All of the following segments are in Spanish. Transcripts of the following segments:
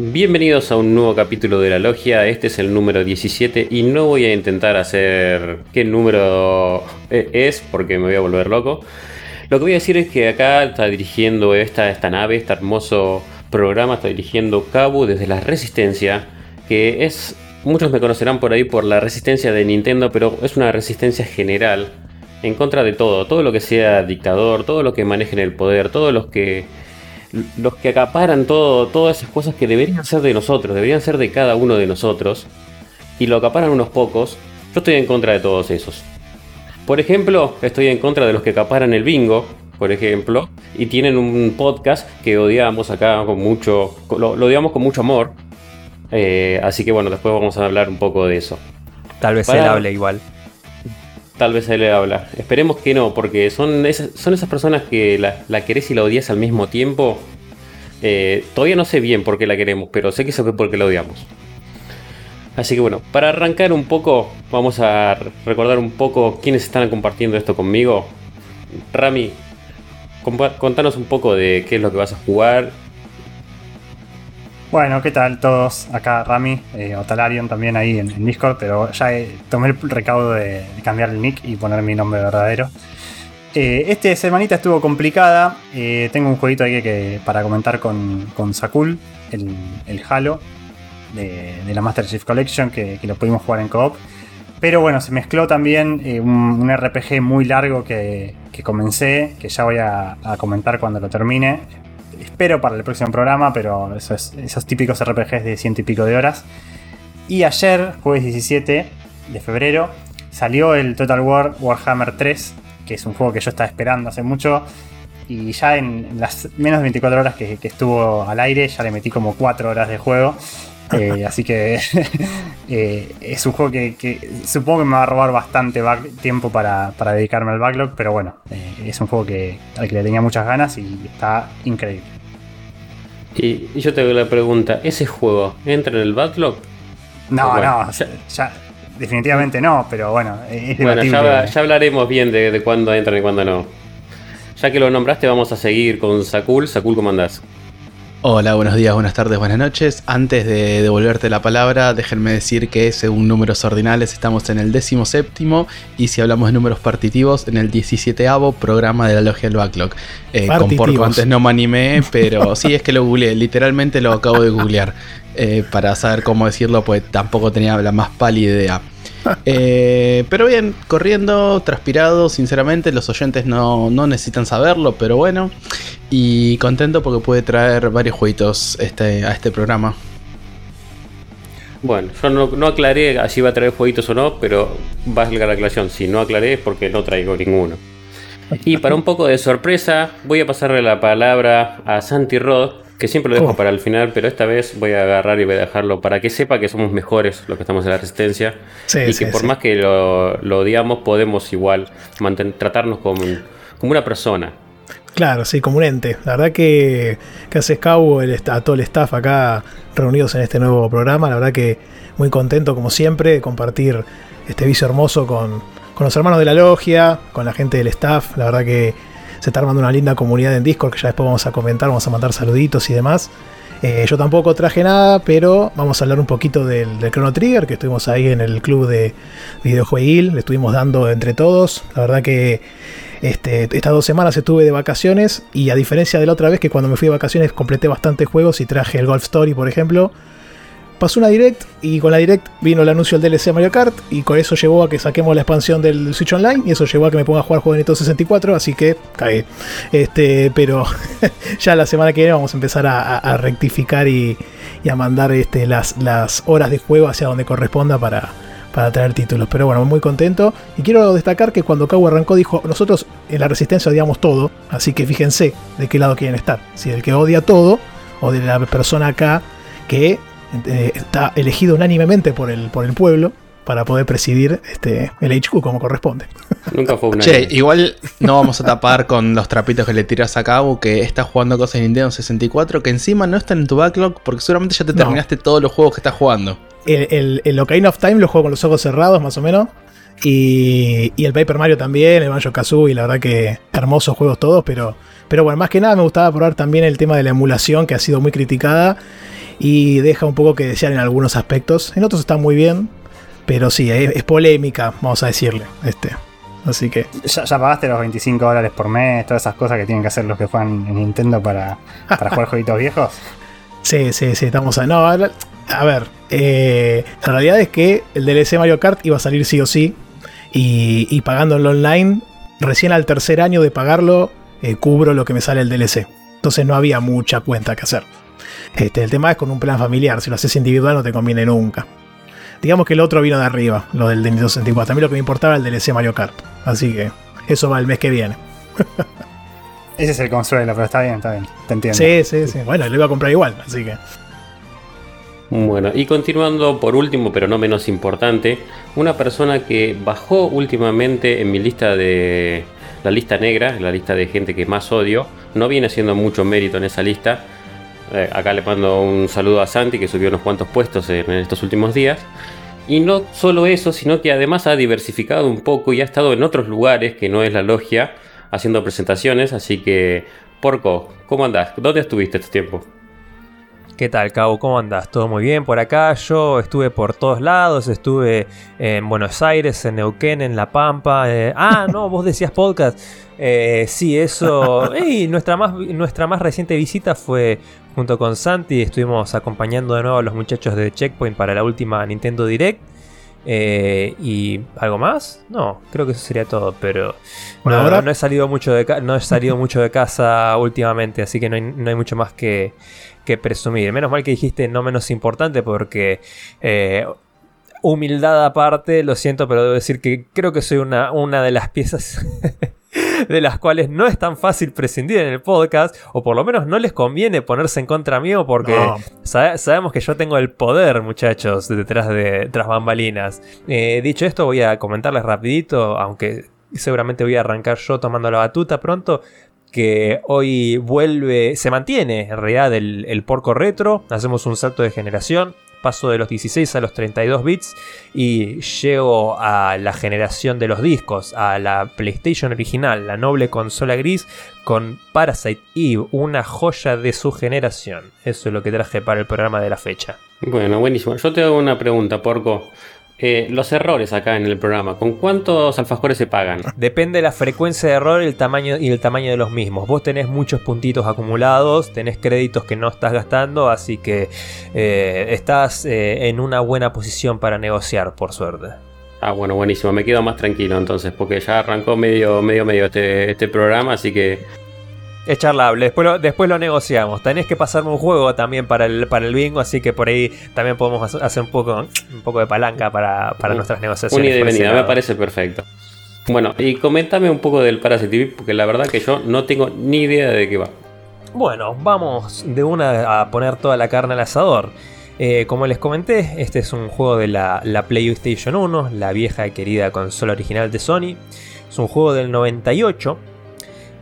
Bienvenidos a un nuevo capítulo de la logia, este es el número 17 y no voy a intentar hacer qué número eh, es porque me voy a volver loco. Lo que voy a decir es que acá está dirigiendo esta, esta nave, este hermoso programa, está dirigiendo Cabo desde la Resistencia, que es, muchos me conocerán por ahí por la resistencia de Nintendo, pero es una resistencia general en contra de todo, todo lo que sea dictador, todo lo que manejen el poder, todos los que los que acaparan todo, todas esas cosas que deberían ser de nosotros, deberían ser de cada uno de nosotros, y lo acaparan unos pocos, yo estoy en contra de todos esos. Por ejemplo, estoy en contra de los que acaparan el bingo, por ejemplo, y tienen un podcast que odiamos acá con mucho, lo, odiamos con mucho amor. Eh, así que bueno, después vamos a hablar un poco de eso. Tal vez él hable igual. Tal vez él le habla. Esperemos que no, porque son esas, son esas personas que la, querés y la odias al mismo tiempo. Eh, todavía no sé bien por qué la queremos, pero sé que eso es porque la odiamos. Así que bueno, para arrancar un poco, vamos a recordar un poco quiénes están compartiendo esto conmigo. Rami, contanos un poco de qué es lo que vas a jugar bueno, ¿qué tal todos? Acá Rami, eh, Otalarion también ahí en, Discord, pero ya tomé el recaudo de, cambiar el nick y poner mi nombre verdadero. Eh, este semanita estuvo complicada. Eh, tengo un jueguito ahí que, para comentar con, con Sakul, el, Halo de, la Master Chief Collection, que, lo pudimos jugar en coop. Pero bueno, se mezcló también un, RPG muy largo que, comencé, que ya voy a comentar cuando lo termine espero para el próximo programa, pero esos típicos RPGs de ciento y pico de horas. Y ayer, jueves 17 de febrero, salió el Total War Warhammer 3, que es un juego que yo estaba esperando hace mucho. Y ya en las menos de 24 horas que, estuvo al aire, ya le metí como 4 horas de juego. Eh, así que eh, es un juego que, supongo que me va a robar bastante tiempo para, dedicarme al backlog, pero bueno, eh, es un juego que, al que le tenía muchas ganas y está increíble. Y, yo te doy la pregunta, ¿ese juego entra en el backlog? No, no, ya, definitivamente no, pero bueno, es Bueno, ya, hablaremos bien de, de cuándo entran y cuándo no. Ya que lo nombraste, vamos a seguir con Sakul. Sakul, ¿cómo andás? Hola, buenos días, buenas tardes, buenas noches. Antes de devolverte la palabra, déjenme decir que según números ordinales estamos en el décimo séptimo y si hablamos de números partitivos, en el 17 programa de la Logia del Backlog. Eh, con Porco antes no me animé, pero sí es que lo googleé, literalmente lo acabo de googlear eh, para saber cómo decirlo, pues tampoco tenía la más pálida idea. Eh, pero bien, corriendo, transpirado, sinceramente los oyentes no, necesitan saberlo, pero bueno. Y contento porque puede traer varios jueguitos este, a este programa. Bueno, yo no, aclaré si iba a traer jueguitos o no, pero valga la aclaración, si no aclaré es porque no traigo ninguno. Y para un poco de sorpresa, voy a pasarle la palabra a Santi Rod, que siempre lo dejo oh. para el final, pero esta vez voy a agarrar y voy a dejarlo para que sepa que somos mejores los que estamos en la resistencia. y que por más que lo, lo, odiamos, podemos igual tratarnos como, como una persona. Claro, sí, como un ente. La verdad que, que hace Scout, el, a todo el staff acá reunidos en este nuevo programa. La verdad que muy contento, como siempre, de compartir este vicio hermoso con, con los hermanos de la logia, con la gente del staff. La verdad que se está armando una linda comunidad en Discord que ya después vamos a comentar, vamos a mandar saluditos y demás. Eh, yo tampoco traje nada, pero vamos a hablar un poquito del, Chrono Trigger, que estuvimos ahí en el club de videojueguil, le estuvimos dando entre todos. La verdad que este, estas dos semanas estuve de vacaciones y a diferencia de la otra vez que cuando me fui de vacaciones completé bastantes juegos y traje el Golf Story, por ejemplo, pasó una direct y con la direct vino el anuncio del DLC Mario Kart y con eso llevó a que saquemos la expansión del Switch Online y eso llevó a que me ponga a jugar juego Nintendo 64, así que cagué. Este, pero ya la semana que viene vamos a empezar a, rectificar y, a mandar este, las, las horas de juego hacia donde corresponda para, para tener títulos. Pero bueno, muy contento. Y quiero destacar que cuando Kawu arrancó dijo, nosotros en la resistencia odiamos todo, así que fíjense de qué lado quieren estar. Si el que odia todo, o de la persona acá que eh, está elegido unánimemente por el, por el pueblo para poder presidir este, el HQ como corresponde. Nunca fue una. Che, igual no vamos a tapar con los trapitos que le tiras a Cabo que estás jugando cosas de Nintendo 64 que encima no están en tu backlog porque seguramente ya te No. terminaste todos los juegos que estás jugando. El, el, el Ocarina of Time lo juego con los ojos cerrados, más o menos. Y, y el Paper Mario también, el Banjo Kazooie, la verdad que hermosos juegos todos, pero, pero bueno, más que nada me gustaba probar también el tema de la emulación, que ha sido muy criticada y deja un poco que desear en algunos aspectos. En otros está muy bien, pero sí, es, es polémica, vamos a decirle. Este. Así que, ¿Ya, ya pagaste los 25 dólares por mes, todas esas cosas que tienen que hacer los que juegan en Nintendo para, para jugar jueguitos viejos? sí, sí, sí, estamos a. No, a ver, a ver, eh, la realidad es que el DLC Mario Kart iba a salir sí o sí, y, y pagándolo online, recién al tercer año de pagarlo, eh, cubro lo que me sale el DLC. Entonces no había mucha cuenta que hacer. Este, el tema es con un plan familiar, si lo haces individual no te conviene nunca. Digamos que el otro vino de arriba, lo del Nintendo 64. A mí lo que me importaba era el DLC Mario Kart. Así que eso va el mes que viene. Ese es el consuelo, pero está bien, está bien. Te entiendo. Sí, sí, sí. Bueno, lo iba a comprar igual, así que. Bueno, y continuando por último, pero no menos importante, una persona que bajó últimamente en mi lista de la lista negra, la lista de gente que más odio, no viene haciendo mucho mérito en esa lista. Eh, acá le mando un saludo a Santi que subió unos cuantos puestos en, en estos últimos días. Y no solo eso, sino que además ha diversificado un poco y ha estado en otros lugares que no es la logia haciendo presentaciones. Así que, Porco, ¿cómo andás? ¿Dónde estuviste este tiempo? ¿Qué tal, Cabo? ¿Cómo andas? ¿Todo muy bien por acá? Yo estuve por todos lados, estuve en Buenos Aires, en Neuquén, en La Pampa. eh, Ah, no, vos decías podcast. Eh, sí, eso. Ey, nuestra, más, nuestra más reciente visita fue junto con Santi. Estuvimos acompañando de nuevo a los muchachos de Checkpoint para la última Nintendo Direct. Eh, ¿Y algo más? No, creo que eso sería todo, pero Por no, ahora. no he salido mucho de no he salido mucho de casa últimamente, así que no hay, no hay mucho más que, que presumir. Menos mal que dijiste no menos importante porque eh, humildad aparte, lo siento, pero debo decir que creo que soy una, una de las piezas de las cuales no es tan fácil prescindir en el podcast, o por lo menos no les conviene ponerse en contra mío porque No. sabe- sabemos que yo tengo el poder, muchachos, detrás de tras bambalinas. Eh, dicho esto, voy a comentarles rapidito, aunque seguramente voy a arrancar yo tomando la batuta pronto. Que hoy vuelve, se mantiene en realidad el, el porco retro. Hacemos un salto de generación. Paso de los 16 a los 32 bits y llego a la generación de los discos, a la PlayStation original, la noble consola gris con Parasite Eve, una joya de su generación. Eso es lo que traje para el programa de la fecha. Bueno, buenísimo. Yo te hago una pregunta, Porco. Eh, los errores acá en el programa, ¿con cuántos alfajores se pagan? Depende de la frecuencia de error el tamaño, y el tamaño de los mismos. Vos tenés muchos puntitos acumulados, tenés créditos que no estás gastando, así que eh, estás eh, en una buena posición para negociar, por suerte. Ah, bueno, buenísimo. Me quedo más tranquilo entonces, porque ya arrancó medio, medio, medio este, este programa, así que Es charlable, después lo, después lo negociamos. Tenés que pasarme un juego también para el, para el bingo, así que por ahí también podemos hacer- un poco, un poco de palanca para, para nuestras negociaciones. una ese venida, me parece perfecto. Bueno, y coméntame un poco del Parasite Eve, porque la verdad que yo no tengo ni idea de qué va. Bueno, vamos de una a poner toda la carne al asador. Eh, como les comenté, este es un juego de la, la PlayStation 1, la vieja y querida consola original de Sony. Es un juego del 98,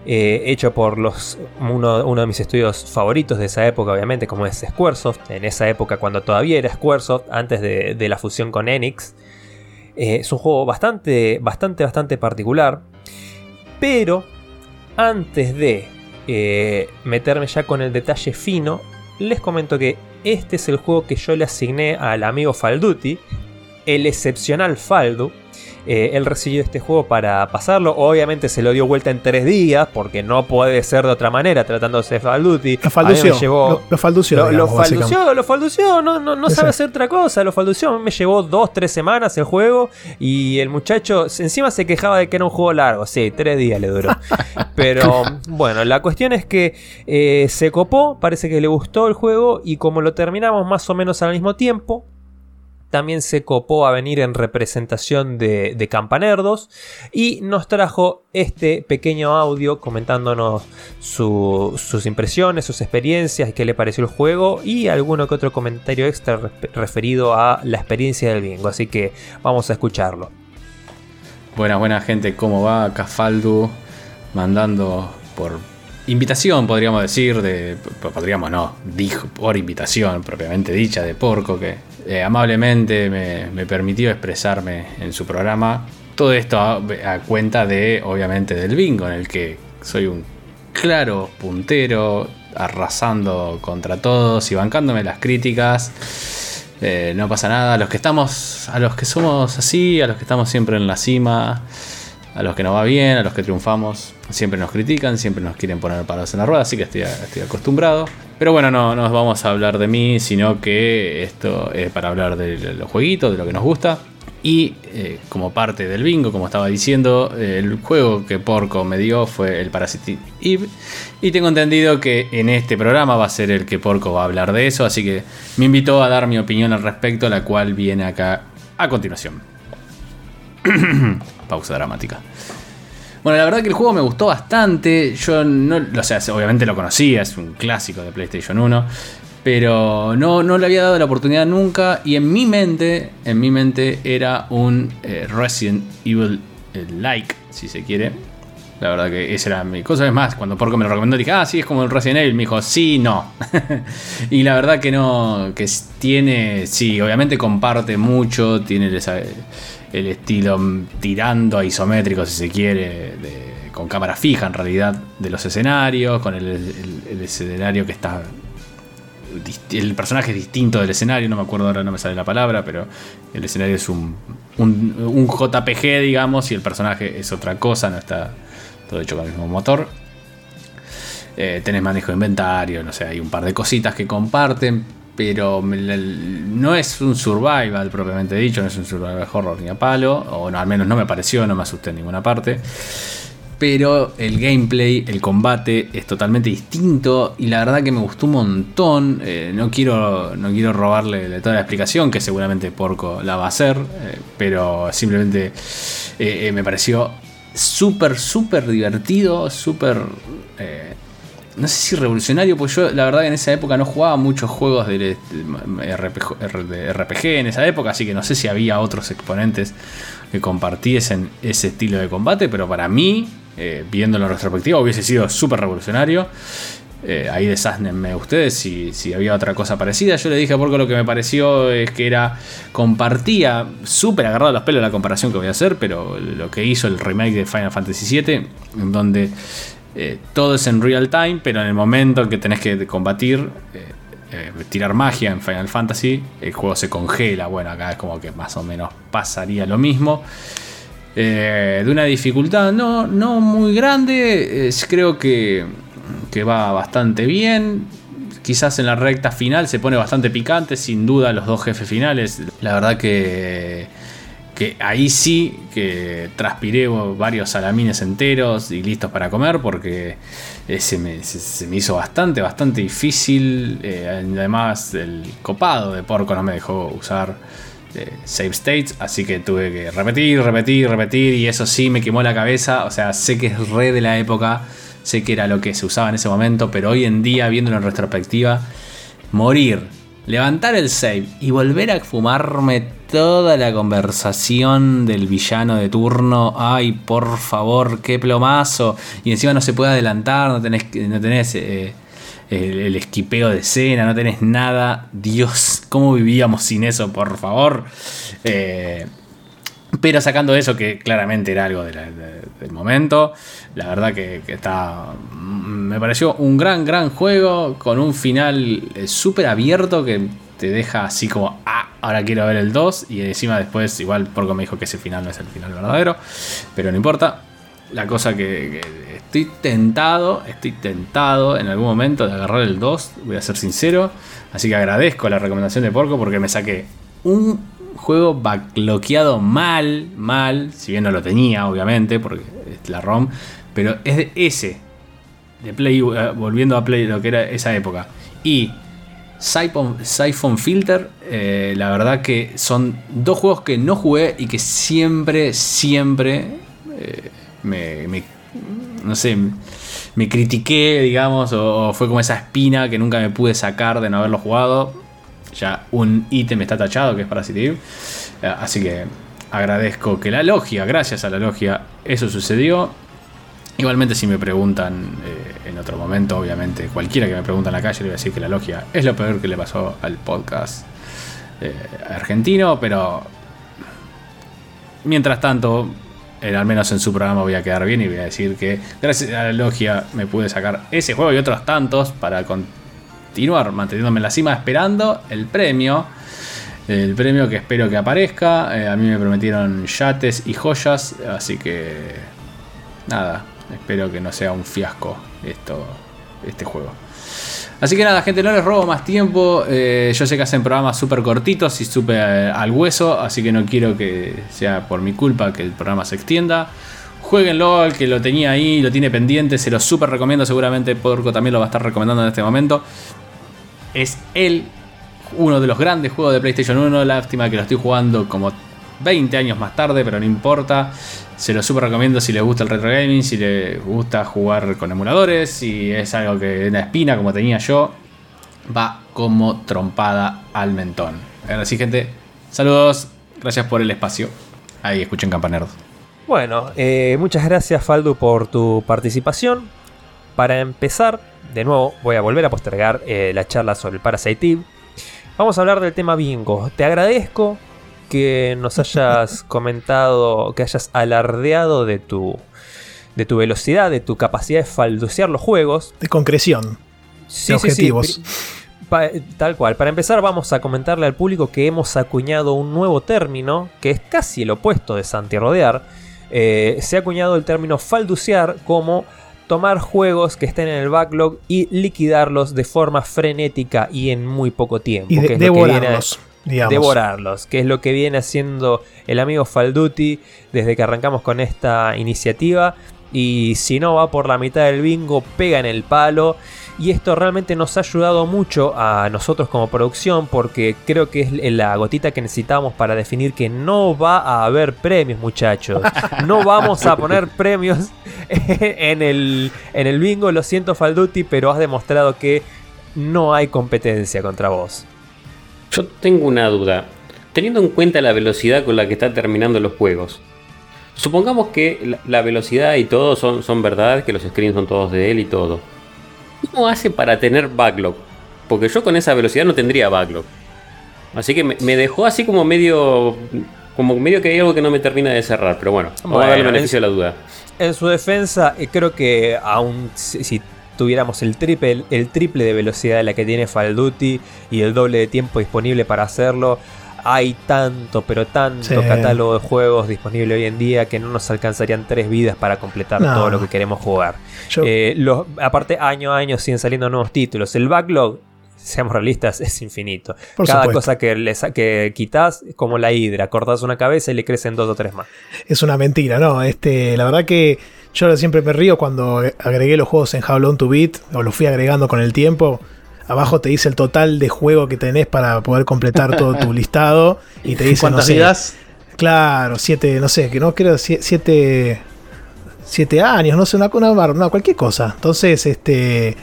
eh, hecho por uno, de mis estudios favoritos de esa época, obviamente, como es Squaresoft. En esa época, cuando todavía era Squaresoft, antes de, de la fusión con Enix. Eh, es un juego bastante, bastante, bastante particular. Pero antes de eh, meterme ya con el detalle fino, les comento que este es el juego que yo le asigné al amigo Falduti, el excepcional Faldu. Eh, él recibió este juego para pasarlo. Obviamente se lo dio vuelta en tres días, porque no puede ser de otra manera tratándose de Falduti. Lo faldució. llevó- Lo, lo faldució. lo, digamos, faldució, lo faldució, no, no, no sabe hacer otra cosa, lo faldució. Me llevó dos, tres semanas el juego y el muchacho encima se quejaba de que era un juego largo. Sí, tres días le duró. Pero bueno, la cuestión es que eh, se copó, parece que le gustó el juego y como lo terminamos más o menos al mismo tiempo, también se copó a venir en representación de, de Campanerdos y nos trajo este pequeño audio comentándonos sus impresiones, sus experiencias, qué le pareció el juego y alguno que otro comentario extra referido a la experiencia del bingo. Así que vamos a escucharlo. Buenas, buena gente, ¿cómo va? Cafaldu mandando por invitación, podríamos decir, de, podríamos no, dijo por invitación propiamente dicha de Porco, que eh, amablemente me, permitió expresarme en su programa. Todo esto a, cuenta de, obviamente, del bingo, en el que soy un claro puntero, arrasando contra todos y bancándome las críticas. Eh, no pasa nada, a los que estamos, a los que somos así, a los que estamos siempre en la cima, a los que nos va bien, a los que triunfamos, siempre nos critican, siempre nos quieren poner palos en la rueda, así que estoy, acostumbrado. Pero bueno, no, no vamos a hablar de mí, sino que esto es para hablar de los jueguitos, de lo que nos gusta. Y eh, como parte del bingo, como estaba diciendo, el juego que Porco me dio fue el Parasite Eve. Y tengo entendido que en este programa va a ser el que Porco va a hablar de eso. Así que me invitó a dar mi opinión al respecto, la cual viene acá a continuación. Pausa dramática. Bueno, la verdad que el juego me gustó bastante. Yo no, o sea, obviamente lo conocía, es un clásico de PlayStation 1. Pero no, no le había dado la oportunidad nunca. Y en mi mente, en mi mente era un eh, Resident Evil eh, like, si se quiere. La verdad que esa era mi cosa. Es más, cuando Porco me lo recomendó, dije, ah, sí, es como el Resident Evil. Me dijo, sí, no. y la verdad que no, que tiene, sí, obviamente comparte mucho, tiene esa el estilo tirando a isométrico, si se quiere, con cámara fija en realidad, de los escenarios, con el, escenario que está. El personaje es distinto del escenario, no me acuerdo ahora, no me sale la palabra, pero el escenario es un, un, JPG, digamos, y el personaje es otra cosa, no está todo hecho con el mismo motor. Eh, tenés manejo de inventario, no sé, hay un par de cositas que comparten, pero no es un survival propiamente dicho, no es un survival horror ni a palo, o no, al menos no me pareció, no me asusté en ninguna parte. Pero el gameplay, el combate es totalmente distinto y la verdad que me gustó un montón. Eh, no, quiero, no quiero robarle toda la explicación, que seguramente Porco la va a hacer, eh, pero simplemente eh, me pareció súper, súper divertido, súper no sé si revolucionario, pues yo la verdad que en esa época no jugaba muchos juegos de, RPG, en esa época, así que no sé si había otros exponentes que compartiesen ese estilo de combate, pero para mí, eh, viéndolo en retrospectiva, hubiese sido súper revolucionario. Eh, ahí desásnenme ustedes si, si, había otra cosa parecida. Yo le dije Porco lo que me pareció es que era. Compartía, súper agarrado los pelos la comparación que voy a hacer, pero lo que hizo el remake de Final Fantasy VII, en donde eh, todo es en real time, pero en el momento en que tenés que combatir, eh, eh, tirar magia en Final Fantasy, el juego se congela. Bueno, acá es como que más o menos pasaría lo mismo. de una dificultad no, no muy grande, creo que, que va bastante bien. Quizás en la recta final se pone bastante picante, sin duda los dos jefes finales. La verdad que que ahí sí que transpiré varios salamines enteros y listos para comer porque se me, se, me hizo bastante, bastante difícil. Eh, además, el copado de porco no me dejó usar eh, save states, así que tuve que repetir, repetir, repetir y eso sí me quemó la cabeza. O sea, sé que es re de la época, sé que era lo que se usaba en ese momento, pero hoy en día, viéndolo en retrospectiva, morir levantar el save y volver a fumarme toda la conversación del villano de turno. Ay, por favor, qué plomazo. Y encima no se puede adelantar, no tenés, no tenés eh, el, esquipeo de escena, no tenés nada. Dios, ¿cómo vivíamos sin eso, por favor? Eh, pero sacando eso, que claramente era algo del momento, la verdad que, está. Me pareció un gran, gran juego con un final eh, súper abierto que te deja así como, ah, ahora quiero ver el 2. Y encima después, igual, porque me dijo que ese final no es el final verdadero, pero no importa. La cosa que, que estoy tentado, estoy tentado en algún momento de agarrar el 2, voy a ser sincero. Así que agradezco la recomendación de Porco porque me saqué un juego backloqueado mal, mal, si bien no lo tenía, obviamente, porque es la ROM, pero es de ese, de Play, eh, volviendo a Play, lo que era esa época. Y Siphon, Siphon Filter. Eh, la verdad que son dos juegos que no jugué y que siempre, siempre eh, me, no sé, me critiqué, digamos, o, fue como esa espina que nunca me pude sacar de no haberlo jugado. Ya un ítem está tachado, que es Parasite Eve. Eh, Así que agradezco que la logia, gracias a la logia, eso sucedió. Igualmente si me preguntan en otro momento, obviamente, cualquiera que me pregunte en la calle le voy a decir que la logia es lo peor que le pasó al podcast eh, argentino, pero mientras tanto, al menos en su programa voy a quedar bien y voy a decir que gracias a la logia me pude sacar ese juego y otros tantos para continuar manteniéndome en la cima esperando el premio. El premio que espero que aparezca. Eh, a mí me prometieron yates y joyas, así que nada, espero que no sea un fiasco esto, este juego. Así que nada, gente, no les robo más tiempo. Eh, yo sé que hacen programas súper cortitos y súper eh, al hueso, así que no quiero que sea por mi culpa que el programa se extienda. Jueguenlo, el que lo tenía ahí, lo tiene pendiente, se lo súper recomiendo. Seguramente Porco también lo va a estar recomendando en este momento. Es el uno de los grandes juegos de PlayStation 1. Lástima que lo estoy jugando como 20 años más tarde, pero no importa. Se lo super recomiendo si les gusta el retro gaming, si les gusta jugar con emuladores, si es algo que una espina como tenía yo, va como trompada al mentón. Ahora sí, gente, saludos, gracias por el espacio. Ahí escuchen Campanerdos. Bueno, eh, muchas gracias Faldu por tu participación. Para empezar, de nuevo voy a volver a postergar eh, la charla sobre el Parasite. Vamos a hablar del tema bingo. Te agradezco que nos hayas comentado, que hayas alardeado de tu, de tu velocidad, de tu capacidad de falducear los juegos. De concreción. Sí, de sí, sí. objetivos. Pa- tal cual. Para empezar, vamos a comentarle al público que hemos acuñado un nuevo término que es casi el opuesto de santirrodear. Eh, se ha acuñado el término falducear como tomar juegos que estén en el backlog y liquidarlos de forma frenética y en muy poco tiempo. Y que de- lo que viene digamos. devorarlos, que es lo que viene haciendo el amigo Falduti desde que arrancamos con esta iniciativa. Y si no va por la mitad del bingo, pega en el palo. Y esto realmente nos ha ayudado mucho a nosotros como producción porque creo que es la gotita que necesitamos para definir que no va a haber premios muchachos. No vamos a poner premios en el, en el bingo. Lo siento Falduti, pero has demostrado que no hay competencia contra vos. Yo tengo una duda. Teniendo en cuenta la velocidad con la que están terminando los juegos, supongamos que la, la velocidad y todo son, son verdad, que los screens son todos de él y todo. ¿Cómo hace para tener backlog? Porque yo con esa velocidad no tendría backlog. Así que me, me dejó así como medio. Como medio que hay algo que no me termina de cerrar. Pero bueno, vamos a darle beneficio a la duda. En su defensa, eh, creo que aún si, si tuviéramos el triple, el triple de velocidad de la que tiene Falduti y el doble de tiempo disponible para hacerlo, hay tanto, pero tanto Sí. catálogo de juegos disponible hoy en día que no nos alcanzarían tres vidas para completar No. todo lo que queremos jugar. Yo- Eh, los- aparte, año a año siguen saliendo nuevos títulos. El backlog, seamos realistas, es infinito. Por Cada supuesto. cosa que, le que quitas es como la hidra, cortas una cabeza y le crecen dos o tres más. es una mentira, ¿no? Este, la verdad que yo siempre me río cuando agregué los juegos en Long to Beat, o los fui agregando con el tiempo. Abajo te dice el total de juego que tenés para poder completar todo tu listado. Y te dice, no ¿Cuántas sé, vidas? Claro, siete, no sé, que no creo, sie- siete, siete años, no sé, una, una, no, cualquier cosa. Entonces, este,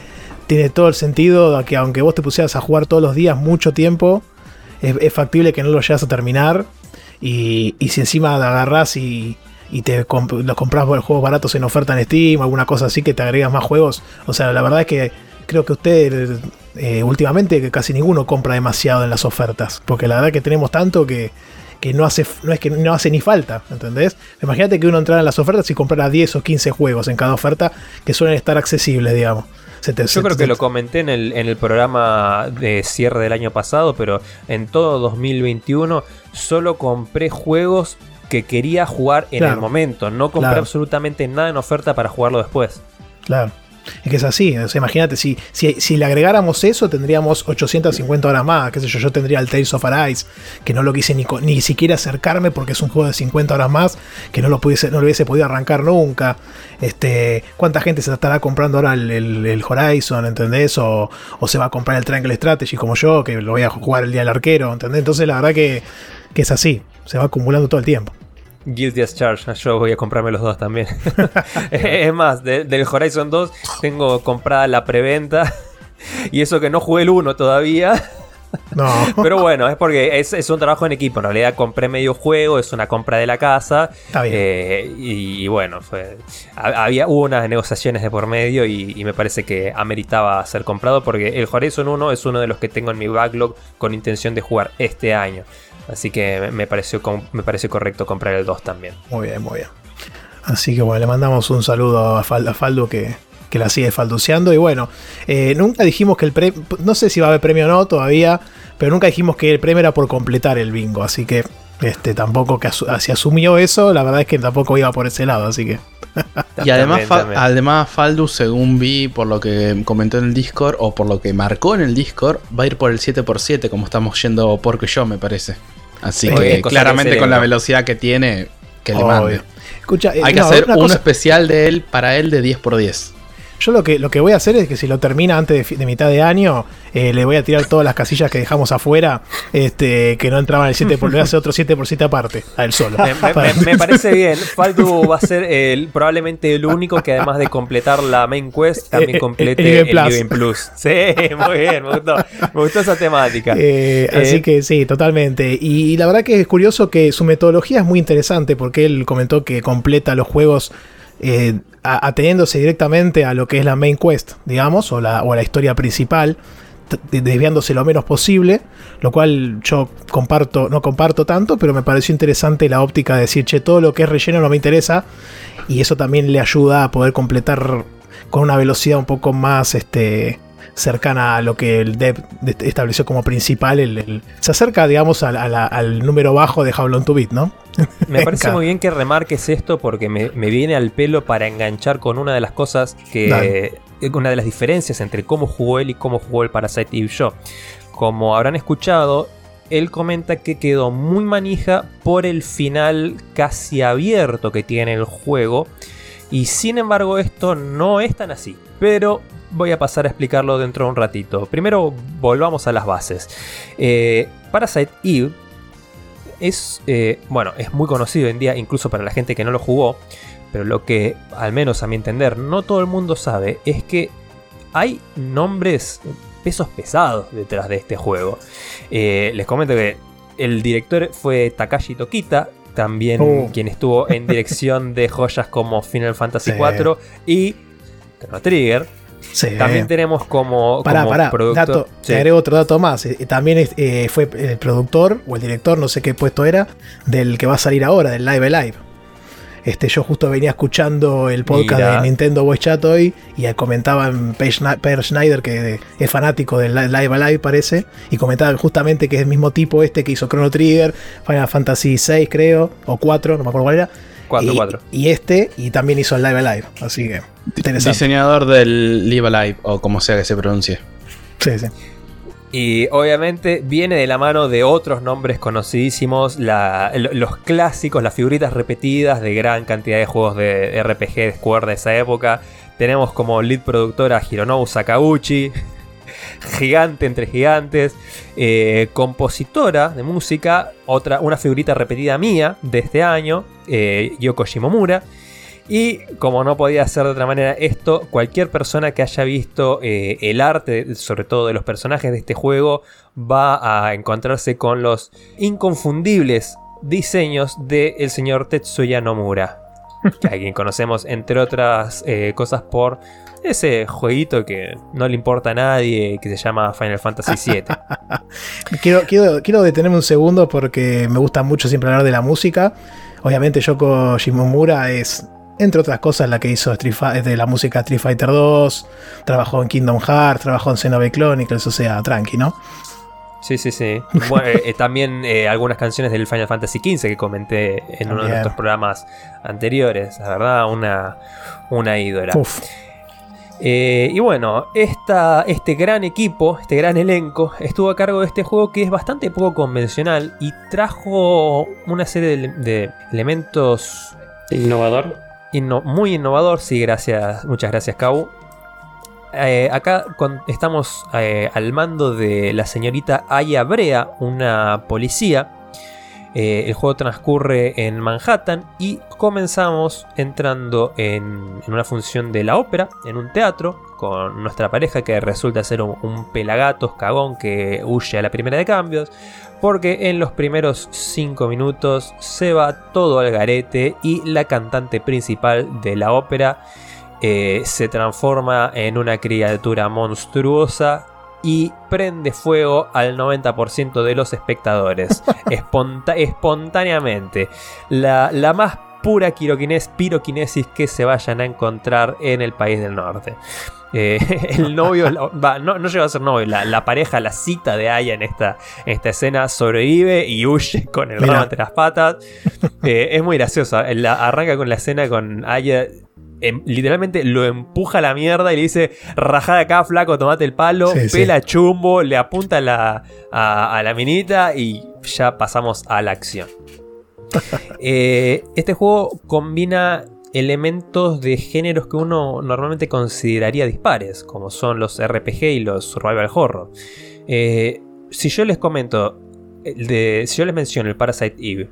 tiene todo el sentido de que aunque vos te pusieras a jugar todos los días mucho tiempo, es, es factible que no lo llegas a terminar. Y, y si encima te agarrás y, y te comp- los compras por juegos baratos en oferta en Steam, alguna cosa así que te agregas más juegos. O sea, la verdad es que creo que usted eh, últimamente que casi ninguno compra demasiado en las ofertas. Porque la verdad que tenemos tanto que, que no hace no es que no hace ni falta, ¿entendés? Imagínate que uno entrara en las ofertas y comprara 10 o 15 juegos en cada oferta que suelen estar accesibles, digamos. Se te- se Yo creo que lo comenté en el, en el programa de cierre del año pasado, pero en todo 2021 solo compré juegos que quería jugar en Claro. el momento. No compré Claro. absolutamente nada en oferta para jugarlo después. Claro. Es que es así, o sea, imagínate, si, si, si le agregáramos eso, tendríamos 850 horas más, qué sé yo, yo tendría el Tales of Arise, que no lo quise ni, ni siquiera acercarme porque es un juego de 50 horas más, que no lo, pudiese, no lo hubiese podido arrancar nunca. Este, ¿Cuánta gente se estará comprando ahora el, el- el Horizon, ¿entendés? O, o se va a comprar el Triangle Strategy como yo, que lo voy a jugar el día del arquero, ¿entendés? Entonces la verdad que, que es así, se va acumulando todo el tiempo. Guilty as Charged, yo voy a comprarme los dos también. es más, de- del Horizon 2 tengo comprada la preventa. Y eso que no jugué el 1 todavía. No. Pero bueno, es porque es, es un trabajo en equipo. En realidad compré medio juego, es una compra de la casa. Está bien. Eh, y, y bueno, fue, ha- había hubo unas negociaciones de por medio y, y me parece que ameritaba ser comprado porque el Horizon 1 es uno de los que tengo en mi backlog con intención de jugar este año. Así que me- pareció, me pareció correcto comprar el 2 también. Muy bien, muy bien. Así que bueno, le mandamos un saludo a Faldo que, que la sigue falduceando. Y bueno, eh, nunca dijimos que el premio, no sé si va a haber premio o no todavía, pero nunca dijimos que el premio era por completar el bingo. Así que este tampoco que asu- si asumió eso, la verdad es que tampoco iba por ese lado. Así que Y además, También, Fa- además Faldu, según vi por lo que comentó en el Discord o por lo que marcó en el Discord, va a ir por el 7x7 como estamos yendo porque yo me parece. Así Eh, que claramente con la velocidad que tiene, que le Obvio. mande. escucha, eh, Hay que no, hacer cosa- especial de él para él de 10x10. Yo lo que, lo que voy a hacer es que si lo termina antes de, mitad de año, eh, le voy a tirar todas las casillas que dejamos afuera, este, que no entraban el 7 por, le voy a hacer otro 7 por 7 aparte, a él solo. Me, parece bien. Faldu va a ser el, probablemente el único que además de completar la main quest, también Eh, complete el Game Game Plus. Sí, muy bien, me gustó, me gustó esa temática. Eh, así Eh, que sí, totalmente. Y, la verdad que es curioso que su metodología es muy interesante porque él comentó que completa los juegos eh, ateniéndose directamente a lo que es la main quest, digamos, o la, o la historia principal, desviándose lo menos posible, lo cual yo comparto, no comparto tanto, pero me pareció interesante la óptica de decir, che, todo lo que es relleno no me interesa, y eso también le ayuda a poder completar con una velocidad un poco más este, cercana a lo que el dev de- estableció como principal. el- el- se acerca, digamos, al, número bajo de How Long to Beat, ¿no? Me parece muy bien que remarques esto porque me, me viene al pelo para enganchar con una de las cosas que. Dale. Una de las diferencias entre cómo jugó él y cómo jugó el Parasite Eve yo. Como habrán escuchado, él comenta que quedó muy manija por el final casi abierto que tiene el juego. Y sin embargo, esto no es tan así. Pero voy a pasar a explicarlo dentro de un ratito. Primero, volvamos a las bases. Eh, Parasite Eve es, eh, bueno, es muy conocido hoy en día, incluso para la gente que no lo jugó. Pero lo que, al menos a mi entender, no todo el mundo sabe es que hay nombres, pesos pesados detrás de este juego. Eh, les comento que el director fue Takashi Tokita, también Oh. quien estuvo en dirección de joyas como Final Fantasy Sí. IV y Chrono Trigger. Sí. También tenemos como, Pará, como pará, dato, Sí. te agrego otro dato más. Eh, También eh, fue el productor o el director, no sé qué puesto era, del que va a salir ahora, del Live Live. Este, yo justo venía escuchando el podcast Mira. de Nintendo Voice Chat hoy y comentaban Per Schneider, que es fanático del Li- Live Live, parece, y comentaban justamente que es el mismo tipo este que hizo Chrono Trigger, Final Fantasy VI, creo, o 4, no me acuerdo cuál era. Cuatro, y, cuatro. y este, y también hizo el Live Live. Así que, interesante. Diseñador del Live Alive, o como sea que se pronuncie. Sí, sí. Y obviamente viene de la mano de otros nombres conocidísimos, la- los clásicos, las figuritas repetidas de gran cantidad de juegos de RPG de Square de esa época. Tenemos como lead productora a Hironobu Sakauchi, gigante entre gigantes, eh, compositora de música, otra, una figurita repetida mía de este año, eh, Yoko Shimomura. Y como no podía ser de otra manera esto, cualquier persona que haya visto eh, el arte, sobre todo de los personajes de este juego, va a encontrarse con los inconfundibles diseños del señor Tetsuya Nomura. Que a quien conocemos entre otras eh, cosas por ese jueguito que no le importa a nadie, que se llama Final Fantasy VII. Quiero, quiero, quiero detenerme un segundo porque me gusta mucho siempre hablar de la música. Obviamente Yoko Shimomura es, entre otras cosas, la que hizo de la música Street Fighter 2, trabajó en Kingdom Hearts, trabajó en Xenoblade Chronicles, o sea, tranqui, ¿no? Sí, sí, sí. Bueno, eh, eh, también eh, algunas canciones del Final Fantasy XV que comenté en uno de nuestros programas anteriores. La verdad, una, una ídola. Uf. Eh, y bueno, esta, este gran equipo, este gran elenco, estuvo a cargo de este juego que es bastante poco convencional y trajo una serie de, de elementos Innovador. inno- muy innovador. Sí, gracias, muchas gracias, Kau. Eh, acá con- estamos eh, al mando de la señorita Aya Brea, una policía. Eh, el juego transcurre en Manhattan y comenzamos entrando en, una función de la ópera, en un teatro, con nuestra pareja que resulta ser un, un pelagatos cagón que huye a la primera de cambios, porque en los primeros 5 minutos se va todo al garete y la cantante principal de la ópera eh, se transforma en una criatura monstruosa y prende fuego al 90% de los espectadores espontáneamente. La, la más pura quiroquines- piroquinesis que se vayan a encontrar en el país del norte. Eh, el novio, la- va, no, no llegó a ser novio, la, la pareja, la cita de Aya en esta, en esta escena sobrevive y huye con el ramo entre las patas. Eh, es muy graciosa. La- arranca con la escena con Aya. Em- literalmente lo empuja a la mierda y le dice: Rajá de acá, flaco, tomate el palo, Sí, sí. pela chumbo, le apunta a la, a, a la minita y ya pasamos a la acción. Eh, este juego combina elementos de géneros que uno normalmente consideraría dispares, como son los RPG y los survival horror. Eh, si yo les comento, de, si yo les menciono el Parasite Eve,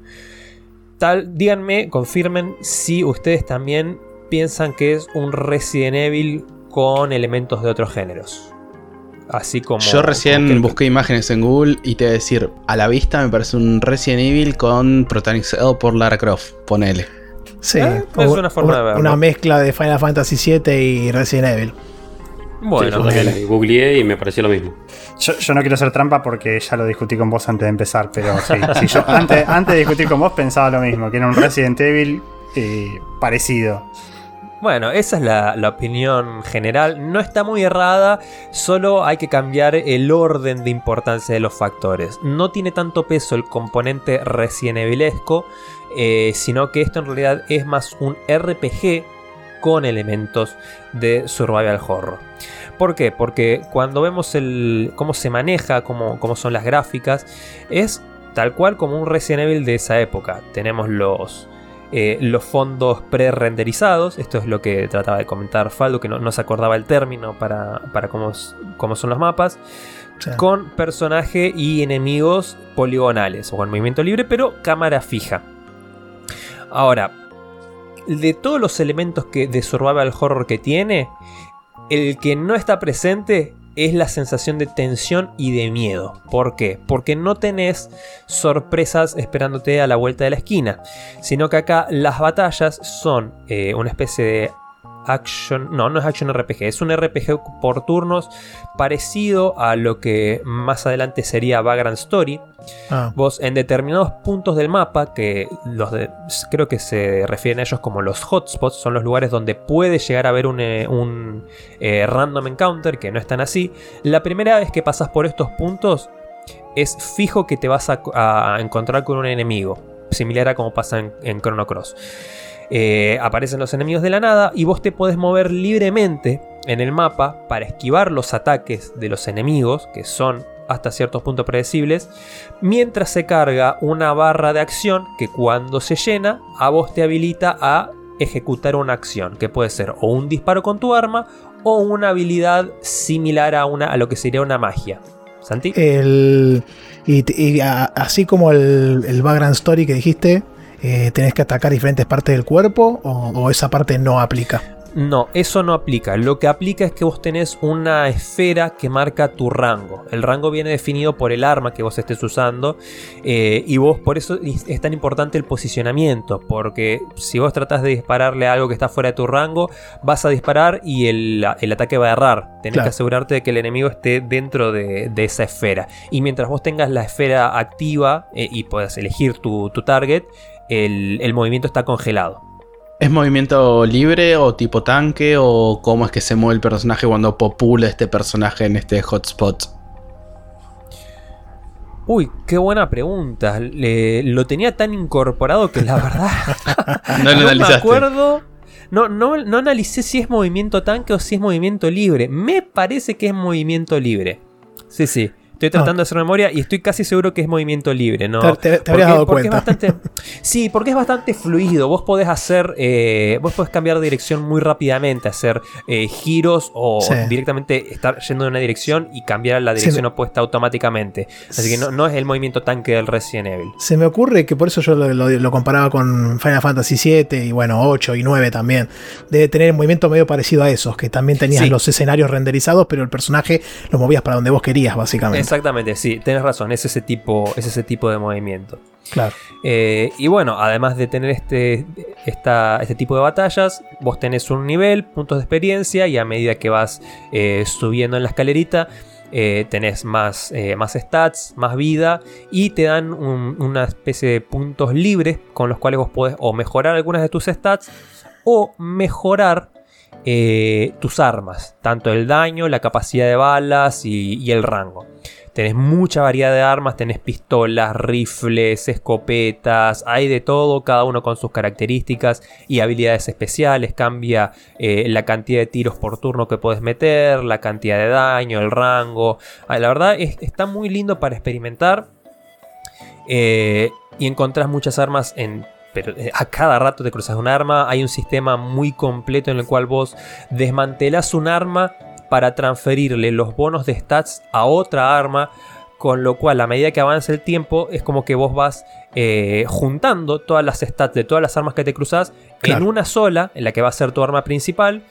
tal, díganme, confirmen si ustedes también piensan que es un Resident Evil con elementos de otros géneros. Así como. Yo recién como que- busqué imágenes en Google y te voy a decir, a la vista me parece un Resident Evil con protagonizado por Lara Croft, ponele. Sí, Eh, es una forma de verlo. Una mezcla de Final Fantasy VII y Resident Evil. Bueno, Sí, también googleé y me pareció lo mismo. Yo, yo no quiero hacer trampa porque ya lo discutí con vos antes de empezar, pero sí, sí, yo antes, antes de discutir con vos pensaba lo mismo, que era un Resident Evil eh, parecido. Bueno, esa es la, opinión general. No está muy errada, solo hay que cambiar el orden de importancia de los factores. No tiene tanto peso el componente Resident Evilesco, eh, sino que esto en realidad es más un RPG con elementos de survival horror. ¿Por qué? Porque cuando vemos el, cómo se maneja, cómo, cómo son las gráficas, es tal cual como un Resident Evil de esa época. Tenemos los, eh, los fondos pre-renderizados. Esto es lo que trataba de comentar Faldo, que no, no se acordaba el término para, para cómo, cómo son los mapas. Con personaje y enemigos poligonales o con movimiento libre, pero cámara fija. Ahora, de todos los elementos que, de survival horror que tiene, el que no está presente es la sensación de tensión y de miedo. ¿Por qué? Porque no tenés sorpresas esperándote a la vuelta de la esquina, sino que acá las batallas son eh, una especie de action, no, no es action RPG, es un RPG por turnos parecido a lo que más adelante sería Vagrant Story. ah, Vos en determinados puntos del mapa, que los de, creo que se refieren a ellos como los hotspots, son los lugares donde puede llegar a haber un, eh, un, eh, random encounter, que no están así. La primera vez que pasas por estos puntos, es fijo que te vas a, a encontrar con un enemigo, similar a como pasa en, en Chrono Cross. Eh, aparecen los enemigos de la nada y vos te podés mover libremente en el mapa para esquivar los ataques de los enemigos, que son hasta ciertos puntos predecibles, mientras se carga una barra de acción que cuando se llena a vos te habilita a ejecutar una acción, que puede ser o un disparo con tu arma o una habilidad similar a, una, a lo que sería una magia. Santi. el, y, así como el, el background story que dijiste, eh, tenés que atacar diferentes partes del cuerpo o, o esa parte no aplica. No, eso no aplica. Lo que aplica es que vos tenés una esfera que marca tu rango. El rango viene definido por el arma que vos estés usando. eh, y vos, por eso es tan importante el posicionamiento. Porque si vos tratás de dispararle a algo que está fuera de tu rango, vas a disparar y el, el ataque va a errar. Tenés Claro. que asegurarte de que el enemigo esté dentro de, de esa esfera. Y mientras vos tengas la esfera activa eh, y puedas elegir tu, tu target, el, el movimiento está congelado. ¿Es movimiento libre o tipo tanque o cómo es que se mueve el personaje cuando popula este personaje en este hotspot? Uy, qué buena pregunta. Le- lo tenía tan incorporado que la verdad No lo no me acuerdo. No, no, no analicé si es movimiento tanque o si es movimiento libre. Me parece que es movimiento libre. Sí, sí. Estoy tratando de hacer memoria y estoy casi seguro que es movimiento libre, ¿no? Te, te, habrías dado porque cuenta. Es bastante, sí, porque es bastante fluido. Vos podés hacer. eh, vos podés cambiar de dirección muy rápidamente, hacer eh, giros o Sí. directamente estar yendo en una dirección y cambiar la dirección opuesta automáticamente. Así que no, no es el movimiento tanque del Resident Evil. Se me ocurre que por eso yo lo, lo- lo comparaba con Final Fantasy VII y bueno, 8 y 9 también. Debe tener un movimiento medio parecido a esos, que también tenías Sí. los escenarios renderizados, pero el personaje lo movías para donde vos querías, básicamente. Exactamente, sí, tenés razón, es ese tipo, es ese tipo de movimiento. Claro. Eh, y bueno, además de tener este, esta- este tipo de batallas, vos tenés un nivel, puntos de experiencia, y a medida que vas eh, subiendo en la escalerita, eh, tenés más, más stats, más vida, y te dan un- una especie de puntos libres con los cuales vos podés o mejorar algunas de tus stats o mejorar eh, tus armas, tanto el daño, la capacidad de balas y, y el rango. Tenés mucha variedad de armas, tenés pistolas, rifles, escopetas, hay de todo, cada uno con sus características y habilidades especiales. Cambia eh, la cantidad de tiros por turno que puedes meter, la cantidad de daño, el rango. Ah, La verdad es- está muy lindo para experimentar. Eh, y encontrás muchas armas en. Pero eh, a cada rato te cruzas un arma. Hay un sistema muy completo en el cual vos desmantelás un arma para transferirle los bonos de stats a otra arma. Con lo cual, a medida que avanza el tiempo, es como que vos vas eh, juntando todas las stats de todas las armas que te cruzas en una sola, en la que va a ser tu arma principal.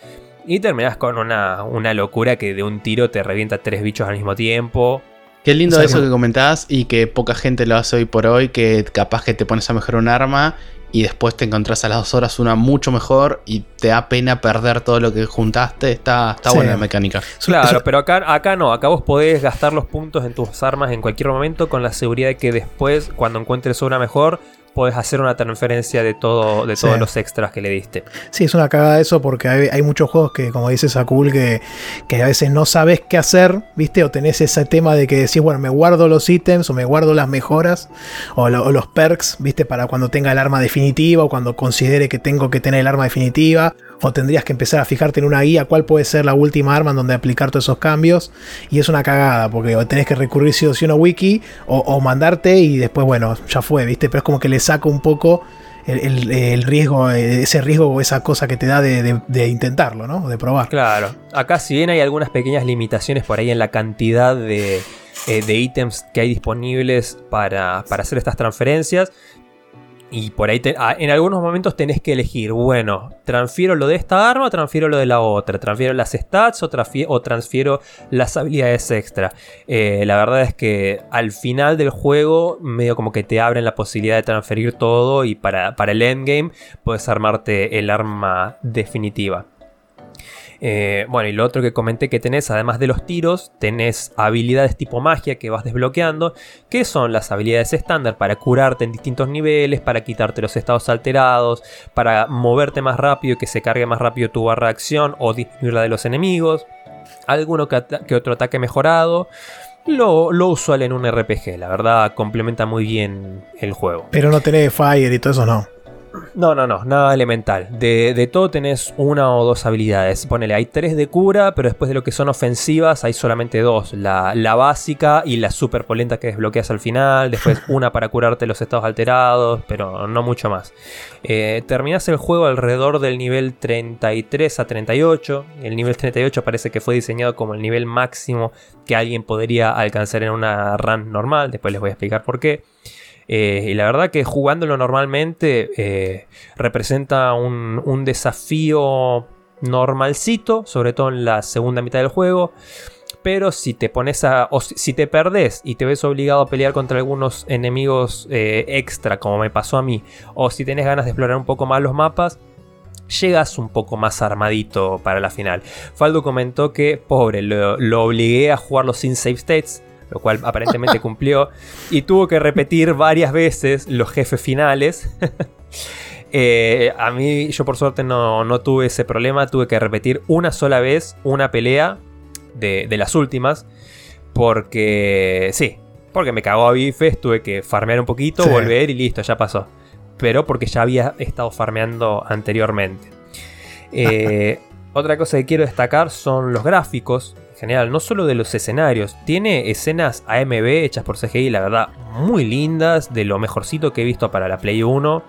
Y terminás con una, una locura que de un tiro te revienta tres bichos al mismo tiempo. Qué lindo O sea, eso que- que comentás y que poca gente lo hace hoy por hoy, que capaz que te pones a mejorar un arma y después te encontrás a las dos horas una mucho mejor y te da pena perder todo lo que juntaste. Está, está Sí. buena la mecánica. Claro, pero acá, acá no, acá vos podés gastar los puntos en tus armas en cualquier momento con la seguridad de que después, cuando encuentres una mejor, podés hacer una transferencia de todo, de Sí. todos los extras que le diste. Sí, es una cagada eso porque hay, hay muchos juegos que, como dice Sakul, que, que a veces no sabes qué hacer, ¿viste? O tenés ese tema de que decís, bueno, me guardo los ítems o me guardo las mejoras o, lo- o los perks, ¿viste? Para cuando tenga el arma definitiva o cuando considere que tengo que tener el arma definitiva. O tendrías que empezar a fijarte en una guía cuál puede ser la última arma en donde aplicar todos esos cambios. Y es una cagada porque tenés que recurrir sí o sí a una wiki o, o mandarte y después, bueno, ya fue, ¿viste? Pero es como que le saco un poco el, riesgo, ese riesgo o esa cosa que te da de intentarlo, ¿no? De probar. Claro, acá si bien hay algunas pequeñas limitaciones por ahí en la cantidad de, eh, de ítems que hay disponibles para, para hacer estas transferencias. Y por ahí ah, en algunos momentos tenés que elegir, bueno, transfiero lo de esta arma transfiero lo de la otra, transfiero las stats o transfiero las habilidades extra. Eh, la verdad es que al final del juego medio como que te abren la posibilidad de transferir todo y para, para el endgame puedes armarte el arma definitiva. Eh, bueno, y lo otro que comenté que tenés, además de los tiros, tenés habilidades tipo magia que vas desbloqueando, que son las habilidades estándar para curarte en distintos niveles, para quitarte los estados alterados, para moverte más rápido y que se cargue más rápido tu barra de acción o disminuir la de los enemigos, alguno que, que otro ataque mejorado. Lo, lo usual en un RPG, la verdad complementa muy bien el juego. Pero no tenés fire y todo eso, no. No, no, no, nada elemental. De, de todo tenés una o dos habilidades. Ponele, hay tres de cura, pero después de lo que son ofensivas hay solamente dos. La, la básica y la super polenta que desbloqueas al final. Después una para curarte los estados alterados, pero no mucho más. Eh, terminás el juego alrededor del nivel 33 a 38. El nivel 38 parece que fue diseñado como el nivel máximo que alguien podría alcanzar en una run normal. Después les voy a explicar por qué. Eh, y la verdad que jugándolo normalmente eh, representa un, desafío normalcito, sobre todo en la segunda mitad del juego. Pero si te pones a. o si, si te perdés y te ves obligado a pelear contra algunos enemigos eh, extra, como me pasó a mí, o si tenés ganas de explorar un poco más los mapas, llegas un poco más armadito para la final. Faldo comentó que, pobre, lo, lo obligué a jugarlo sin save states, lo cual aparentemente cumplió, y tuvo que repetir varias veces los jefes finales. Eh, a mí, yo por suerte no, no tuve ese problema, tuve que repetir una sola vez una pelea de, de las últimas, porque sí, porque me cagó a bifes, tuve que farmear un poquito, Sí. volver y listo, ya pasó. Pero porque ya había estado farmeando anteriormente. Eh, otra cosa que quiero destacar son los gráficos, general, no solo de los escenarios. Tiene escenas AMB hechas por CGI, la verdad, muy lindas, de lo mejorcito que he visto para la Play 1.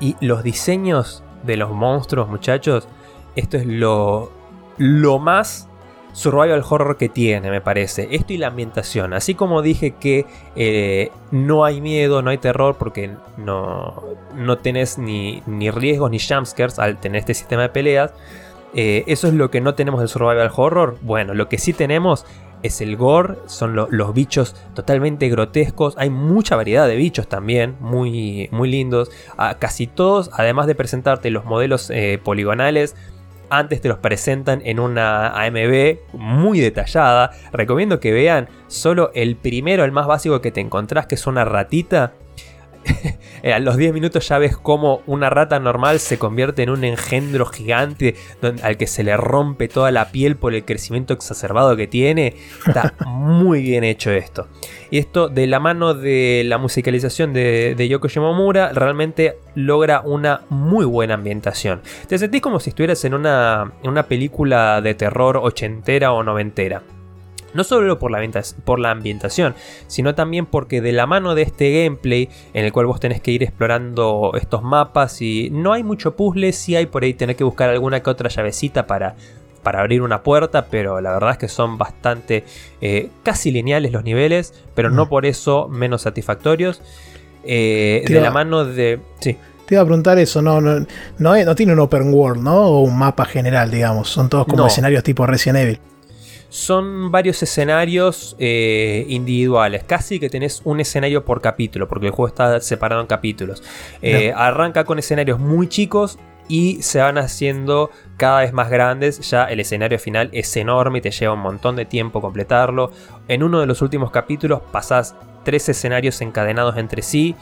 Y los diseños de los monstruos, muchachos, esto es lo, lo más survival horror que tiene, me parece. Esto y la ambientación. Así como dije que eh, no hay miedo, no hay terror, porque no, no tenés ni, ni riesgos ni jumpscares al tener este sistema de peleas. Eh, eso es lo que no tenemos del survival horror. Bueno, lo que sí tenemos es el gore, son lo- los bichos totalmente grotescos. Hay mucha variedad de bichos también, muy, muy lindos. Ah, casi todos, además de presentarte los modelos eh, poligonales, antes te los presentan en una AMB muy detallada. Recomiendo que vean solo el primero, el más básico que te encontrás, que es una ratita. Eh, a los 10 minutos ya ves cómo una rata normal se convierte en un engendro gigante donde- al que se le rompe toda la piel por el crecimiento exacerbado que tiene. Está muy bien hecho esto. Y esto de la mano de la musicalización de, de Yoko Shimomura realmente logra una muy buena ambientación. Te sentís como si estuvieras en una, en una película de terror ochentera o noventera. No solo por la, por la ambientación, sino también porque de la mano de este gameplay, en el cual vos tenés que ir explorando estos mapas y no hay mucho puzzle, sí hay por ahí tener que buscar alguna que otra llavecita para, para abrir una puerta, pero la verdad es que son bastante eh, casi lineales los niveles, pero no Mm. por eso menos satisfactorios. Eh, de la mano de... Sí. Te iba a preguntar eso, no, no, no, es- no tiene un open world, ¿no? O un mapa general, digamos. Son todos como No. escenarios tipo Resident Evil. Son varios escenarios eh, individuales, casi que tenés un escenario por capítulo, porque el juego está separado en capítulos. Eh, arranca con escenarios muy chicos y se van haciendo cada vez más grandes. Ya el escenario final es enorme y te lleva un montón de tiempo completarlo. En uno de los últimos capítulos pasás tres escenarios encadenados entre sí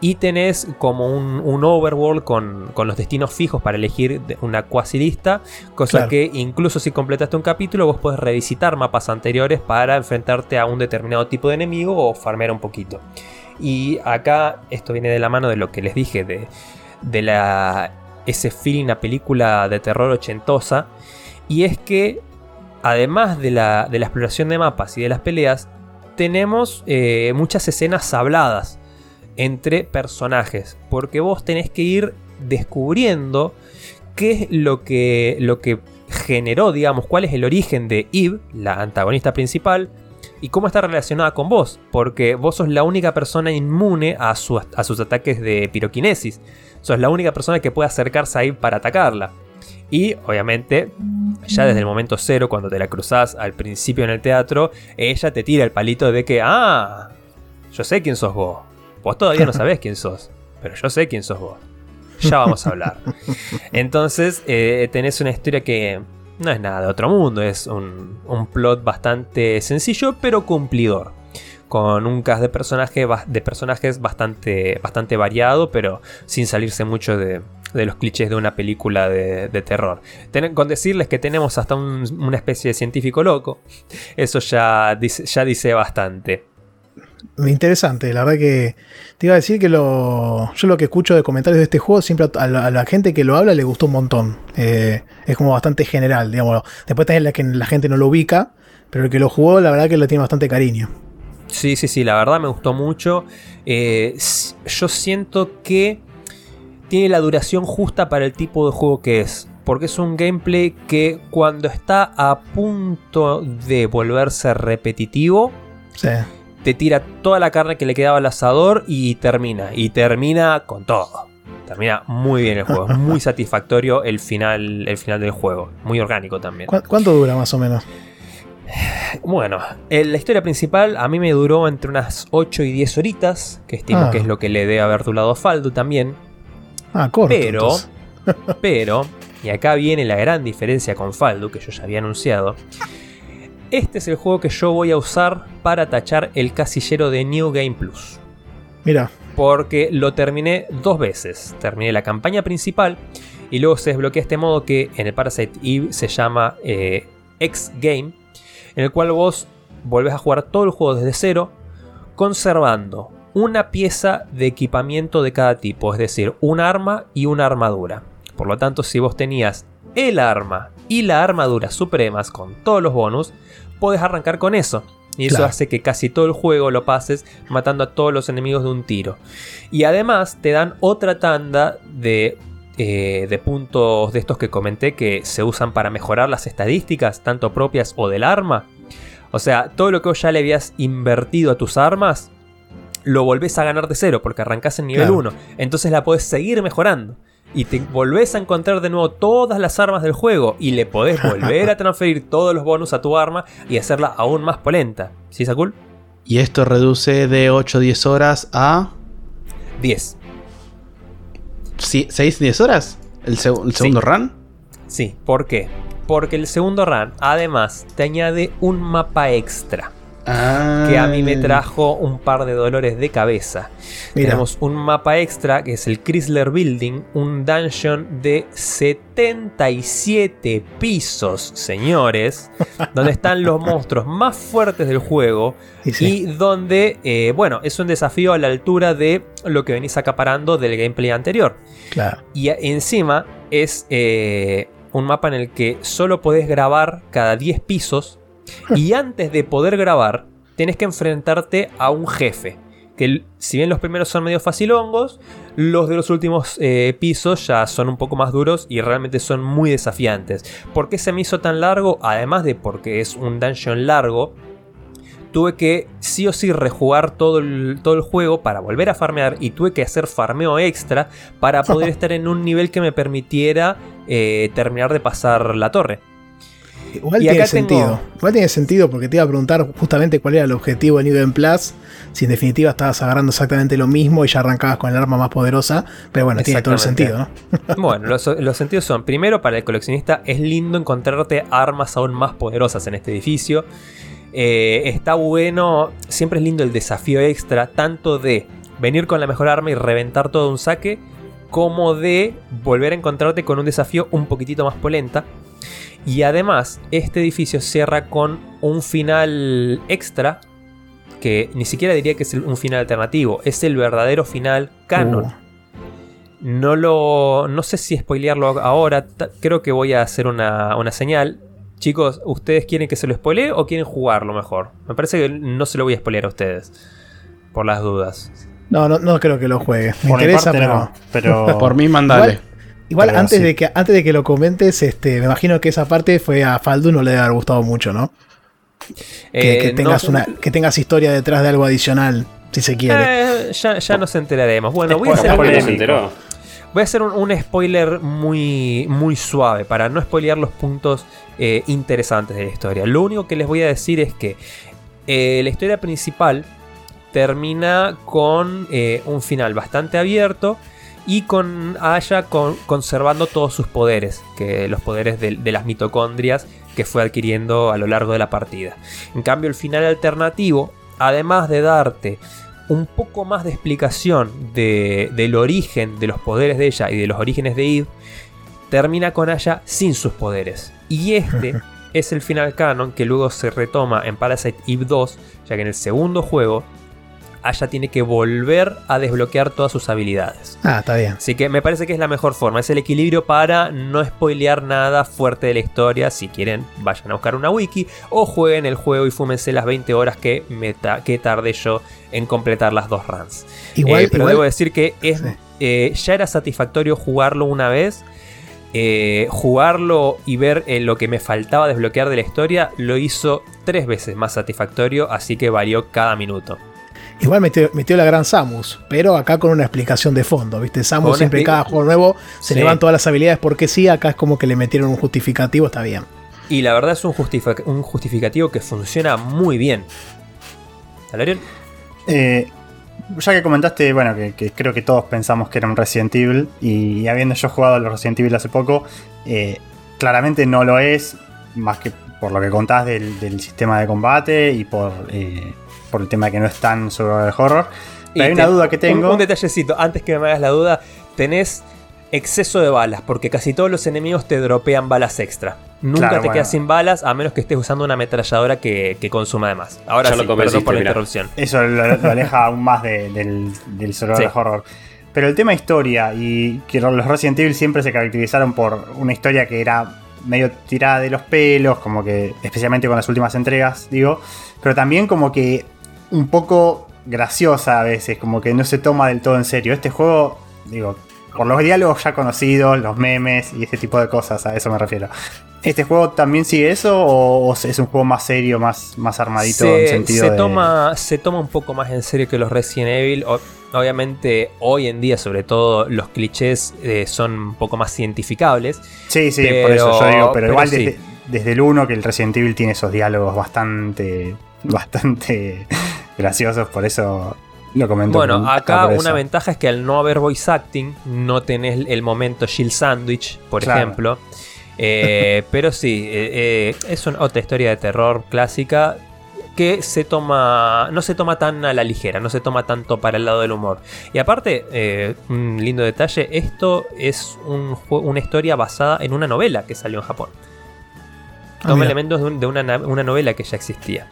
y tenés como un, un overworld con, con los destinos fijos para elegir una cuasi lista, cosa Claro. que incluso si completaste un capítulo vos podés revisitar mapas anteriores para enfrentarte a un determinado tipo de enemigo o farmear un poquito. Y acá esto viene de la mano de lo que les dije de, de la ese feeling a película de terror ochentosa y es que además de la, de la exploración de mapas y de las peleas tenemos eh, muchas escenas habladas entre personajes. Porque vos tenés que ir descubriendo qué es lo que, lo que generó, digamos, cuál es el origen de Eve, la antagonista principal, y cómo está relacionada con vos. Porque vos sos la única persona inmune a, a sus ataques de piroquinesis. Sos la única persona que puede acercarse a Eve para atacarla. Y obviamente, ya desde el momento cero, cuando te la cruzás al principio en el teatro, ella te tira el palito de que, ah, yo sé quién sos vos. Vos todavía no sabés quién sos, pero yo sé quién sos vos. Ya vamos a hablar. Entonces, eh, tenés una historia que no es nada de otro mundo, es un, un plot bastante sencillo, pero cumplidor. Con un cast de, personaje, de personajes bastante, bastante variado, pero sin salirse mucho de, de los clichés de una película de, de terror. Ten- con decirles que tenemos hasta un- una especie de científico loco, eso ya dice, ya dice bastante. Interesante, la verdad que te iba a decir que lo, yo lo que escucho de comentarios de este juego, siempre a la, a la gente que lo habla le gustó un montón. Eh, es como bastante general, digamos. Después también la, que la gente no lo ubica, pero el que lo jugó, la verdad que le tiene bastante cariño. Sí, sí, sí, la verdad me gustó mucho. Eh, yo siento que tiene la duración justa para el tipo de juego que es. Porque es un gameplay que cuando está a punto de volverse repetitivo, Sí. te tira toda la carne que le quedaba al asador y termina. Y termina con todo. Termina muy bien el juego. Es muy satisfactorio el final, el final del juego. Muy orgánico también. ¿Cu- ¿Cuánto dura más o menos? Bueno, la historia principal a mí me duró entre unas 8 y 10 horitas, que estimo Ah. que es lo que le debe haber durado a Faldo también. Ah, corto. Pero, pero, y acá viene la gran diferencia con Faldo, que yo ya había anunciado. Este es el juego que yo voy a usar para tachar el casillero de New Game Plus. Mira, Porque lo terminé dos veces. Terminé la campaña principal y luego se desbloquea este modo que en el Parasite Eve se llama eh, X Game, en el cual vos volvés a jugar todo el juego desde cero, conservando una pieza de equipamiento de cada tipo, es decir, un arma y una armadura. Por lo tanto, si vos tenías el arma y la armadura supremas con todos los bonus, podés arrancar con eso. Y eso Claro. hace que casi todo el juego lo pases matando a todos los enemigos de un tiro. Y además te dan otra tanda de, eh, de puntos de estos que comenté que se usan para mejorar las estadísticas, tanto propias o del arma. O sea, todo lo que vos ya le habías invertido a tus armas, lo volvés a ganar de cero porque arrancás en nivel Claro. 1. Entonces la podés seguir mejorando. Y te volvés a encontrar de nuevo todas las armas del juego. Y le podés volver a transferir todos los bonus a tu arma y hacerla aún más polenta. ¿Sí, Sakul? Y esto reduce de 8 10 horas a 10. 6 10 horas. ¿El, seg- el segundo run? Sí, ¿por qué? Porque el segundo run además te añade un mapa extra. Que a mí me trajo un par de dolores de cabeza. Mira. Tenemos un mapa extra que es el Chrysler Building, un dungeon de 77 pisos, señores, donde están los monstruos más fuertes del juego Y sí. y donde, eh, bueno, es un desafío a la altura de lo que venís acaparando del gameplay anterior. Claro. Y encima es eh, un mapa en el que solo podés grabar cada 10 pisos. Y antes de poder grabar, tenés que enfrentarte a un jefe. Que si bien los primeros son medio facilongos, los de los últimos eh, pisos ya son un poco más duros y realmente son muy desafiantes. ¿Por qué se me hizo tan largo? Además de porque es un dungeon largo, tuve que sí o sí rejugar todo el, todo el juego para volver a farmear y tuve que hacer farmeo extra para poder estar en un nivel que me permitiera eh, terminar de pasar la torre. Igual Y tiene tengo- sentido. Igual tiene sentido porque te iba a preguntar justamente cuál era el objetivo de New Game Plus. Si en definitiva estabas agarrando exactamente lo mismo y ya arrancabas con el arma más poderosa. Pero bueno, tiene todo el sentido. Bueno, los, los sentidos son, primero para el coleccionista es lindo encontrarte armas aún más poderosas en este edificio. Eh, está bueno, siempre es lindo el desafío extra, tanto de venir con la mejor arma y reventar todo un saque, como de volver a encontrarte con un desafío un poquitito más polenta. Y además, este edificio cierra con un final extra, que ni siquiera diría que es un final alternativo, es el verdadero final canon. Uh, No lo. No sé si spoilearlo ahora. Creo que voy a hacer una, una señal. Chicos, ¿ustedes quieren que se lo spoilee o quieren jugarlo mejor? Me parece que no se lo voy a spoilear a ustedes. Por las dudas. no, no, no creo que lo juegue. Me Por mi interesa, parte pero. no, pero Por mí, mandale. Igual Pero antes, de que, antes de que lo comentes, este, me imagino que esa parte fue a Faldu no le debe haber gustado mucho, ¿no? Que, Eh, que no- tengas una, que tengas historia detrás de algo adicional, si se quiere. Eh, ya, ya nos enteraremos. Bueno, voy a hacer, ¿Cómo que no se polémico. enteró? voy a hacer un, un spoiler muy, muy suave para no spoilear los puntos eh, interesantes de la historia. Lo único que les voy a decir es que eh, la historia principal termina con eh, un final bastante abierto y con Aya con- conservando todos sus poderes, que los poderes de, de las mitocondrias que fue adquiriendo a lo largo de la partida. En cambio, el final alternativo, además de darte un poco más de explicación de- del origen de los poderes de ella y de los orígenes de Eve, termina con Aya sin sus poderes. Y este es el final canon que luego se retoma en Parasite Eve 2, ya que en el segundo juego Aya tiene que volver a desbloquear todas sus habilidades. Ah, está bien. Así que me parece que es la mejor forma, es el equilibrio para no spoilear nada fuerte de la historia. Si quieren, vayan a buscar una wiki o jueguen el juego y fúmense las 20 horas que, me ta- que tardé yo en completar las dos runs. Igual, Eh, pero igual- debo decir que es, Sí. eh, ya era satisfactorio jugarlo una vez. Eh, jugarlo y ver eh, lo que me faltaba desbloquear de la historia lo hizo tres veces más satisfactorio, así que varió cada minuto. Igual metió, metió la gran Samus, pero acá con una explicación de fondo, ¿viste? Samus siempre cada juego nuevo se Sí. le van todas las habilidades porque sí, acá es como que le metieron un justificativo, está bien. Y la verdad es un, justific- un justificativo que funciona muy bien. ¿Valerian? Eh, ya que comentaste, bueno, que, que creo que todos pensamos que era un Resident Evil, y habiendo yo jugado a los Resident Evil hace poco, eh, claramente no lo es, más que por lo que contás del, del sistema de combate y por, eh, por el tema de que no es tan survival horror. Pero hay Y una te- duda que tengo. Un, un detallecito, antes que me hagas la duda, tenés exceso de balas, porque casi todos los enemigos te dropean balas extra. Nunca Claro, te bueno. quedas sin balas a menos que estés usando una ametralladora que, que consuma de más. Ahora Ya sí, lo perdón por la mirá. interrupción. Eso lo, lo aleja aún más de- del, del Sí. horror. Pero el tema historia y que los Resident Evil siempre se caracterizaron por una historia que era medio tirada de los pelos, como que especialmente con las últimas entregas, digo, pero también como que un poco graciosa a veces, como que no se toma del todo en serio. Este juego, digo, por los diálogos ya conocidos, los memes y ese tipo de cosas, a eso me refiero. ¿Este juego también sigue eso o es un juego más serio, más, más armadito se, en sentido se de- toma se toma un poco más en serio que los Resident Evil O- obviamente hoy en día sobre todo los clichés eh, son un poco más identificables Sí, sí, pero- por eso yo digo, pero, pero igual sí. desde, desde el 1 que el Resident Evil tiene esos diálogos bastante, bastante graciosos, por eso lo comento. bueno acá una ventaja es que al no haber voice acting no tenés el momento Shield Sandwich por Claro. ejemplo Eh, pero sí eh, eh, es una otra historia de terror clásica que se toma no se toma tan a la ligera, no se toma tanto para el lado del humor. Y aparte, un lindo detalle, esto es un una historia basada en una novela que salió en Japón. Ah, Toma mira. elementos de, un- de una, na- una novela que ya existía.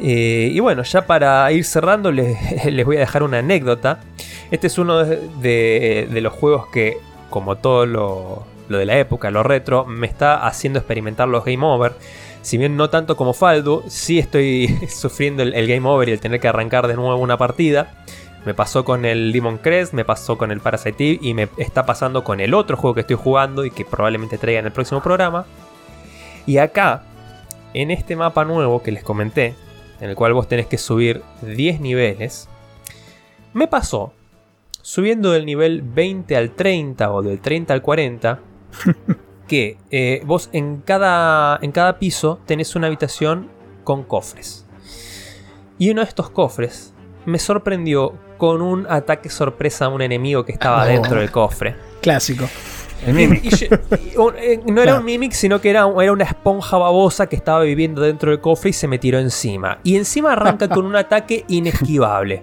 Eh, y bueno, ya para ir cerrando, les, voy a dejar una anécdota. Este es uno de, los juegos que, como todo lo, de la época, lo retro, me está haciendo experimentar los game over. Si bien no tanto como Faldo, sí estoy sufriendo el, el game over y el tener que arrancar de nuevo una partida. Me pasó con el Demon Crest, me pasó con el Parasite Eve y me está pasando con el otro juego que estoy jugando y que probablemente traiga en el próximo programa. Y acá, en este mapa nuevo que les comenté, en el cual vos tenés que subir 10 niveles, me pasó subiendo del nivel 20 al 30 o del 30 al 40 que eh, vos en cada, en cada piso tenés una habitación con cofres. Y uno de estos cofres me sorprendió con un ataque sorpresa a un enemigo que estaba Oh. dentro del cofre. Clásico. El Mimic. Y yo- y un- eh, no era Claro. un mimic, sino que era, era una esponja babosa que estaba viviendo dentro del cofre y se me tiró encima. Y encima arranca con un ataque inesquivable.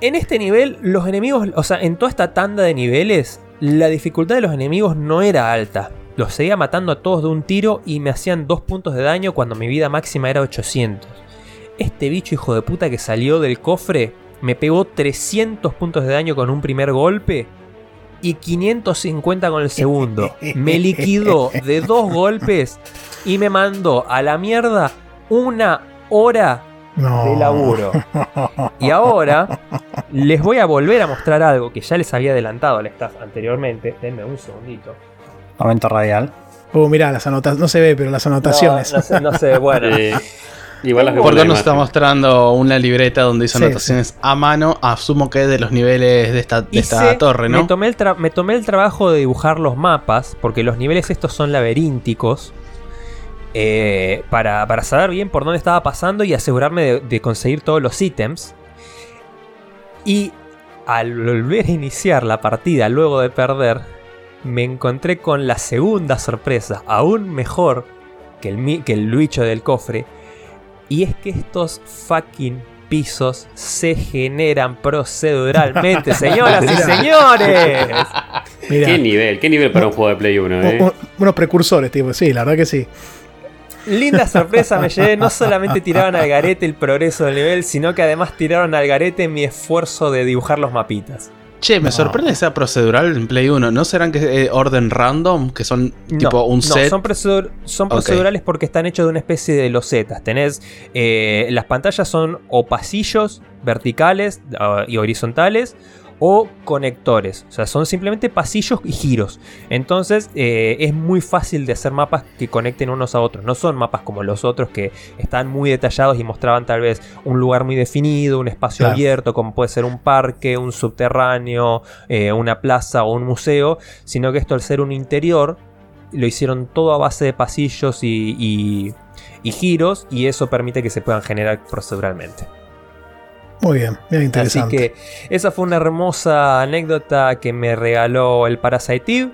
En este nivel, los enemigos, o sea, en toda esta tanda de niveles, la dificultad de los enemigos no era alta. Los seguía matando a todos de un tiro y me hacían dos puntos de daño cuando mi vida máxima era 800. Este bicho hijo de puta que salió del cofre me pegó 300 puntos de daño con un primer golpe y 550 con el segundo. Me liquidó de dos golpes y me mandó a la mierda una hora No. de laburo. Y ahora les voy a volver a mostrar algo que ya les había adelantado al staff anteriormente. Denme un segundito. Momento radial. Uh, mirá, las anotaciones. No se ve, pero las anotaciones. No, no sé, no sé, bueno. Igual las Por nos está mostrando una libreta donde hizo Sí, anotaciones a mano. Asumo que de los niveles de esta, de esta Hice- torre, Me ¿no? tomé, el tra- me tomé el trabajo de dibujar los mapas, porque los niveles estos son laberínticos, eh, para, para saber bien por dónde estaba pasando y asegurarme de, de conseguir todos los ítems. Y al volver a iniciar la partida luego de perder, me encontré con la segunda sorpresa, aún mejor que el, que el bicho del cofre. Y es que estos fucking pisos se generan proceduralmente, señoras y señores. Mirá. ¿Qué nivel? ¿Qué nivel para un juego de Play 1? Un- Eh? un- unos precursores, tipo. Sí, la verdad que sí. Linda sorpresa me llevé. No solamente tiraron al garete el progreso del nivel, sino que además tiraron al garete mi esfuerzo de dibujar los mapitas. Che, me No. sorprende que sea procedural en Play 1. ¿No serán que eh, orden random? Que son tipo no, un no, set. son, procedur- son procedurales porque están hechos de una especie de losetas. Tenés. eh, las pantallas son o pasillos verticales ah, y horizontales. O conectores. O sea, son simplemente pasillos y giros. Entonces eh, es muy fácil de hacer mapas que conecten unos a otros. No son mapas como los otros que están muy detallados y mostraban tal vez un lugar muy definido, un espacio Claro. abierto, como puede ser un parque, un subterráneo, eh, una plaza o un museo. Sino que esto al ser un interior lo hicieron todo a base de pasillos y, y- y giros y eso permite que se puedan generar proceduralmente. Muy bien, bien interesante. Así que esa fue una hermosa anécdota que me regaló el Parasite.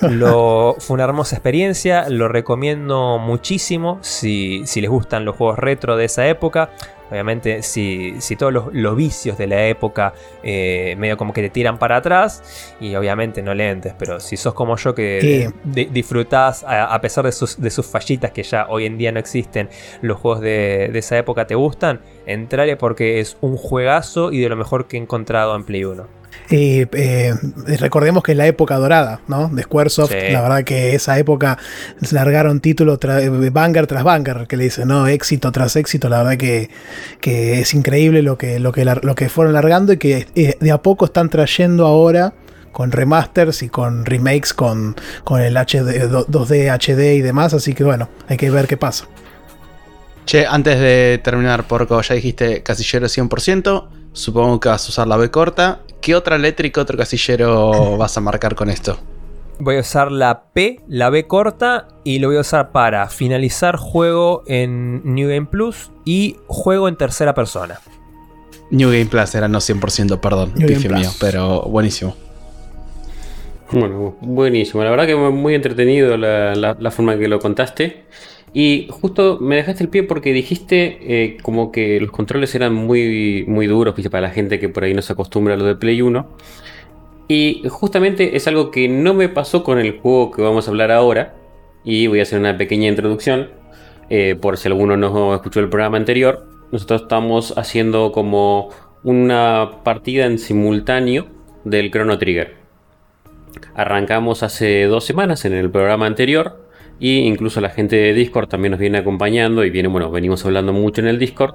Lo, fue una hermosa experiencia, lo recomiendo muchísimo si, si les gustan los juegos retro de esa época. Obviamente, si, si todos los, los vicios de la época eh, medio como que te tiran para atrás, y obviamente no lentes, pero si sos como yo que di- disfrutás, a, a pesar de sus, de sus fallitas que ya hoy en día no existen, los juegos de, de esa época te gustan, entrale porque es un juegazo y de lo mejor que he encontrado en Play 1. Y eh, recordemos que es la época dorada, ¿no? De Squaresoft, Sí. la verdad que esa época largaron título tra- banger tras banger, que le dicen, ¿no? Éxito tras éxito, la verdad que, que es increíble lo que, lo, que, lo que fueron largando y que eh, de a poco están trayendo ahora con remasters y con remakes con, con el HD, do- 2D, HD y demás, así que bueno, hay que ver qué pasa. Che, antes de terminar, Porco, ya dijiste casillero 100%. Supongo que vas a usar la B corta. ¿Qué otra letra y qué otro casillero vas a marcar con esto? Voy a usar la P, la B corta, y lo voy a usar para finalizar juego en New Game Plus y juego en tercera persona. New Game Plus era no 100%, perdón, Plus. mío, pero buenísimo. Bueno, buenísimo. La verdad que muy entretenido la, la- la forma en que lo contaste. Y justo me dejaste el pie porque dijiste eh, como que los controles eran muy, muy duros, para la gente que por ahí no se acostumbra a lo de Play 1. Y justamente es algo que no me pasó con el juego que vamos a hablar ahora. Y voy a hacer una pequeña introducción. eh, por si alguno no escuchó el programa anterior. Nosotros estamos haciendo como una partida en simultáneo del Chrono Trigger. Arrancamos hace dos semanas en el programa anterior. Y incluso la gente de Discord también nos viene acompañando. Y viene, bueno, venimos hablando mucho en el Discord.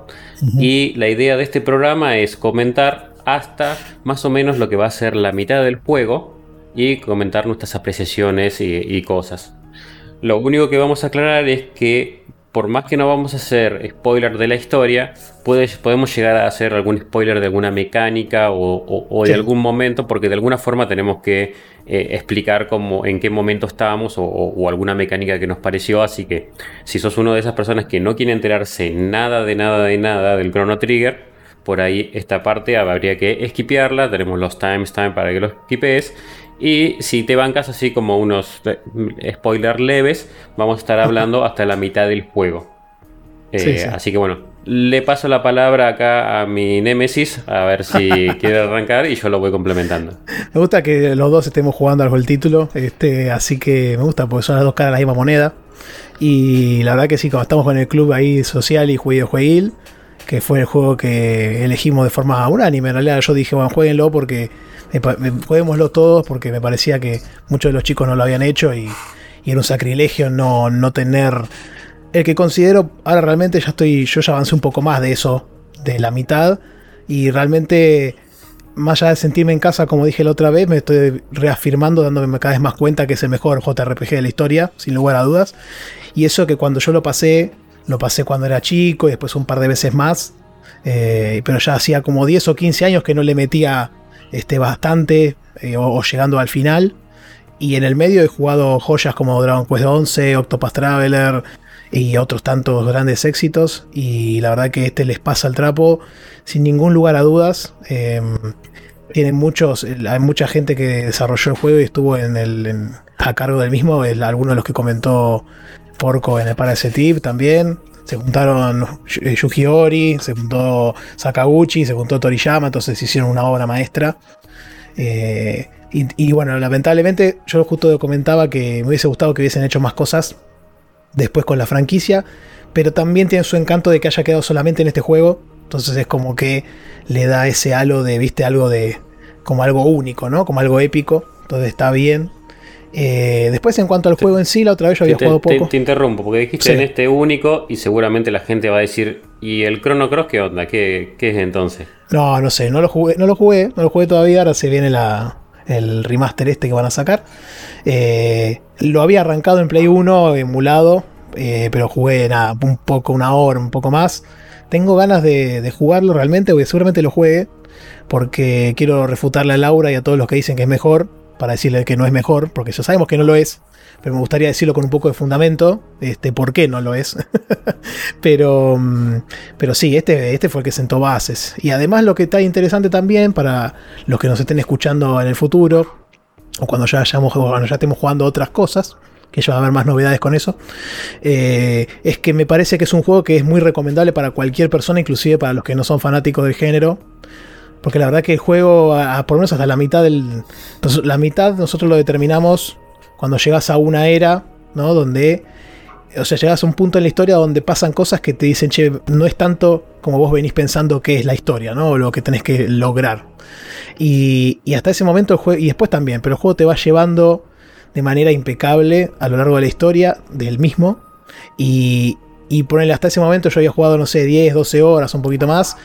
Y la idea de este programa es comentar hasta más o menos lo que va a ser la mitad del juego. Y comentar nuestras apreciaciones y, y cosas. Lo único que vamos a aclarar es que por más que no vamos a hacer spoiler de la historia, podemos llegar a hacer algún spoiler de alguna mecánica o, o- o de Sí. algún momento, porque de alguna forma tenemos que eh, explicar cómo, en qué momento estábamos o, alguna mecánica que nos pareció. Así que si sos una de esas personas que no quiere enterarse nada de nada de nada del Chrono Trigger, por ahí esta parte habría que esquipearla. Tenemos los timestamps para que los esquipees. Y si te bancas así como unos eh, spoilers leves, vamos a estar hablando hasta la mitad del juego. Eh, Sí, sí. Así que bueno, le paso la palabra acá a mi Némesis a ver si quiere arrancar y yo lo voy complementando. Me gusta que los dos estemos jugando algo el título, este, así que me gusta porque son las dos caras de la misma moneda. Y la verdad que sí, como estamos con el club ahí social y videojueguil, que fue el juego que elegimos de forma unánime. En realidad yo dije, bueno, jueguenlo porque juguémoslo todos porque me parecía que muchos de los chicos no lo habían hecho y, era un sacrilegio no, no tener el que considero, ahora realmente ya estoy, yo ya avancé un poco más de eso, de la mitad, y realmente, más allá de sentirme en casa, como dije la otra vez, me estoy reafirmando, dándome cada vez más cuenta que es el mejor JRPG de la historia, sin lugar a dudas, y eso que cuando yo lo pasé, lo pasé cuando era chico y después un par de veces más, eh, pero ya hacía como 10 o 15 años que no le metía este, bastante, eh, o, llegando al final. Y en el medio he jugado joyas como Dragon Quest 11, Octopath Traveler y otros tantos grandes éxitos. Y la verdad que este les pasa el trapo sin ningún lugar a dudas. Eh, tienen muchos, hay mucha gente que desarrolló el juego y estuvo en el, a cargo del mismo. El, algunos de los que comentó Porco en el Eve también. Se juntaron eh, Yuji Ori, se juntó Sakaguchi, se juntó Toriyama, entonces hicieron una obra maestra. Eh, y, y bueno, lamentablemente yo justo comentaba que me hubiese gustado que hubiesen hecho más cosas después con la franquicia, pero también tiene su encanto de que haya quedado solamente en este juego, entonces es como que le da ese halo de, viste, algo de, como algo único, ¿no? Como algo épico, entonces está bien. Eh, después en cuanto al juego en sí, la otra vez yo había te, jugado te- poco. te interrumpo, porque dijiste Sí. en este único y seguramente la gente va a decir, ¿y el Chrono Cross qué onda? ¿Qué, qué es entonces? No, no sé, no lo jugué, no lo jugué, no lo jugué todavía, ahora se viene la, el remaster este que van a sacar. Eh, lo había arrancado en Play 1, emulado, eh, pero jugué nada, un poco, una hora, un poco más. Tengo ganas de, de jugarlo realmente, porque seguramente lo juegue, porque quiero refutarle a Laura y a todos los que dicen que es mejor, para decirle que no es mejor, porque ya sabemos que no lo es, pero me gustaría decirlo con un poco de fundamento, este, por qué no lo es. pero, mm, pero sí, este, este fue el que sentó bases. Y además lo que está interesante también para los que nos estén escuchando en el futuro, o cuando ya, hayamos, cuando ya estemos jugando otras cosas, que ya va a haber más novedades con eso, eh, es que me parece que es un juego que es muy recomendable para cualquier persona, inclusive para los que no son fanáticos del género. Porque la verdad que el juego, por lo menos hasta la mitad del. La mitad nosotros lo determinamos cuando llegas a una era, ¿no? Donde. O sea, llegas a un punto en la historia donde pasan cosas que te dicen, che, no es tanto como vos venís pensando que es la historia, ¿no? O lo que tenés que lograr. Y, y hasta ese momento el juego. Y después también, pero el juego te va llevando de manera impecable a lo largo de la historia del mismo. Y, y ponerle hasta ese momento yo había jugado, no sé, 10, 12 horas, un poquito más.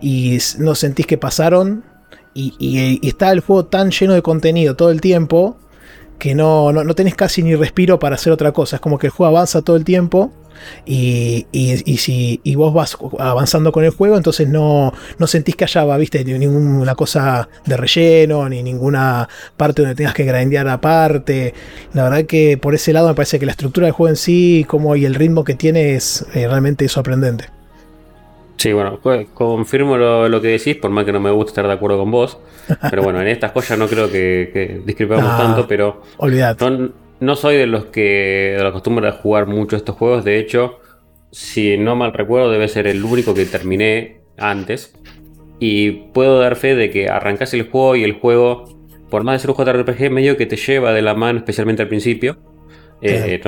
Y no sentís que pasaron. Y, y, está el juego tan lleno de contenido todo el tiempo que no, no, no, tenés casi ni respiro para hacer otra cosa. Es como que el juego avanza todo el tiempo y, y, si y vos vas avanzando con el juego, entonces no, no sentís que haya, viste, ninguna cosa de relleno, ni ninguna parte donde tengas que grandear aparte. La verdad que por ese lado me parece que la estructura del juego en sí, como y el ritmo que tiene es eh, realmente sorprendente. Sí, bueno, confirmo lo, que decís, por más que no me guste estar de acuerdo con vos. Pero bueno, en estas cosas no creo que, que discrepamos tanto, pero. No soy de los que de la costumbre de jugar mucho estos juegos. De hecho, si no mal recuerdo, debe ser el único que terminé antes. Y puedo dar fe de que arrancas el juego y el juego, por más de ser un JRPG, medio que te lleva de la mano, especialmente al principio. Eh,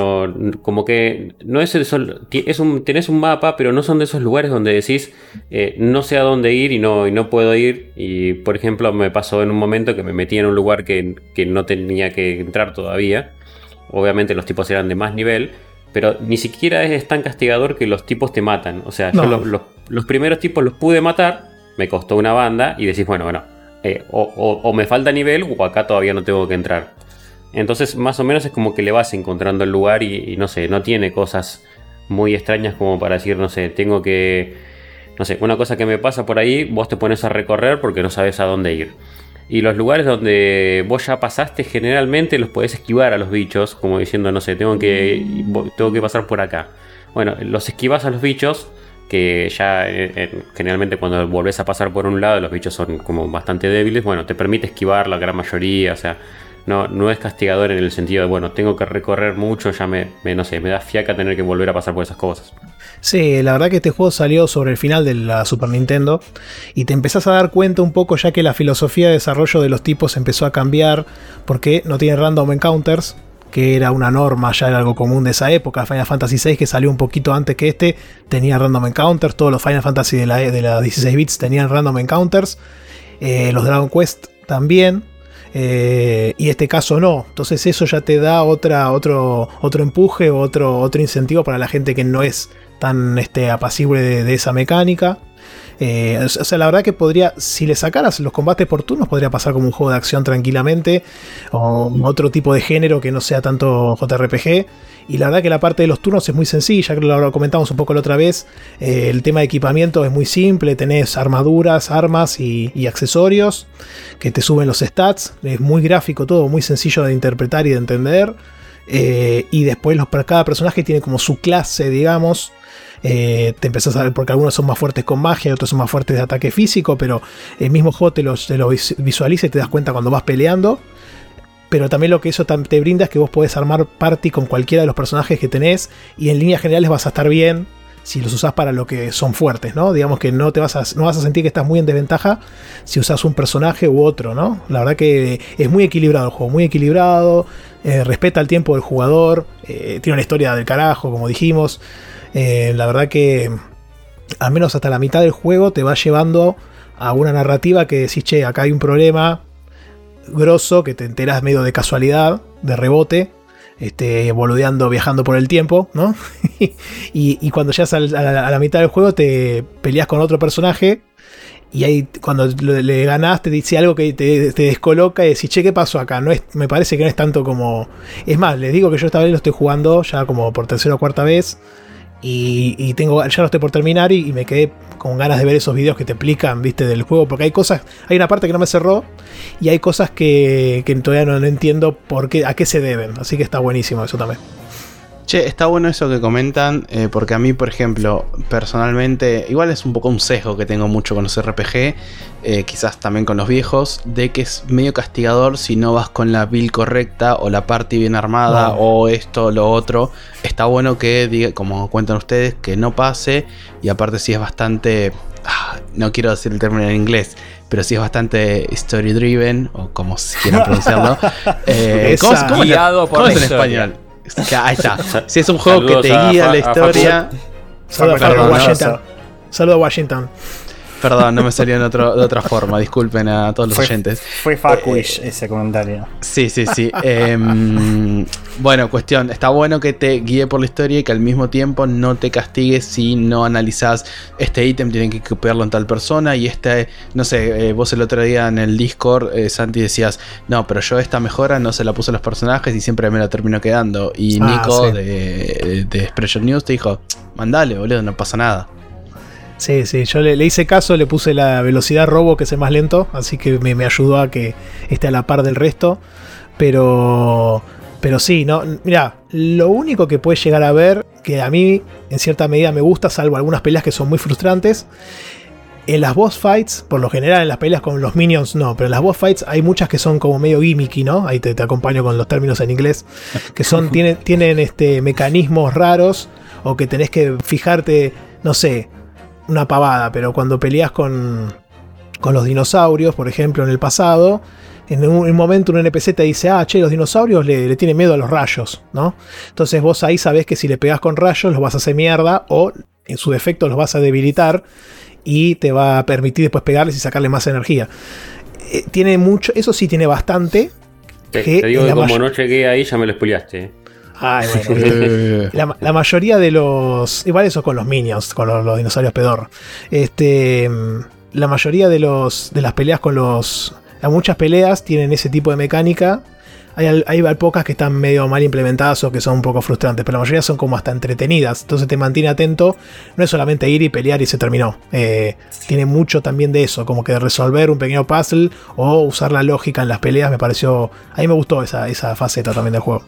como que no es el sol, es un, tenés un mapa, pero no son de esos lugares donde decís eh, no sé a dónde ir y no, y no puedo ir. Y por ejemplo, me pasó en un momento que me metí en un lugar que, que no tenía que entrar todavía. Obviamente los tipos eran de más nivel, pero ni siquiera es tan castigador que los tipos te matan. O sea, yo los, primeros tipos los pude matar, me costó una banda y decís, bueno, bueno, eh, o, me falta nivel o acá todavía no tengo que entrar. Entonces, más o menos es como que le vas encontrando el lugar y, no sé, no tiene cosas muy extrañas como para decir, no sé, tengo que. No sé, una cosa que me pasa por ahí, vos te pones a recorrer porque no sabes a dónde ir. Y los lugares donde vos ya pasaste, generalmente los podés esquivar a los bichos, como diciendo, no sé, tengo que, tengo que pasar por acá. Bueno, los esquivas a los bichos, que ya eh, eh, generalmente cuando volvés a pasar por un lado, los bichos son como bastante débiles. Bueno, te permite esquivar la gran mayoría, o sea, no, no es castigador en el sentido de, bueno, tengo que recorrer mucho, ya me, me, no sé, me da fiaca tener que volver a pasar por esas cosas. Sí, la verdad que este juego salió sobre el final de la Super Nintendo y te empezás a dar cuenta un poco ya que la filosofía de desarrollo de los tipos empezó a cambiar porque no tiene random encounters, que era una norma, ya era algo común de esa época. Final Fantasy VI, que salió un poquito antes que este, tenía random encounters. Todos los Final Fantasy de la, de la 16 bits tenían random encounters. Eh, los Dragon Quest también. Eh, y este caso no. Entonces eso ya te da otra, otro, otro empuje, otro, otro incentivo para la gente que no es tan este, apacible de, esa mecánica. Eh, o sea, la verdad que podría, si le sacaras los combates por turnos, podría pasar como un juego de acción tranquilamente, o otro tipo de género que no sea tanto JRPG. Y la verdad que la parte de los turnos es muy sencilla, lo comentamos un poco la otra vez. Eh, el tema de equipamiento es muy simple, tenés armaduras, armas y, accesorios que te suben los stats. Es muy gráfico todo, muy sencillo de interpretar y de entender. Eh, y después los, cada personaje tiene como su clase, digamos. Eh, te empezás a ver porque algunos son más fuertes con magia otros son más fuertes de ataque físico, pero el mismo juego te los, visualiza y te das cuenta cuando vas peleando. Pero también lo que eso te brinda es que vos podés armar party con cualquiera de los personajes que tenés y en líneas generales vas a estar bien si los usás para lo que son fuertes, ¿no? Digamos que no te vas a, no vas a sentir que estás muy en desventaja si usas un personaje u otro, ¿no? La verdad que es muy equilibrado el juego, muy equilibrado, eh, respeta el tiempo del jugador, eh, tiene una historia del carajo, como dijimos. Eh, la verdad que al menos hasta la mitad del juego te va llevando a una narrativa que decís, che, acá hay un problema grosso que te enteras medio de casualidad, de rebote, este, boludeando, viajando por el tiempo, ¿no? y, cuando llegas a la, mitad del juego te peleas con otro personaje y ahí cuando le, ganas te dice algo que te, descoloca y decís, che, ¿qué pasó acá? No es, me parece que no es tanto como... Es más, les digo que yo esta vez lo estoy jugando ya como por tercera o cuarta vez. Y, tengo, ya lo estoy por terminar y, me quedé con ganas de ver esos videos que te explican, viste, del juego. Porque hay cosas, hay una parte que no me cerró y hay cosas que, todavía no, entiendo por qué, a qué se deben. Así que está buenísimo eso también. Che, está bueno eso que comentan, eh, porque a mí, por ejemplo, personalmente, igual es un poco un sesgo que tengo mucho con los RPG, eh, quizás también con los viejos, de que es medio castigador si no vas con la build correcta o la party bien armada No. o esto, lo otro. Está bueno que, diga, como cuentan ustedes, que no pase y aparte si es bastante... ah, no quiero decir el término en inglés, pero si es bastante story driven, o como si quieran pronunciarlo. eh, ¿cómo, Esa. cómo es- Guiado por cómo es en historia. español? Ahí está. Si es un juego Saludos que te a guía Fa- la a historia. Saludos a Washington. Saludos a Washington. Perdón, no me salió en otro- de otra forma. Disculpen a todos los Fue, oyentes. fue Faquish ese comentario. Sí, sí, sí. Em, bueno, cuestión. Está bueno que te guíe por la historia y que al mismo tiempo no te castigue si no analizás este ítem, tienen que copiarlo en tal persona y este, no sé, eh, vos el otro día en el Discord, eh, Santi, decías, no, pero yo esta mejora no se la puse a los personajes y siempre me la termino quedando. Y Ah, Nico sí. de, de Expression News te dijo, mandale, boludo, no pasa nada. Sí, sí, yo le, le hice caso, le puse la velocidad robo, que es el más lento, así que me, me ayudó a que esté a la par del resto. Pero, pero sí, no, mira, lo único que puedes llegar a ver, que a mí en cierta medida me gusta, salvo algunas peleas que son muy frustrantes, en las boss fights, por lo general en las peleas con los minions no, pero en las boss fights hay muchas que son como medio gimmicky, ¿no? Ahí te, te acompaño con los términos en inglés, que son, tienen, tienen este, mecanismos raros o que tenés que fijarte, no sé, una pavada, pero cuando peleas con, con los dinosaurios, por ejemplo, en el pasado, en un, en un momento un NPC te dice, ah, che, los dinosaurios le, le tienen miedo a los rayos, ¿no? Entonces vos ahí sabés que si le pegas con rayos los vas a hacer mierda o en su defecto los vas a debilitar y te va a permitir después pegarles y sacarle más energía. Eh, tiene mucho, eso sí tiene bastante. Te, que te digo que como no llegué ahí ya me lo spoileaste. Ay, bueno, Eh, La, la mayoría de los. Igual eso con los minions, con los, los dinosaurios pedor. Este. La mayoría de los. de las peleas con los. Muchas peleas tienen ese tipo de mecánica. Hay, hay pocas que están medio mal implementadas o que son un poco frustrantes, pero la mayoría son como hasta entretenidas. Entonces te mantiene atento. No es solamente ir y pelear y se terminó. Eh, tiene mucho también de eso, como que de resolver un pequeño puzzle o usar la lógica en las peleas. Me pareció. A mí me gustó esa, esa faceta también del juego.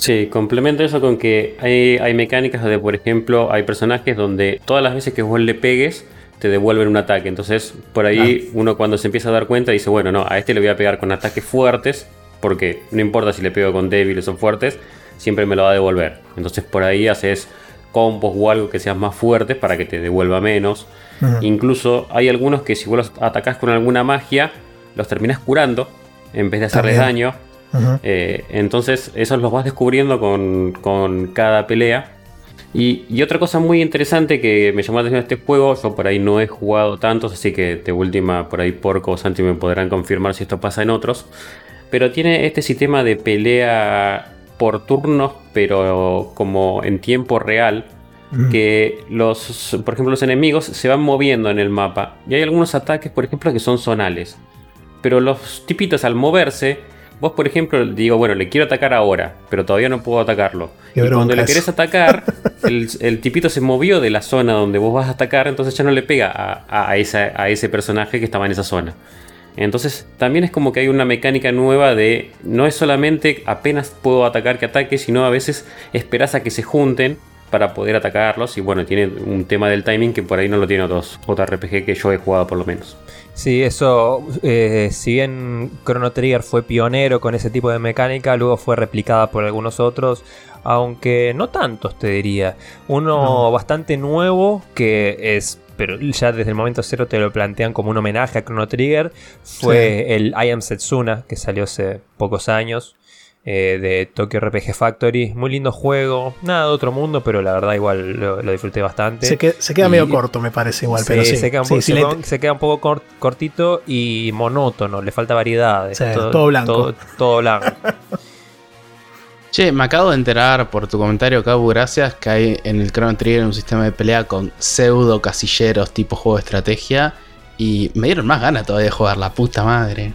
Sí, complemento eso con que hay, hay mecánicas donde, por ejemplo, hay personajes donde todas las veces que vos le pegues te devuelven un ataque. Entonces, por ahí uno cuando se empieza a dar cuenta dice, bueno, no, a este le voy a pegar con ataques fuertes, porque no importa si le pego con débiles o fuertes, siempre me lo va a devolver. Entonces, por ahí haces combos o algo que sean más fuertes para que te devuelva menos. Incluso hay algunos que si vos los atacás con alguna magia, los terminas curando en vez de hacerles También. daño. Eh, entonces, esos los vas descubriendo con, con cada pelea. Y, y otra cosa muy interesante que me llamó la atención de este juego, yo por ahí no he jugado tantos, así que de última, por ahí Porco o Santi me podrán confirmar si esto pasa en otros. Pero tiene este sistema de pelea por turnos, pero como en tiempo real. Que los, por ejemplo, los enemigos se van moviendo en el mapa. Y hay algunos ataques, por ejemplo, que son zonales. Pero los tipitos al moverse, vos por ejemplo, digo, bueno, le quiero atacar ahora, pero todavía no puedo atacarlo. Y cuando le querés atacar, el, el tipito se movió de la zona donde vos vas a atacar, entonces ya no le pega a, esa- a ese personaje que estaba en esa zona. Entonces también es como que hay una mecánica nueva de no es solamente apenas puedo atacar que ataque, sino a veces esperás a que se junten para poder atacarlos. Y bueno, tiene un tema del timing que por ahí no lo tiene otros JRPG que yo he jugado por lo menos. Sí, eso, eh, si bien Chrono Trigger fue pionero con ese tipo de mecánica, luego fue replicada por algunos otros, aunque no tantos te diría. Uno bastante nuevo que es, pero ya desde el momento cero te lo plantean como un homenaje a Chrono Trigger, fue el I Am Setsuna, que salió hace pocos años. Eh, de Tokyo RPG Factory, muy lindo juego, nada de otro mundo, pero la verdad igual lo, lo disfruté bastante. Se, que- se queda Y- medio corto, me parece igual, pero sí. se, queda un Sí, poco, sí, se le- queda- se queda un poco cort- cortito y monótono, le falta variedad. Sí, todo blanco. Todo, todo blanco. Che, me acabo de enterar por tu comentario, Cabu, gracias, que hay en el Chrono Trigger un sistema de pelea con pseudo casilleros tipo juego de estrategia. Y me dieron más ganas todavía de jugar, la puta madre.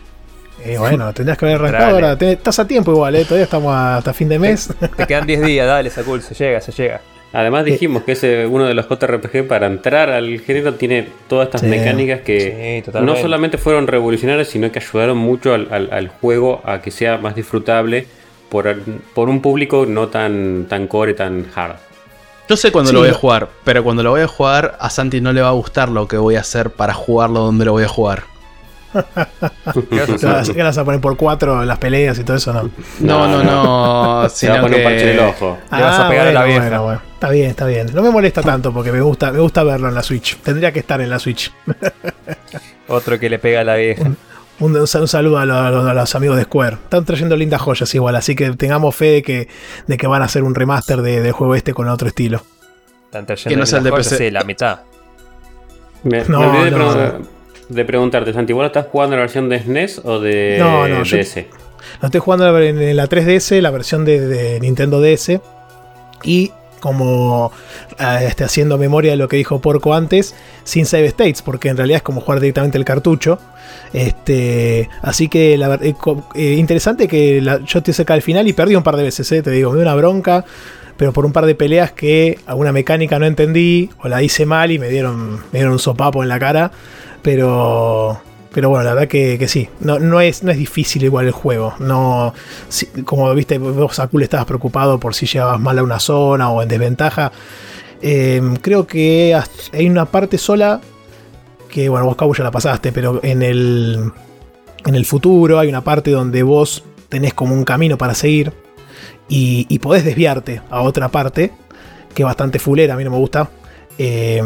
Eh, bueno, tendrías que haber arrancado Dale. ahora. Te- Estás a tiempo igual, ¿eh? Todavía estamos hasta fin de mes. Te quedan 10 días, dale, Sakul, se llega, se llega. Además dijimos que es eh, uno de los JRPG para entrar al género tiene todas estas Sí. mecánicas que Sí, no solamente fueron revolucionarias, sino que ayudaron mucho al, al- al juego a que sea más disfrutable por, por un público no tan, tan core, tan hard. Yo sé cuándo Sí, lo voy a jugar, pero cuando lo voy a jugar, a Santi no le va a gustar lo que voy a hacer para jugarlo donde lo voy a jugar. ¿Qué vas a ¿Qué vas, hacer? qué vas a poner por cuatro en las peleas y todo eso? No. No, no, no. Se va a poner un parche en el que. ojo. Le vas a Ah, pegar a la bueno, vieja. bueno, bueno. Está bien, está bien. No me molesta tanto porque me gusta, me gusta verlo en la Switch. Tendría que estar en la Switch. Otro que le pega a la vieja. Un, un saludo a los, a los- a los amigos de Square. Están trayendo lindas joyas igual, así que tengamos fe de que, de que van a hacer un remaster de- del juego este con otro estilo. Están trayendo Que no sea el de las joyas, PC. sí, la mitad. Me, me No, olvidé de, no. De preguntarte, Santi, ¿vos estás jugando la versión de SNES o de No, no, yo- DS? Lo estoy jugando en la 3DS, la versión de, de Nintendo DS. Y como eh, este, haciendo memoria de lo que dijo Porco antes, sin save states, porque en realidad es como jugar directamente el cartucho. Este, así que la, eh, eh, interesante que la- yo estoy cerca del final y perdí un par de veces, eh, te digo, me dio una bronca, pero por un par de peleas que alguna mecánica no entendí o la hice mal y me dieron, me dieron un sopapo en la cara. Pero, pero bueno, la verdad que, que sí, no, no, es, no es difícil igual el juego. No, si- como viste, vos Akul estabas preocupado por si llegabas mal a una zona o en desventaja. Eh, creo que hay una parte sola que, bueno, vos Cabo ya la pasaste, pero en el, en el futuro hay una parte donde vos tenés como un camino para seguir y, podés desviarte a otra parte, que es bastante fulera, a mí no me gusta. Eh,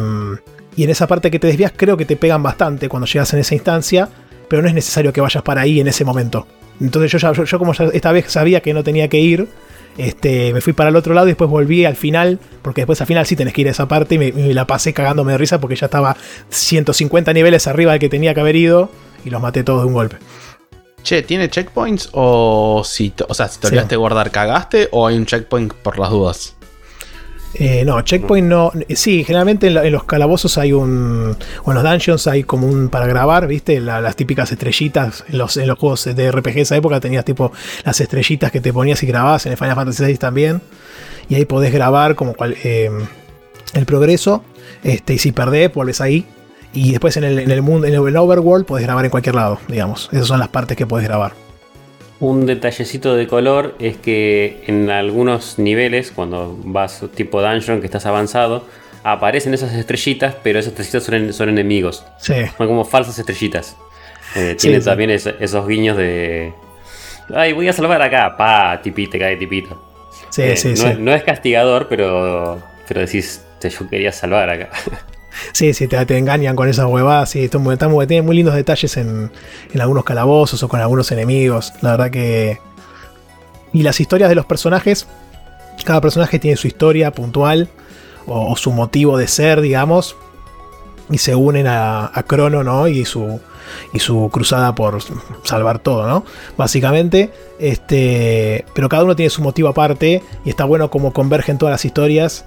y en esa parte que te desvías creo que te pegan bastante cuando llegas en esa instancia, pero no es necesario que vayas para ahí en ese momento. Entonces yo, ya, yo, yo como ya esta vez sabía que no tenía que ir, este, me fui para el otro lado y después volví al final, porque después al final sí tenés que ir a esa parte y me, me la pasé cagándome de risa porque ya estaba 150 niveles arriba del que tenía que haber ido y los maté todos de un golpe. Che, ¿tiene checkpoints? O si, te- o sea, si te olvidaste guardar, cagaste. O hay un checkpoint por las dudas. Eh, no, checkpoint no. eh, Sí, generalmente en, los calabozos hay un. O en los dungeons hay como un para grabar, ¿viste? La- las típicas estrellitas. En los, en los juegos de RPG de esa época tenías tipo las estrellitas que te ponías y grababas. En el Final Fantasy VI también. Y ahí podés grabar como cual, eh, el progreso. Este, y si perdés, vuelves ahí. Y después en el, en el mundo, en el overworld, podés grabar en cualquier lado, digamos. Esas son las partes que podés grabar. Un detallecito de color es que en algunos niveles, cuando vas tipo dungeon que estás avanzado, aparecen esas estrellitas, pero esas estrellitas son, en- son enemigos. Sí. Son como falsas estrellitas. Eh, Sí, tiene sí. también es- esos guiños de. Ay, voy a salvar acá. Pa, tipito, cae tipito. Sí, Eh, sí, no, sí. No es castigador, pero. Pero decís, "Te- yo quería salvar acá. Sí, sí, te, engañan con esas huevadas. Sí, están muy, muy- tienen muy lindos detalles en, algunos calabozos o con algunos enemigos. La verdad que. Y las historias de los personajes. Cada personaje tiene su historia puntual. O, su motivo de ser, digamos. Y se unen a, a Crono, ¿no? Y su. Y su cruzada por salvar todo, ¿no? Básicamente. Este. Pero cada uno tiene su motivo aparte. Y está bueno como convergen todas las historias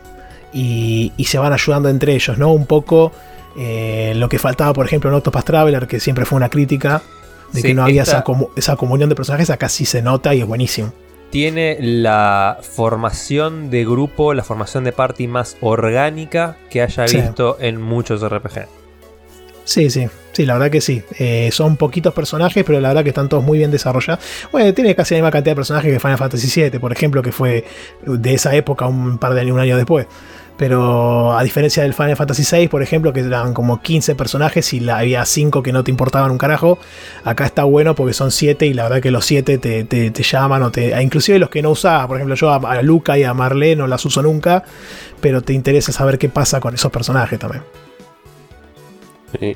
y, y se van ayudando entre ellos, ¿no? Un poco eh, lo que faltaba, por ejemplo, en Octopath Traveler, que siempre fue una crítica de Sí, que no había esa, comu- esa comunión de personajes, acá sí se nota y es buenísimo. Tiene la formación de grupo, la formación de party más orgánica que haya Sí. visto en muchos RPG. Sí, sí, sí, la verdad que sí. Eh, son poquitos personajes, pero la verdad que están todos muy bien desarrollados. Bueno, tiene casi la misma cantidad de personajes que Final Fantasy VII, por ejemplo, que fue de esa época, un par de años, un año después. Pero a diferencia del Final Fantasy VI, por ejemplo, que eran como 15 personajes y había 5 que no te importaban un carajo, acá está bueno porque son 7 y la verdad que los 7 te, te- llaman o te... Inclusive los que no usaba, por ejemplo yo a, Luca y a Marlene no las uso nunca, pero te interesa saber qué pasa con esos personajes también.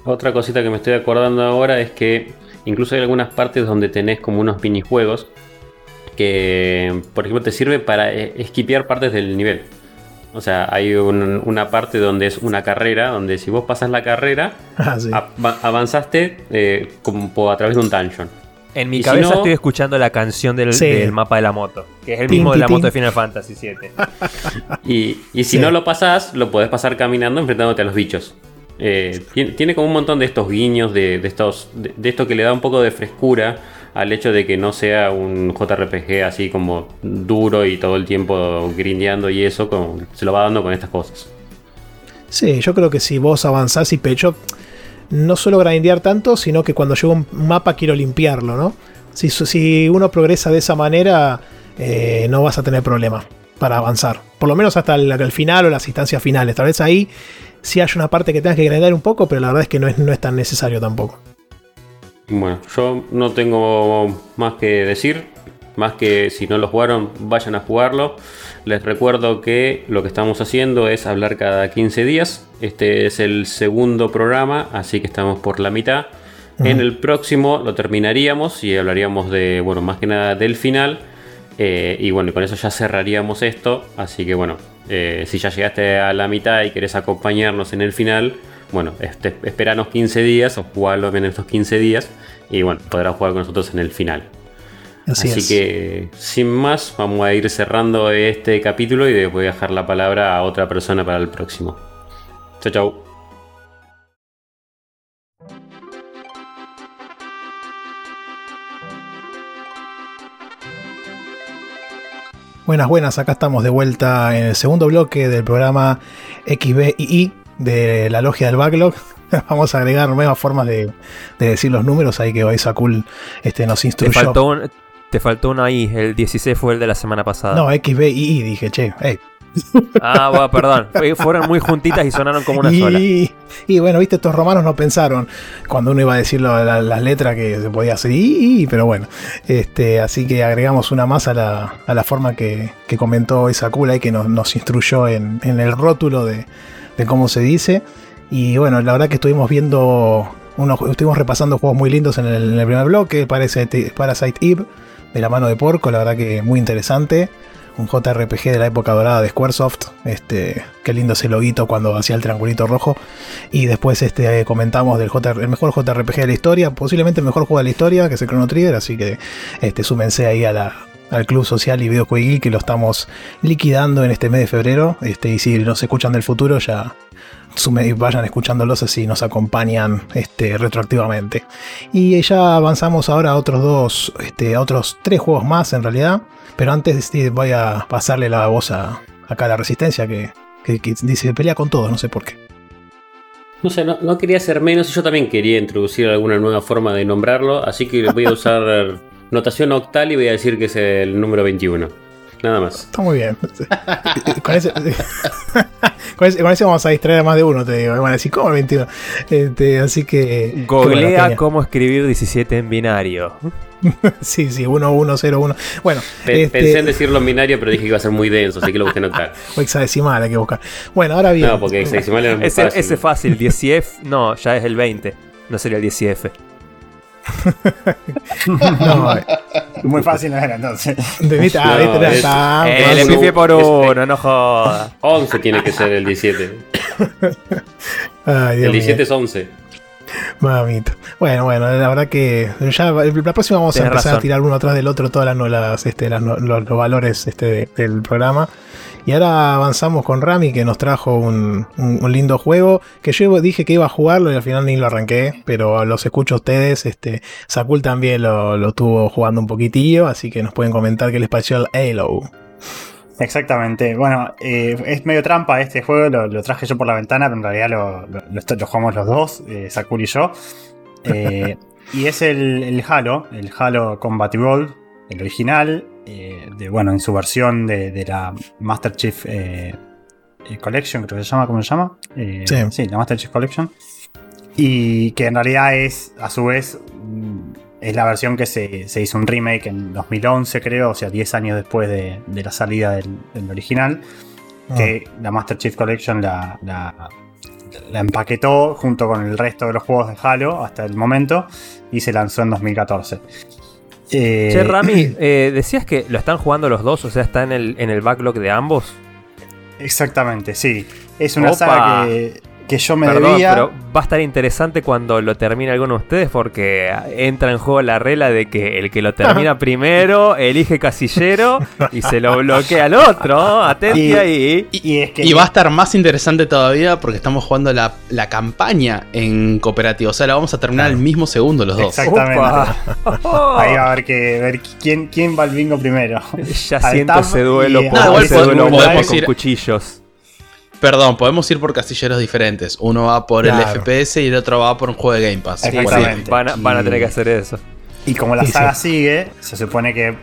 Otra cosita que me estoy acordando ahora es que incluso hay algunas partes donde tenés como unos minijuegos que, por ejemplo, te sirve para eh, esquipear partes del nivel. O sea, hay un- una parte donde es una carrera, donde si vos pasas la carrera, Ah, sí. av- avanzaste eh, como a través de un dungeon. En mi Y si cabeza no- estoy escuchando la canción del, Sí. del mapa de la moto, que es el mismo de la moto de. Final Fantasy VII. Y, y si Sí. no lo pasás, lo podés pasar caminando enfrentándote a los bichos. Eh, tiene, tiene como un montón de estos guiños, de, de estos, de, de esto que le da un poco de frescura al hecho de que no sea un JRPG así como duro y todo el tiempo grindeando y eso, como se lo va dando con estas cosas. Sí, yo creo que si vos avanzás y pecho, no suelo grindear tanto, sino que cuando llego un mapa quiero limpiarlo, ¿no? Si, si uno progresa de esa manera, eh, no vas a tener problema para avanzar. Por lo menos hasta el, el final o las instancias finales. Tal vez ahí sí hay una parte que tengas que grindar un poco, pero la verdad es que no es, no es tan necesario tampoco. Bueno, yo no tengo más que decir, más que si no lo jugaron, vayan a jugarlo. Les recuerdo que lo que estamos haciendo es hablar cada 15 días. Este es el segundo programa, así que estamos por la mitad. En el próximo lo terminaríamos y hablaríamos de, bueno, más que nada del final. Eh, y bueno, con eso ya cerraríamos esto. Así que bueno, eh, si ya llegaste a la mitad y querés acompañarnos en el final, bueno, este, esperanos 15 días o jugarlo en estos 15 días. Y bueno, podrás jugar con nosotros en el final. Así, Así es. que, sin más, vamos a ir cerrando este capítulo y voy a dejar la palabra a otra persona para el próximo. Chau, chau. Buenas, buenas, acá estamos de vuelta en el segundo bloque del programa XBII de la logia del backlog. Vamos a agregar nuevas formas de, de decir los números ahí que hoy Sakul este, nos Te instruyó. faltó, un, te faltó uno ahí. El 16 fue el de la semana pasada. No, XBII, dije, che, hey. Ah, bueno, perdón. Fue- Fueron muy juntitas y sonaron como una y, sola. y bueno, viste, estos romanos no pensaron cuando uno iba a decir la- las letras que se podía hacer, y, y, pero bueno, este, así que agregamos una más a la, a la forma que, que comentó esa cula y que nos, nos instruyó en, en el rótulo de, de cómo se dice. Y bueno, la verdad que estuvimos viendo, unos, estuvimos repasando juegos muy lindos en el, primer bloque, Parasite, Parasite Eve, de la mano de Porco, la verdad que muy interesante un JRPG de la época dorada de Squaresoft. Este, qué lindo ese loguito cuando hacía el triangulito rojo. Y después este, eh, comentamos del JR el mejor JRPG de la historia, posiblemente el mejor juego de la historia, que es el Chrono Trigger. Así que este, súmense ahí a la, al Club Social y Videojuegos Geek, que lo estamos liquidando en este mes de febrero. Este, y si nos escuchan del futuro, ya sume- vayan escuchándolos así nos acompañan este, retroactivamente. Y ya avanzamos ahora a otros dos, este, a otros tres juegos más en realidad. Pero antes este, voy a pasarle la voz a, acá a la Resistencia que, que- dice pelea con todos, no sé por qué. No sé, no, quería ser menos. Yo también quería introducir alguna nueva forma de nombrarlo. Así que voy a usar notación octal y voy a decir que es el número 21. Nada más. Está muy bien. con, ese, con, ese, con ese vamos a distraer a más de uno, te digo. Van a decir, ¿cómo el 21? Este, así que. bueno, Googlea genial. cómo escribir 17 en binario. Sí, sí, 1101. Bueno, Pe- este, Pensé en decirlo en binario, pero dije que iba a ser muy denso, así que lo busqué en octal. o hexadecimal hay que buscar. Bueno, ahora bien. No, porque hexadecimal era muy Ese, fácil. ese fácil, 10F, no, ya es el 20. No sería el 10F. No, Muy fácil no era entonces. de- viste, ah, No, viste, era es- tan- Eh, le sí. pifié por Es- uno, no jodas. 11 tiene que ser el 17. Ay, Dios El 17 mío. es 11. Mamita. Bueno, bueno, la verdad que ya la próxima vamos a empezar razón. a tirar uno atrás del otro todas las, las, este, las los, los valores este, de- del programa. Y ahora avanzamos con Rami que nos trajo un, un- un lindo juego que yo dije que iba a jugarlo y al final ni lo arranqué, pero los escucho a ustedes. Este, Sakul también lo, lo tuvo jugando un poquitillo, así que nos pueden comentar qué les pareció el Halo. Exactamente. Bueno, eh, es medio trampa este juego, lo, lo traje yo por la ventana, pero en realidad lo, lo- jugamos los dos, eh, Sakura y yo. Eh, y es el, el Halo, el Halo Combat Evolved, el original, eh, de, bueno, en su versión de, de la Master Chief eh, eh, Collection, creo que se llama, ¿cómo se llama? Eh, Sí. la Master Chief Collection. Y que en realidad es, a su vez, mm, es la versión que se, se hizo un remake en 2011, creo, o sea, 10 años después de, de la salida del, del original. Que la Master Chief Collection la, la, la empaquetó junto con el resto de los juegos de Halo hasta el momento y se lanzó en 2014. Eh, Che, Rami, eh, decías que lo están jugando los dos, o sea, está en el, en el backlog de ambos. Exactamente, sí. Es una Opa. saga que, que yo me Perdón, debía. pero va a estar interesante cuando lo termine alguno de ustedes porque entra en juego la regla de que el que lo termina primero elige casillero y se lo bloquea al otro. ¿no? Atenti Y- ahí. Y es que Y va a estar más interesante todavía porque estamos jugando la, la campaña en cooperativo. O sea, la vamos a terminar el mismo segundo los dos. Exactamente. Opa. Ahí va a haber que ver quién, quién va al bingo primero. Ya Al siento ese duelo por No, ese duelo podemos con ir- cuchillos. Perdón, podemos ir por casilleros diferentes. Uno va por Claro. el FPS y el otro va por un juego de Game Pass. Exactamente. van, a, van a tener que hacer eso. Y como la Sí, saga sí. sigue, se supone que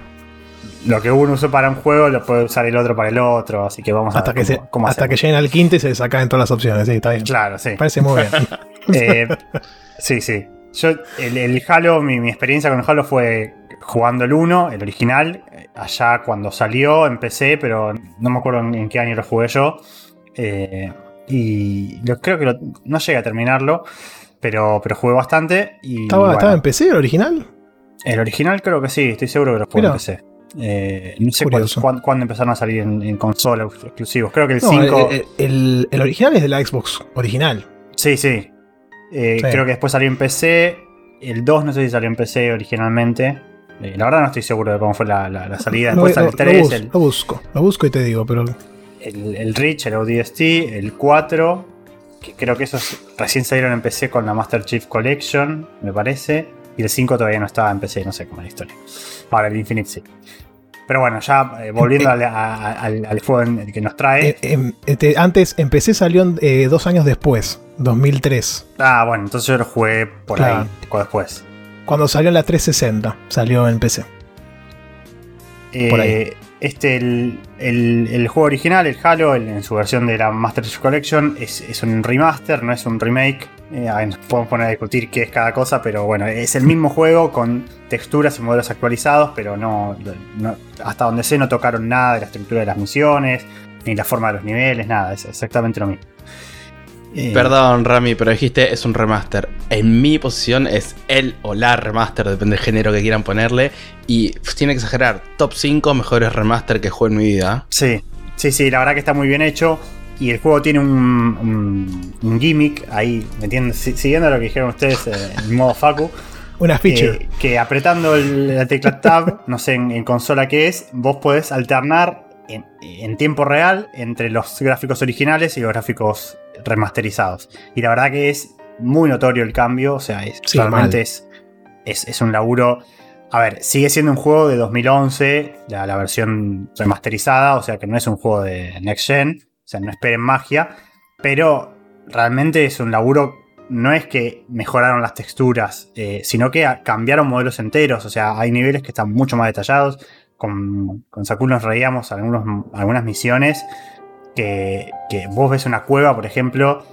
lo que uno usó para un juego lo puede usar el otro para el otro, así que vamos Hasta, a que, ver se, cómo, cómo hasta que lleguen al quinto y se sacan todas las opciones. Sí, está bien. Claro, sí. Parece muy bien. Eh, sí, sí. Yo, el, el Halo, mi, mi experiencia con el Halo fue jugando el 1, el original, eh, allá cuando salió, empecé, pero no me acuerdo en, en qué año lo jugué yo. Eh, y creo que lo- no llegué a terminarlo, pero, pero jugué bastante. Y, ¿Estaba, bueno, estaba en PC el original? El original creo que sí, estoy seguro que lo jugué en PC. Eh, no sé cuándo, empezaron a salir en, en consola exclusivos. Creo que el No, 5. el, el- el original es de la Xbox original. Sí, sí. Eh, Sí. Creo que después salió en PC. El 2 no sé si salió en PC originalmente. Eh, la verdad no estoy seguro de cómo fue la, la- la salida. Después sale lo- el 3, lo bus- el, lo busco, lo busco y te digo, pero el, el Reach, el ODST, el 4. Que creo que esos recién salieron en PC con la Master Chief Collection, me parece. Y el 5 todavía no estaba en PC, no sé cómo es la historia. Ahora el Infinite sí. Pero bueno, ya eh, volviendo al, a- al- al juego en- que nos trae. eh, em, este, antes empecé salió eh, dos años después, 2003. ah, bueno, entonces yo lo jugué por Claro. ahí, poco después. Cuando salió en la 360, salió en PC. Por ahí. Este, el, el- juego original, el Halo, el- en su versión de la Master Chief Collection, es, es un remaster, no es un remake. Eh, podemos poner a discutir qué es cada cosa, pero bueno, es el mismo juego con texturas y modelos actualizados, pero no, no- hasta donde sé no tocaron nada de la estructura de las misiones, ni la forma de los niveles, nada, es exactamente lo mismo. Eh, Perdón, Rami, pero dijiste es un remaster. En mi posición es el o la remaster, depende del género que quieran ponerle. Y tiene que exagerar, top 5 mejores remaster que juego en mi vida. Sí, sí, sí, la verdad que está muy bien hecho. Y el juego tiene un, un- un gimmick ahí, ¿me Siguiendo lo que dijeron ustedes eh, en modo Facu, Una feature. eh, que apretando el- la tecla Tab, no sé en, en consola qué es, vos podés alternar en, en tiempo real entre los gráficos originales y los gráficos remasterizados. Y la verdad que es muy notorio el cambio, o sea, es, Sí, realmente es, es, es un laburo. A ver, sigue siendo un juego de 2011, la, la versión remasterizada, o sea que no es un juego de Next Gen, o sea, no esperen magia, pero realmente es un laburo, no es que mejoraron las texturas, eh, sino que cambiaron modelos enteros, o sea, hay niveles que están mucho más detallados, con, con Sakul nos reíamos algunos, algunas misiones, que, que vos ves una cueva, por ejemplo,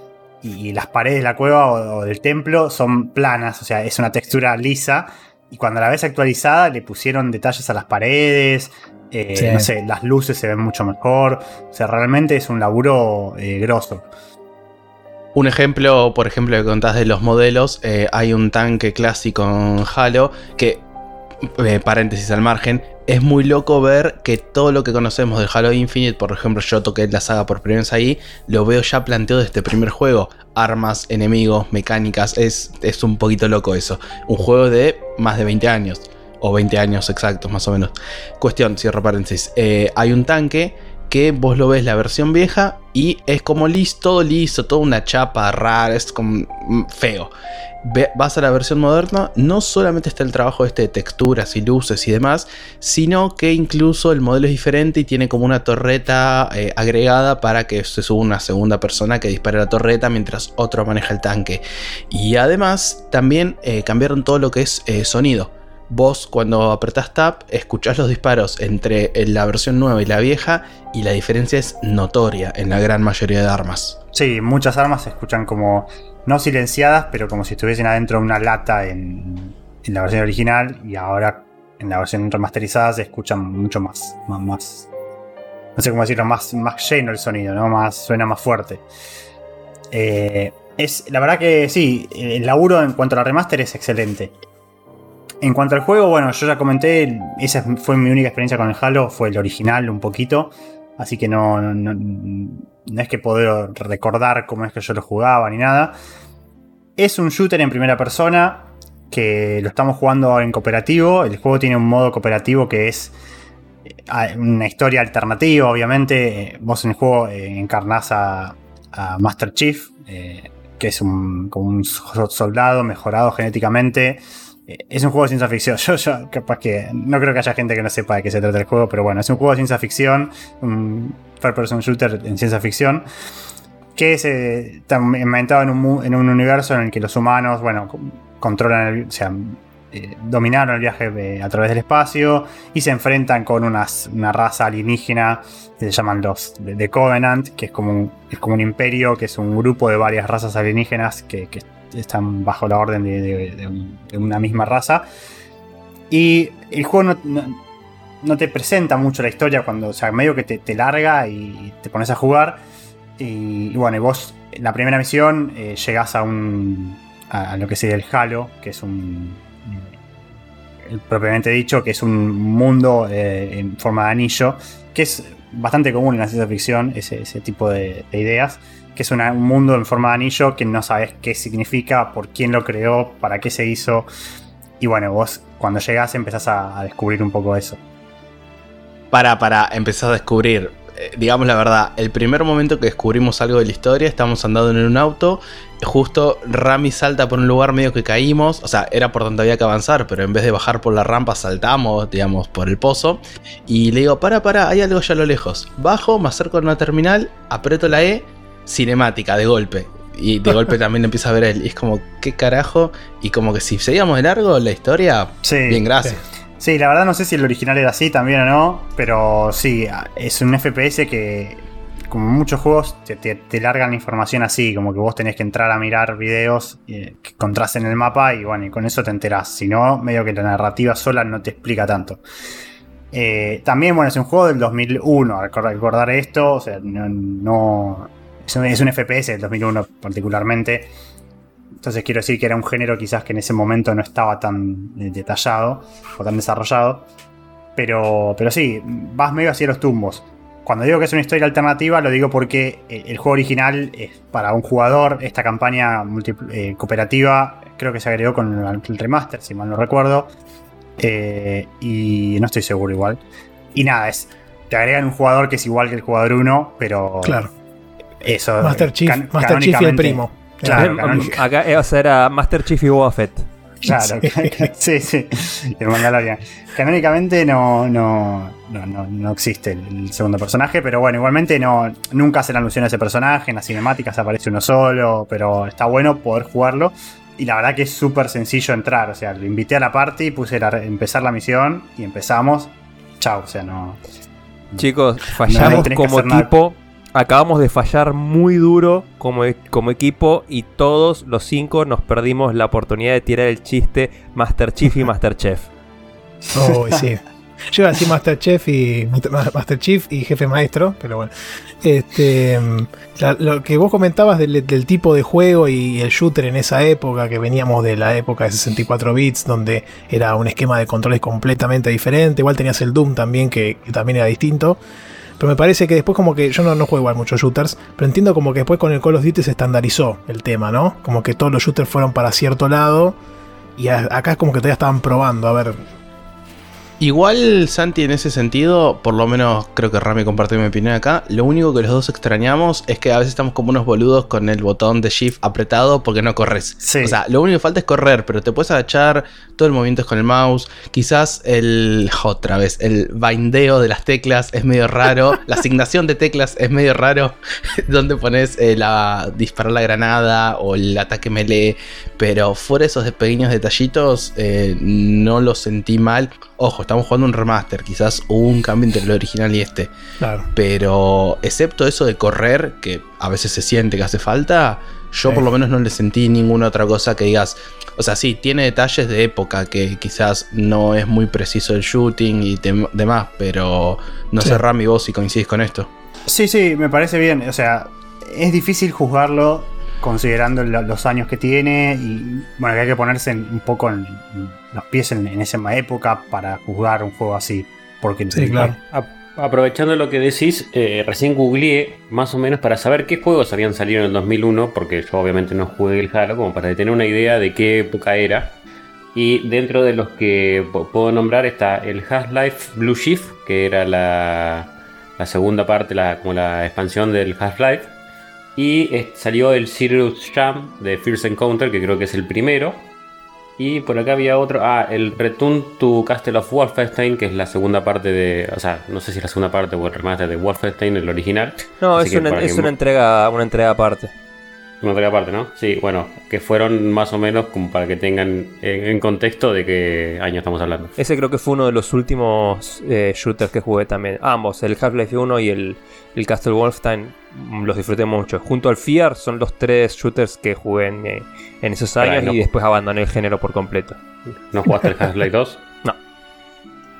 y, y las paredes de la cueva o, o del templo son planas, o sea, es una textura lisa. Y cuando la ves actualizada, le pusieron detalles a las paredes. eh, Sí. No sé, las luces se ven mucho mejor. O sea, realmente es un laburo eh, grosso. Un ejemplo, por ejemplo, que contás de los modelos, eh, hay un tanque clásico en Halo que, eh, paréntesis al margen, es muy loco ver que todo lo que conocemos de Halo Infinite, por ejemplo, yo toqué la saga por primera vez ahí, lo veo ya planteado desde este primer juego. Armas, enemigos, mecánicas, es, es un poquito loco eso. Un juego de más de 20 años, o 20 años exactos más o menos. Cuestión, cierro paréntesis, eh, hay un tanque que vos lo ves la versión vieja y es como listo, todo liso, toda una chapa rara, es como mm, feo. Vas a la versión moderna, no solamente está el trabajo este de texturas y luces y demás, sino que incluso el modelo es diferente y tiene como una torreta eh, agregada para que se suba una segunda persona que dispare la torreta mientras otro maneja el tanque. Y además también eh, cambiaron todo lo que es eh, sonido. Vos cuando apretás Tab escuchás los disparos entre la versión nueva y la vieja y la diferencia es notoria en la gran mayoría de armas. Sí, muchas armas se escuchan como no silenciadas, pero como si estuviesen adentro de una lata en, la versión original. Y ahora en la versión remasterizada se escuchan mucho más. más, no sé cómo decirlo, más, más lleno el sonido, ¿no? Más, suena más fuerte. Eh, es, la verdad que sí, el laburo en cuanto a la remaster es excelente. En cuanto al juego, bueno, yo ya comenté, esa fue mi única experiencia con el Halo, fue el original un poquito. Así que no, no, es que puedo recordar cómo es que yo lo jugaba ni nada. Es un shooter en primera persona que lo estamos jugando en cooperativo. El juego tiene un modo cooperativo que es eh, una historia alternativa, obviamente. Eh, Vos en el juego eh, encarnás a, Master Chief, que es un, como un so- soldado mejorado genéticamente. Es un juego de ciencia ficción. Yo, capaz que. No creo que haya gente que no sepa de qué se trata el juego, pero bueno, es un juego de ciencia ficción. Un third person shooter en ciencia ficción. Que es, eh, inventado en un, en un universo en el que los humanos, bueno, con- controlan el. O sea, eh, dominaron el viaje eh, a través del espacio y se enfrentan con una raza alienígena que se llaman los de Covenant, que es como, un, es como un imperio, que es un grupo de varias razas alienígenas que están bajo la orden de, de- de un- de una misma raza. Y el juego no, no- te presenta mucho la historia cuando, o sea, medio que te, te larga y te pones a jugar. Y, bueno, y vos en la primera misión eh, llegás a un. A, lo que sería el Halo, que es un. eh, propiamente dicho, que es un mundo eh, en forma de anillo, que es bastante común en la ciencia ficción, ese, tipo de ideas. Que es un mundo en forma de anillo que no sabes qué significa, por quién lo creó, para qué se hizo. Y bueno, vos cuando llegás empezás a, a descubrir un poco eso. Para, para empezar a descubrir, eh, digamos la verdad, el primer momento que descubrimos algo de la historia, estamos andando en un auto, justo Rami salta por un lugar medio que caímos, o sea, era por donde había que avanzar, pero en vez de bajar por la rampa saltamos, digamos, por el pozo, y le digo, para, para, hay algo allá a lo lejos. Bajo, me acerco a una terminal, aprieto la E, cinemática, de golpe. Y de golpe también empieza a ver él. Y es como, ¿qué carajo? Y como que si seguíamos de largo la historia, Sí. bien, gracias. Sí, la verdad no sé si el original era así también o no, pero sí, es un FPS que, como muchos juegos, te, te- te largan la información así, como que vos tenés que entrar a mirar videos eh, que encontrás en el mapa y bueno, y con eso te enterás. Si no, medio que la narrativa sola no te explica tanto. Eh, también, bueno, es un juego del 2001, recordar, recordar esto, o sea, no... no- es, un, es un FPS del 2001 particularmente. Entonces quiero decir que era un género quizás que en ese momento no estaba tan eh, detallado o tan desarrollado. Pero, pero sí, vas medio hacia los tumbos. Cuando digo que es una historia alternativa, lo digo porque el juego original es para un jugador. Esta campaña eh, cooperativa creo que se agregó con el remaster, si mal no recuerdo. Eh, y no estoy seguro igual. Y nada, es, te agregan un jugador que es igual que el jugador 1, pero Claro. Eso... Master Chief, can- Master Chief y el primo. Claro, Eh, canónica- Acá eh, o sea, era Master Chief y Boba Fett. Claro, sí, sí. El Mandalorian. Canónicamente no, no, no, no, no existe el, segundo personaje, pero bueno, igualmente no, nunca hacen alusión a ese personaje. En las cinemáticas aparece uno solo, pero está bueno poder jugarlo. Y la verdad que es súper sencillo entrar. O sea, lo invité a la party, puse la, empezar la misión y empezamos. Chao, o sea, no. Chicos, fallamos como equipo. Acabamos de fallar muy duro como, e- como equipo y todos los cinco nos perdimos la oportunidad de tirar el chiste Master Chief y Master Chef. Oh, sí. Yo iba a decir Masterchef y Master Chief y jefe maestro, pero bueno. Este, la- lo que vos comentabas del, del tipo de juego y el shooter en esa época, que veníamos de la época de 64 bits, donde era un esquema de controles completamente diferente. Igual tenías el Doom también, que, que también era distinto. Pero me parece que después como que yo no, no juego igual muchos shooters, pero entiendo como que después con el Call of Duty se estandarizó el tema, ¿no? Como que todos los shooters fueron para cierto lado y acá es como que todavía estaban probando, a ver, Igual, Santi, en ese sentido, por lo menos creo que Rami compartió mi opinión acá. Lo único que los dos extrañamos es que a veces estamos como unos boludos con el botón de shift apretado porque no corres. Sí. O sea, lo único que falta es correr, pero te puedes agachar, todo el movimiento es con el mouse. Quizás el. otra vez, el bindeo de las teclas es medio raro. la asignación de teclas es medio raro. donde pones eh, la. disparar la granada o el ataque melee. Pero fuera esos pequeños detallitos, eh, no lo sentí mal. Ojo, estamos jugando un remaster, quizás hubo un cambio entre el original y este. claro. Pero excepto eso de correr, que a veces se siente que hace falta, yo Sí. por lo menos no le sentí ninguna otra cosa que digas. O sea, sí, tiene detalles de época que quizás no es muy preciso el shooting y demás, pero no Sí. sé, Rami, vos si coincidís con esto. Sí, sí, me parece bien. O sea, es difícil juzgarlo considerando lo- los años que tiene y bueno, que hay que ponerse un poco en los pies en, en esa época para juzgar un juego así. Porque Sí, claro. Aprovechando lo que decís, eh, recién googleé más o menos para saber qué juegos habían salido en el 2001, porque yo obviamente no jugué el Halo, como para tener una idea de qué época era. Y dentro de los que puedo nombrar está el Half-Life Blue Shift, que era la, la segunda parte, la, como la expansión del Half-Life. Y salió el Sirius Jam de First Encounter, que creo que es el primero. Y por acá había otro. Ah, el Return to Castle of Wolfenstein, que es la segunda parte de. O sea, no sé si es la segunda parte o el remaster de Wolfenstein, el original. No, Así es una, es una entrega, una entrega aparte. Otra parte, ¿no? Sí, bueno, que fueron más o menos como para que tengan en, contexto de qué año estamos hablando. Ese creo que fue uno de los últimos eh, shooters que jugué también. Ambos, el Half-Life 1 y el, el Castle Wolfenstein, mm, los disfruté mucho. Junto al Fear son los tres shooters que jugué en, eh, en esos años no- y después abandoné el género por completo. ¿No jugaste el Half-Life 2?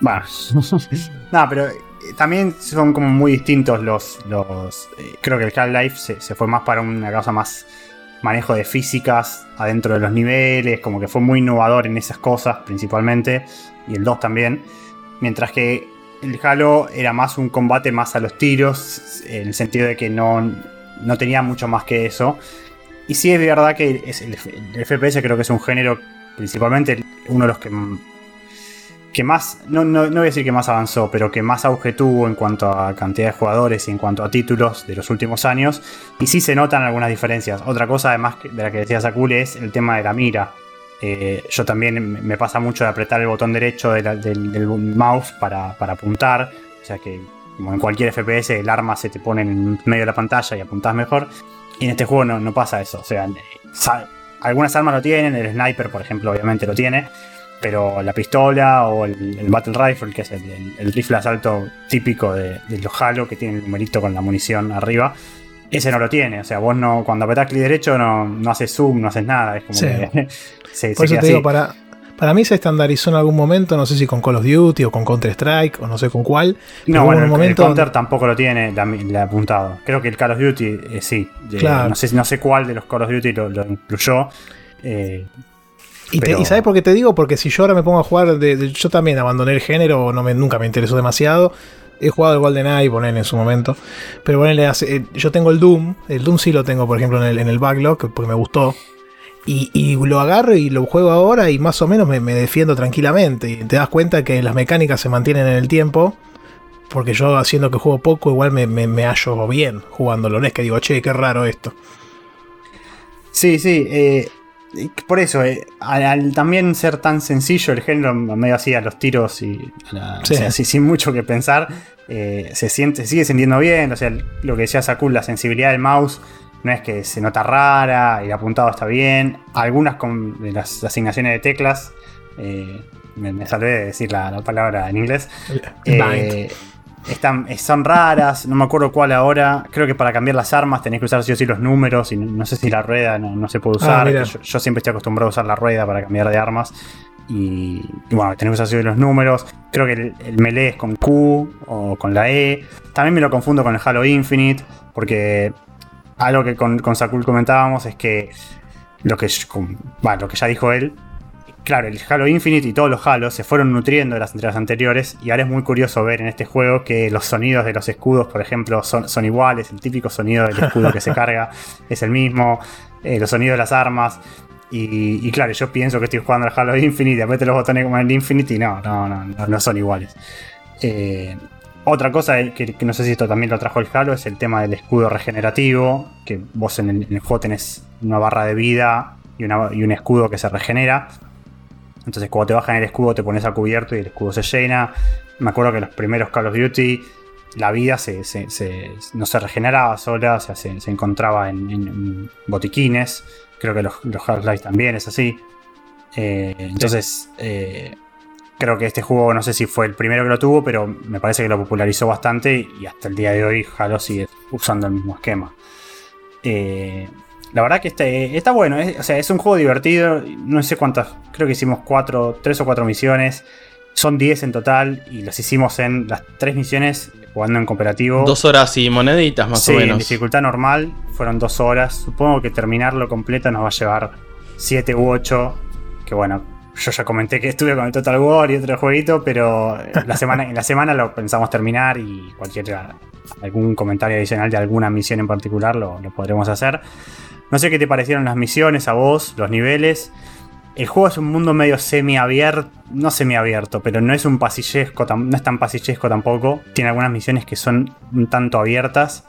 Bueno, no, pero también son como muy distintos los. los eh, creo que el Half-Life se, se fue más para una cosa más manejo de físicas adentro de los niveles, como que fue muy innovador en esas cosas principalmente, y el 2 también. Mientras que el Halo era más un combate más a los tiros, en el sentido de que no, no tenía mucho más que eso. Y sí es verdad que es el, el FPS creo que es un género principalmente uno de los que que más, no, no, no voy a decir que más avanzó, pero que más auge tuvo en cuanto a cantidad de jugadores y en cuanto a títulos de los últimos años. Y sí se notan algunas diferencias. Otra cosa, además de la que decía Sakul, es el tema de la mira. Eh, yo también me pasa mucho de apretar el botón derecho del, mouse para, para apuntar. O sea que, como en cualquier FPS, el arma se te pone en medio de la pantalla y apuntás mejor. Y en este juego no, no pasa eso. O sea, algunas armas lo tienen, el sniper, por ejemplo, obviamente lo tiene pero la pistola o el, el Battle Rifle, que es el, el- el rifle asalto típico de, de los Halo, que tiene el numerito con la munición arriba, ese no lo tiene. O sea, vos no, cuando apretás clic derecho no, no haces zoom, no haces nada. Es como Sí. que se, Por se eso te digo, así. para, para mí se estandarizó en algún momento, no sé si con Call of Duty o con Counter-Strike o no sé con cuál. No, bueno, el, momento el Counter tampoco lo tiene la- el apuntado. Creo que el Call of Duty eh, sí. Claro. no, sé, no sé cuál de los Call of Duty lo, lo incluyó. Eh, Y, te- Pero- y ¿sabes por qué te digo? Porque si yo ahora me pongo a jugar, de, de- yo también abandoné el género, no me, nunca me interesó demasiado. He jugado el GoldenEye, poner en su momento. Pero ponele, hace- eh, yo tengo el Doom. El Doom sí lo tengo, por ejemplo, en el, en el backlog, porque me gustó. Y, y lo agarro y lo juego ahora y más o menos me, me defiendo tranquilamente. Y te das cuenta que las mecánicas se mantienen en el tiempo. Porque yo haciendo que juego poco, igual me, me, me hallo bien jugándolo. No es que digo, che, qué raro esto. Sí, sí. eh, por eso, eh, al, al también ser tan sencillo el género, medio así a los tiros y a la- Sí. o sea, así, sin mucho que pensar, eh, se siente, sigue sintiendo bien. O sea, lo que decía Sakul, la sensibilidad del mouse no es que se nota rara, el apuntado está bien. Algunas con de las asignaciones de teclas, eh, me, me salvé de decir la, la palabra en inglés. Están, son raras, no me acuerdo cuál ahora. Creo que para cambiar las armas tenés que usar sí o sí los números y no, sé si la rueda no, no se puede Ah, usar. yo, yo siempre estoy acostumbrado a usar la rueda para cambiar de armas. Y, y bueno, tenés que usar sí o sí los números. Creo que el, el melee es con Q o con la E. También me lo confundo con el Halo Infinite, porque algo que con, con Sakul comentábamos es que lo que, bueno, lo que ya dijo él, claro, el Halo Infinite y todos los Halos se fueron nutriendo de las entregas anteriores y ahora es muy curioso ver en este juego que los sonidos de los escudos, por ejemplo, son, son iguales, el típico sonido del escudo que se carga es el mismo, eh, los sonidos de las armas. Y, y claro, yo pienso que estoy jugando al Halo Infinite y apreto los botones como en el Infinite y no, no, no, no, no son iguales. Eh, otra cosa que, que no sé si esto también lo trajo el Halo es el tema del escudo regenerativo, que vos en el, en el juego tenés una barra de vida y, una- y un escudo que se regenera. Entonces cuando te bajan el escudo te pones a cubierto y el escudo se llena. Me acuerdo que los primeros Call of Duty la vida se, se- se- no se regeneraba sola, o sea, se, se encontraba en, en- en botiquines. Creo que los, los Half-Life también es así. Eh, entonces, eh, creo que este juego, no sé si fue el primero que lo tuvo, pero me parece que lo popularizó bastante y hasta el día de hoy Halo sigue usando el mismo esquema. Eh, la verdad que este, está bueno, es, o sea, es un juego divertido. No sé cuántas, creo que hicimos cuatro, tres o cuatro misiones. Son 10 en total y las hicimos en las tres misiones jugando en cooperativo. Dos horas y moneditas más Sí, o en menos. dificultad normal fueron dos horas. Supongo que terminarlo completo nos va a llevar 7 u 8. Que bueno, yo ya comenté que estuve con el Total War y otro jueguito, pero la semana, en la semana lo pensamos terminar y cualquier algún comentario adicional de alguna misión en particular lo, lo podremos hacer. No sé qué te parecieron las misiones a vos, los niveles. El juego es un mundo medio semiabierto, no semiabierto, pero no es un pasillesco, no es tan pasillesco tampoco. Tiene algunas misiones que son un tanto abiertas.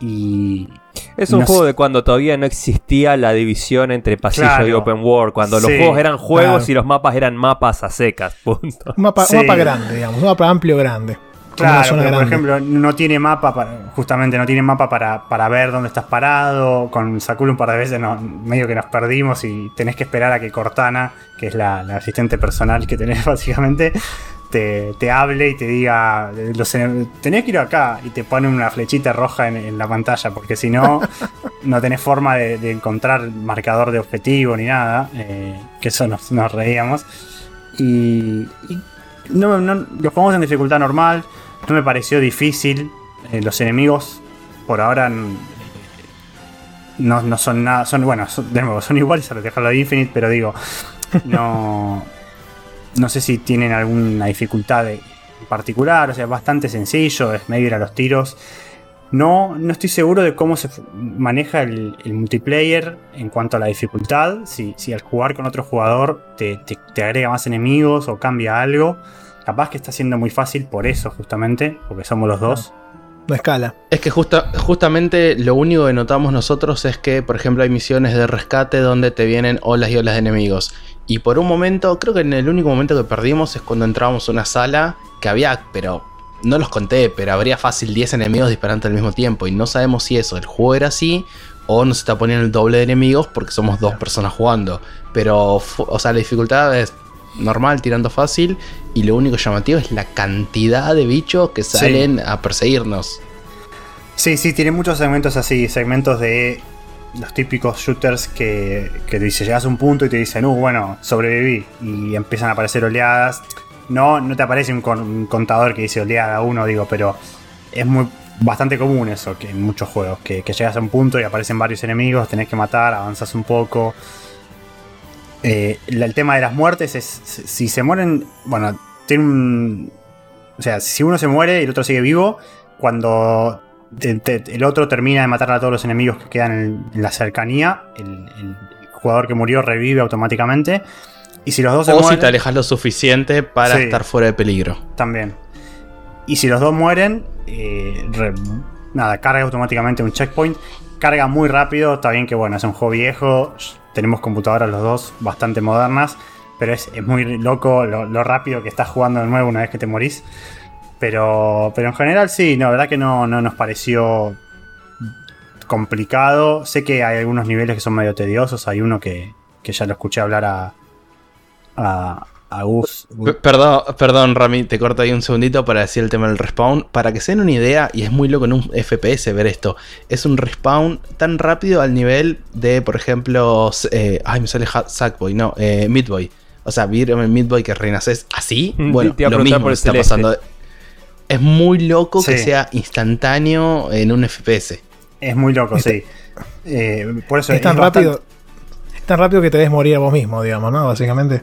Y. Es un no juego sé. de cuando todavía no existía la división entre pasillo Claro. y open world, cuando los juegos eran juegos claro. y los mapas eran mapas a secas, punto. Un mapa, Sí. un mapa grande, digamos, un mapa amplio grande. Claro, pero por grande. ejemplo, no tiene mapa, para- justamente no tiene mapa para, para ver dónde estás parado. Con Sakura un par de veces no- medio que nos perdimos y tenés que esperar a que Cortana, que es la, la asistente personal que tenés básicamente, te, te hable y te diga, los tenés que ir acá y te pone una flechita roja en, en la pantalla, porque si no, no tenés forma de, de encontrar marcador de objetivo ni nada, eh, que eso nos, nos reíamos. Y, y no, no- lo jugamos en dificultad normal, no me pareció difícil. eh, los enemigos, por ahora, no, no son nada. Son, bueno, de nuevo, son iguales a los de Halo Infinite, pero digo, no. No sé si tienen alguna dificultad en particular, o sea, bastante sencillo, es medio ir a los tiros. No, no estoy seguro de cómo se maneja el, el multiplayer en cuanto a la dificultad. Si, si al jugar con otro jugador te, te- te agrega más enemigos o cambia algo. Capaz que está siendo muy fácil por eso, justamente, porque somos los dos. No escala. Es que justa- justamente lo único que notamos nosotros es que, por ejemplo, hay misiones de rescate donde te vienen olas y olas de enemigos. Y por un momento, creo que en el único momento que perdimos es cuando entrábamos a una sala que había, pero no los conté, pero habría fácil 10 enemigos disparando al mismo tiempo. Y no sabemos si eso, el juego era así o nos está poniendo el doble de enemigos porque somos dos personas jugando. Pero, o sea, la dificultad es normal, tirando fácil. Y lo único llamativo es la cantidad de bichos que Sí. salen a perseguirnos. Sí, sí, tiene muchos segmentos así, segmentos de los típicos shooters que, que te dice, llegas a un punto y te dicen, uh, bueno, sobreviví. Y empiezan a aparecer oleadas. No, no te aparece un, con- un contador que dice oleada 1, digo, pero es muy bastante común eso que en muchos juegos, que, que llegas a un punto y aparecen varios enemigos, tenés que matar, avanzas un poco. Eh, el tema de las muertes es, si si se mueren, bueno, tiene un... O sea, si uno se muere y el otro sigue vivo, cuando te- te- el otro termina de matar a todos los enemigos que quedan en, en la cercanía, el, el jugador que murió revive automáticamente. Y si los dos se O si mueren, te alejas lo suficiente para Sí. estar fuera de peligro. también. Y si los dos mueren, eh, re- nada, carga automáticamente un checkpoint. Carga muy rápido, está bien que bueno, es un juego viejo, tenemos computadoras los dos bastante modernas, pero es, es muy loco lo, rápido que estás jugando de nuevo una vez que te morís. Pero, pero en general sí, no, la verdad que no, no nos pareció complicado. Sé que hay algunos niveles que son medio tediosos, hay uno que, que ya lo escuché hablar a, a, a Gus. P- Perdón, perdón, Rami, te corto ahí un segundito para decir el tema del respawn. Para que se den una idea, y es muy loco en un FPS ver esto, es un respawn tan rápido al nivel de, por ejemplo, eh, ay, me sale Sackboy, no, eh, Midboy. O sea, vieron el Midboy que renaces así. Mm, Bueno, lo mismo por el está celeste. pasando. Es muy loco que sea instantáneo en un FPS. Es muy loco, sí. Eh, por eso Es tan bastante- rápido. Es tan rápido que te ves morir a vos mismo, digamos, ¿no? Básicamente.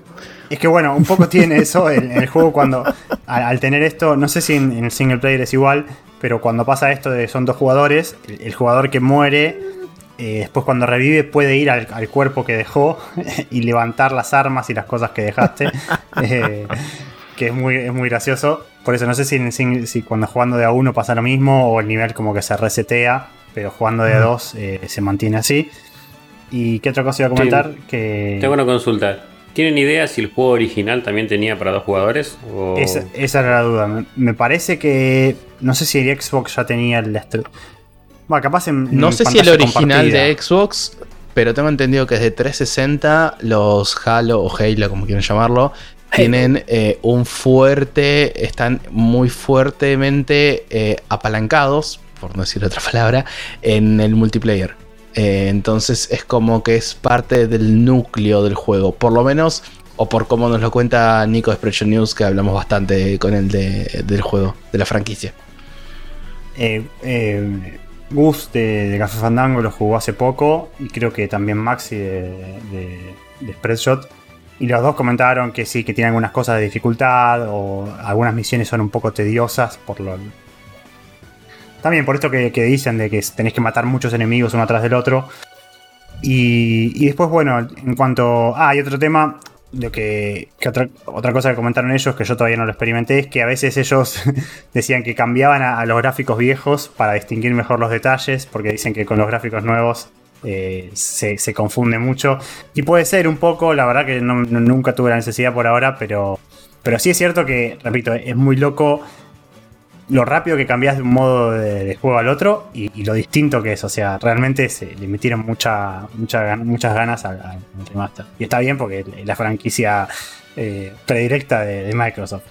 Es que bueno, un poco tiene eso el, el juego cuando al, al tener esto, no sé si en, en el single player es igual, pero cuando pasa esto de son dos jugadores, el, el jugador que muere, eh, después cuando revive puede ir al, al cuerpo que dejó y levantar las armas y las cosas que dejaste, eh, que es muy, es muy gracioso. Por eso no sé si, en el single- si cuando jugando de a uno pasa lo mismo o el nivel como que se resetea, pero jugando de a dos eh, se mantiene así. ¿Y qué otra cosa iba a comentar? que... Tengo una consulta. ¿Tienen idea si el juego original también tenía para dos jugadores? O... Esa, esa era la duda. Me, me parece que. No sé si el Xbox ya tenía el. Bueno, capaz en. No en sé si el original compartida. de Xbox, pero tengo entendido que desde 360 los Halo o Halo, como quieran llamarlo, tienen eh, un fuerte, están muy fuertemente eh, apalancados, por no decir otra palabra, en el multiplayer. Eh, entonces es como que es parte del núcleo del juego, por lo menos, o por como nos lo cuenta Nico de Expression News, que hablamos bastante con él de- del juego, de la franquicia. Eh, eh, Gus de, de Fandango lo jugó hace poco. Y creo que también Maxi de, de, de Spreadshot. Y los dos comentaron que sí, que tiene algunas cosas de dificultad. O algunas misiones son un poco tediosas. Por lo. También por esto que, que dicen de que tenés que matar muchos enemigos uno atrás del otro. Y, y después, bueno, en cuanto. Ah, hay otro tema. Lo que, otra, otra cosa que comentaron ellos, que yo todavía no lo experimenté, es que a veces ellos decían que cambiaban a, los gráficos viejos para distinguir mejor los detalles, porque dicen que con los gráficos nuevos eh, se, se confunde mucho. Y puede ser un poco, la verdad que nunca tuve la necesidad por ahora, pero, pero sí es cierto que, repito, es muy loco lo rápido que cambias de un modo de, de juego al otro y, y lo distinto que es. O sea, realmente se le metieron mucha, mucha muchas ganas al, al remaster. Y está bien porque es la franquicia eh, predirecta de, de Microsoft.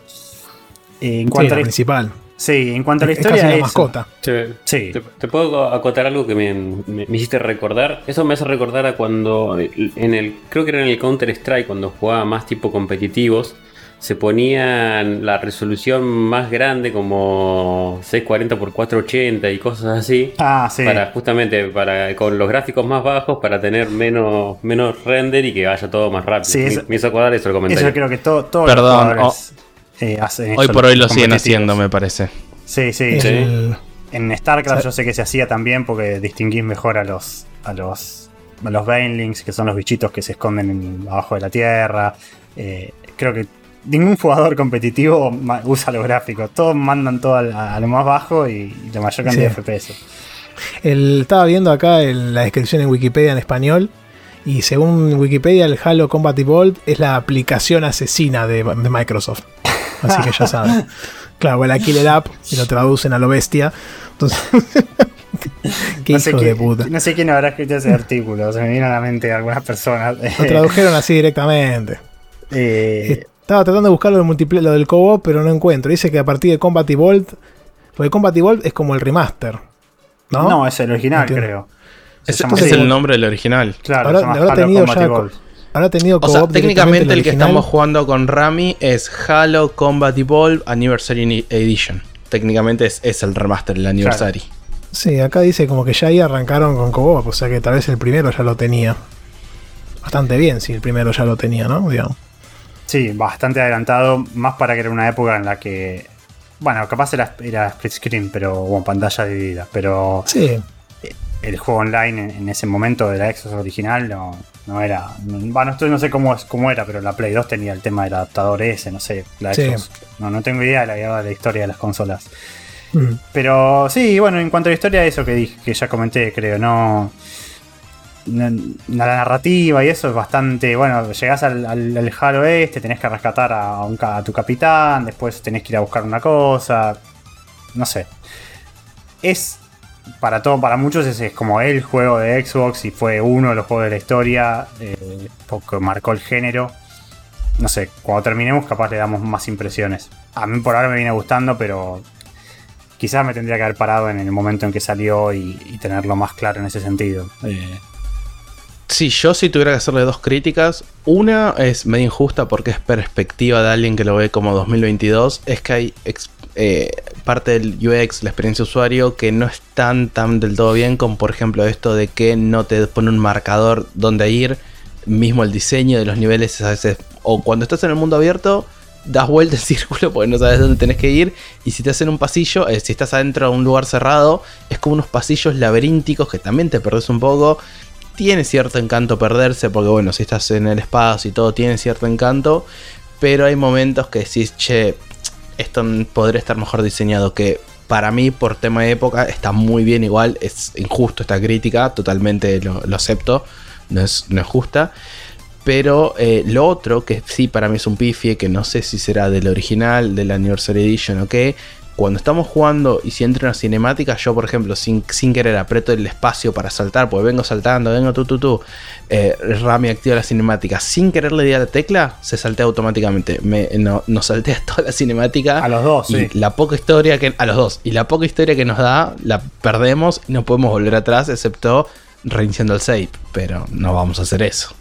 Eh, en Sí, cuanto la a la, principal. sí, en cuanto a la Es historia. casi una mascota. Che, Sí. ¿Te, te puedo acotar algo que me, me- me hiciste recordar? Eso me hace recordar a cuando en el creo que era en el Counter Strike cuando jugaba más tipo competitivos se ponían la resolución más grande como 640 x 480 y cosas así. Ah, sí. Para justamente para con los gráficos más bajos para tener menos menos render y que vaya todo más rápido. Sí, me, eso- me hizo acordar eso el comentario. Eso creo que todo, todos Perdón, los jugadores eh, hacen Hoy por hoy lo siguen haciendo, me parece. Sí, sí. El- En StarCraft O sea- yo sé que se hacía también porque distinguís mejor a los a los a los Banelings, que son los bichitos que se esconden en- abajo de la tierra. Eh, creo que ningún jugador competitivo usa los gráficos. Todos mandan todo a, lo más bajo y, y la mayor cantidad Sí. de FPS. el- estaba viendo acá el- la descripción en Wikipedia en español. Y según Wikipedia, el Halo Combat Evolved es la aplicación asesina de, de Microsoft. Así que ya saben. Claro, la Killer App y lo traducen a lo bestia. Entonces, qué no, sé de puta. no sé quién habrá escrito ese artículo. Se me viene a la mente algunas personas. Lo tradujeron así directamente. Eh, Estaba tratando de buscar lo del, lo del co-op, pero no encuentro. Dice que a partir de Combat Evolved. Porque Combat Evolved es como el remaster. ¿No? no, es el original, Entiendo. creo. Es, llama es el nombre del original. Claro, Ahora- se llama ahora Halo tenido Combat ya Evolved. Ahora ha tenido O sea, técnicamente el que estamos jugando con Rami es Halo Combat Evolved Anniversary Edition. Técnicamente es, es el remaster, el anniversary. Sí, acá dice como que ya ahí arrancaron con co-op. O sea que tal vez el primero ya lo tenía. Bastante bien si el primero ya lo tenía, ¿no? Digamos. Sí, bastante adelantado, más para que era una época en la que. Bueno, capaz era, era split screen, pero bueno, pantalla dividida. Pero Sí, el juego online en, en ese momento de la Xbox original no, no era. no- Bueno, esto no sé cómo, es- cómo era, pero la Play 2 tenía el tema del adaptador ese, no sé. La Sí. Xbox. No, no tengo idea de la, de la historia de las consolas. Mm. Pero sí, bueno, en cuanto a la historia, eso que dije, que ya comenté, creo, no. La narrativa y eso es bastante. Bueno, llegás al, al, al Halo este, tenés que rescatar a, tu capitán, después tenés que ir a buscar una cosa. No sé. Es. Para todo, para muchos es como el juego de Xbox y fue uno de los juegos de la historia. eh, porque marcó el género. No sé, cuando terminemos capaz le damos más impresiones. A mí por ahora me viene gustando, pero quizás me tendría que haber parado en el momento en que salió y, y tenerlo más claro en ese sentido. Eh, Sí, yo si tuviera que hacerle dos críticas. Una es medio injusta porque es perspectiva de alguien que lo ve como 2022. Es que hay eh, parte del UX, la experiencia de usuario, que no están tan del todo bien, como por ejemplo esto de que no te pone un marcador donde ir. Mismo el diseño de los niveles es a veces. O cuando estás en el mundo abierto, das vuelta en círculo porque no sabes dónde tenés que ir. Y si te hacen un pasillo, eh, si estás adentro de un lugar cerrado, es como unos pasillos laberínticos que también te perdés un poco tiene cierto encanto perderse, porque bueno, si estás en el espacio y todo tiene cierto encanto, pero hay momentos que decís, che, esto podría estar mejor diseñado, que para mí por tema de época está muy bien igual, es injusto esta crítica, totalmente lo, acepto, no es, no es justa. Pero eh, lo otro, que sí para mí es un pifie, que no sé si será del original, del Anniversary Edition o qué, cuando estamos jugando y si entra una cinemática, yo por ejemplo, sin, sin querer aprieto el espacio para saltar, porque vengo saltando, vengo tú, tú, tú, eh, Rami activa la cinemática, sin querer le di a la tecla, se saltea automáticamente. Me, no, nos saltea toda la cinemática. a los dos, Y sí. la poca historia que. A los dos. Y la poca historia que nos da, la perdemos y no podemos volver atrás, excepto reiniciando el save. Pero no vamos a hacer eso.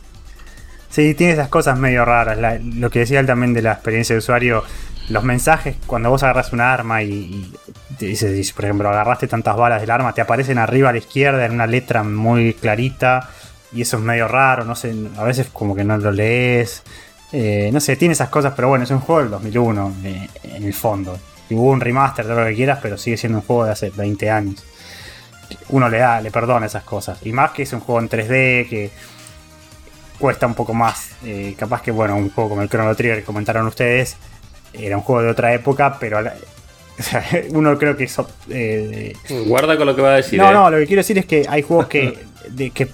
Sí, tiene esas cosas medio raras. La- lo que decía él también de la experiencia de usuario, los mensajes, cuando vos agarras un arma y, y te dice, por ejemplo, agarraste tantas balas del arma, te aparecen arriba a la izquierda en una letra muy clarita. Y eso es medio raro, no sé, a veces como que no lo lees. Eh, no sé, tiene esas cosas, pero bueno, es un juego del 2001 eh, en el fondo. Y hubo un remaster, todo lo que quieras, pero sigue siendo un juego de hace 20 años. Uno le da, le perdona esas cosas. Y más que es un juego en 3D que cuesta un poco más. Eh, capaz que, bueno, un juego como el Chrono Trigger que comentaron ustedes, era un juego de otra época, pero a la- o sea, uno creo que eso... eh, Guarda con lo que va a decir. no, eh. no, lo que quiero decir es que hay juegos que, de, que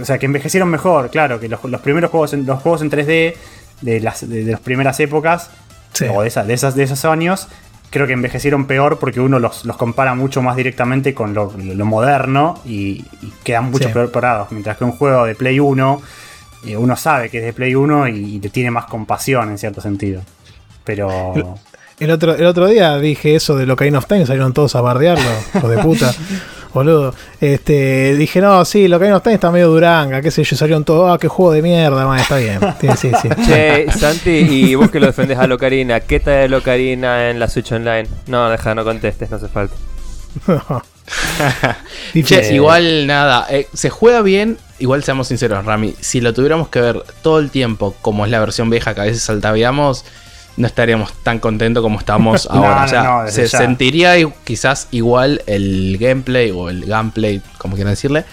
o sea, que envejecieron mejor, claro, que los, los primeros juegos en, los juegos en 3D de las de, de las primeras épocas Sí. o de, esas, de, esas, de esos años creo que envejecieron peor porque uno los, los compara mucho más directamente con lo, lo moderno y, y quedan mucho Sí. peor parados. Mientras que un juego de Play 1, eh, uno sabe que es de Play 1 y, y le tiene más compasión en cierto sentido. Pero. El otro, el otro día dije eso de Locaine of Time, salieron todos a bardearlo, hijos de puta. Boludo. Este, dije, no, sí, Locaine of Time está medio duranga, qué sé yo, salieron todos, ah, qué juego de mierda, man, está bien. Sí, sí, sí. Che, Santi, y vos que lo defendés a Locarina, ¿qué tal de Locarina en la Switch Online? No, deja, no contestes, no hace falta. Che, igual nada, eh, se juega bien, igual seamos sinceros, Rami, si lo tuviéramos que ver todo el tiempo como es la versión vieja que a veces saltavíamos, no estaríamos tan contentos como estamos ahora. no, o sea, no, desde se ya. sentiría quizás igual el gameplay o el gameplay, como quieran decirle,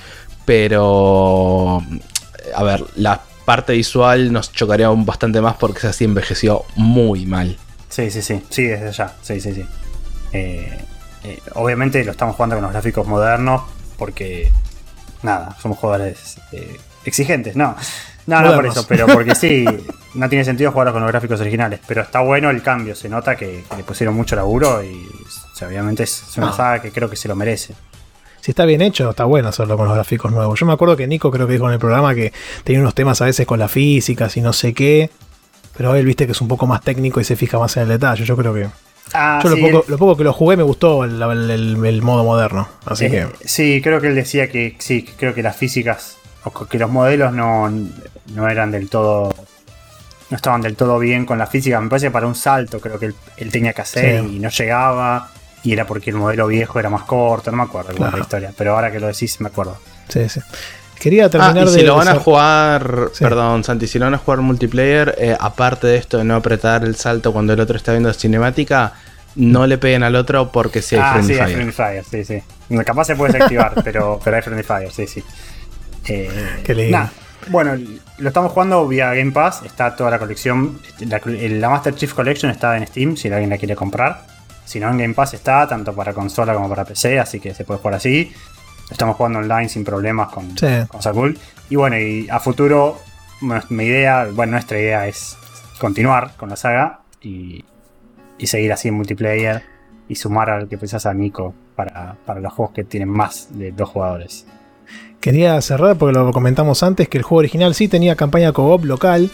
pero a ver, la parte visual nos chocaría aún bastante más porque esa sí envejeció muy mal. Sí, sí, sí. Sí, desde ya. Sí, sí, sí. Eh, eh, obviamente lo estamos jugando con los gráficos modernos porque. Nada, somos jugadores eh, exigentes. No, no, no por eso, pero porque sí, no tiene sentido jugarlo con los gráficos originales. Pero está bueno el cambio, se nota que, que le pusieron mucho laburo y o sea, obviamente es, una Ah. saga que creo que se lo merece. Si está bien hecho, está bueno hacerlo con los gráficos nuevos. Yo me acuerdo que Nico creo que dijo en el programa que tenía unos temas a veces con la física, y no sé qué. Pero él viste que es un poco más técnico y se fija más en el detalle. Yo creo que. Ah, yo sí, lo, poco, lo poco que lo jugué me gustó el, el- el- el modo moderno. Así Eh, que. Sí, creo que él decía que sí, creo que las físicas, que los modelos no, no eran del todo. No estaban del todo bien con la física. Me parece que para un salto creo que él, él tenía que hacer Sí. y no llegaba. Y era porque el modelo viejo era más corto, no me acuerdo Claro. la historia. Pero ahora que lo decís, me acuerdo. Sí, sí. Quería Ah, terminar y si de. lo van a jugar, Sí. perdón, Santi, si lo van a jugar multiplayer, eh, aparte de esto de no apretar el salto cuando el otro está viendo cinemática, no le peguen al otro porque si hay ah, friendly sí, hay fire. Friendly Fire, sí, sí. Capaz se puede desactivar, pero, pero hay Friendly Fire, sí, sí. Eh, Qué lindo. Bueno, lo estamos jugando vía Game Pass. Está toda la colección. La, la Master Chief Collection está en Steam si alguien la quiere comprar. Si no, en Game Pass está, tanto para consola como para PC, así que se puede jugar así. Estamos jugando online sin problemas con, Sí. con Sakul. Y bueno, y a futuro, mi idea, bueno, nuestra idea es continuar con la saga y, y seguir así en multiplayer y sumar al que quizás a Nico para, para los juegos que tienen más de dos jugadores. Quería cerrar porque lo comentamos antes que el juego original sí tenía campaña co-op local.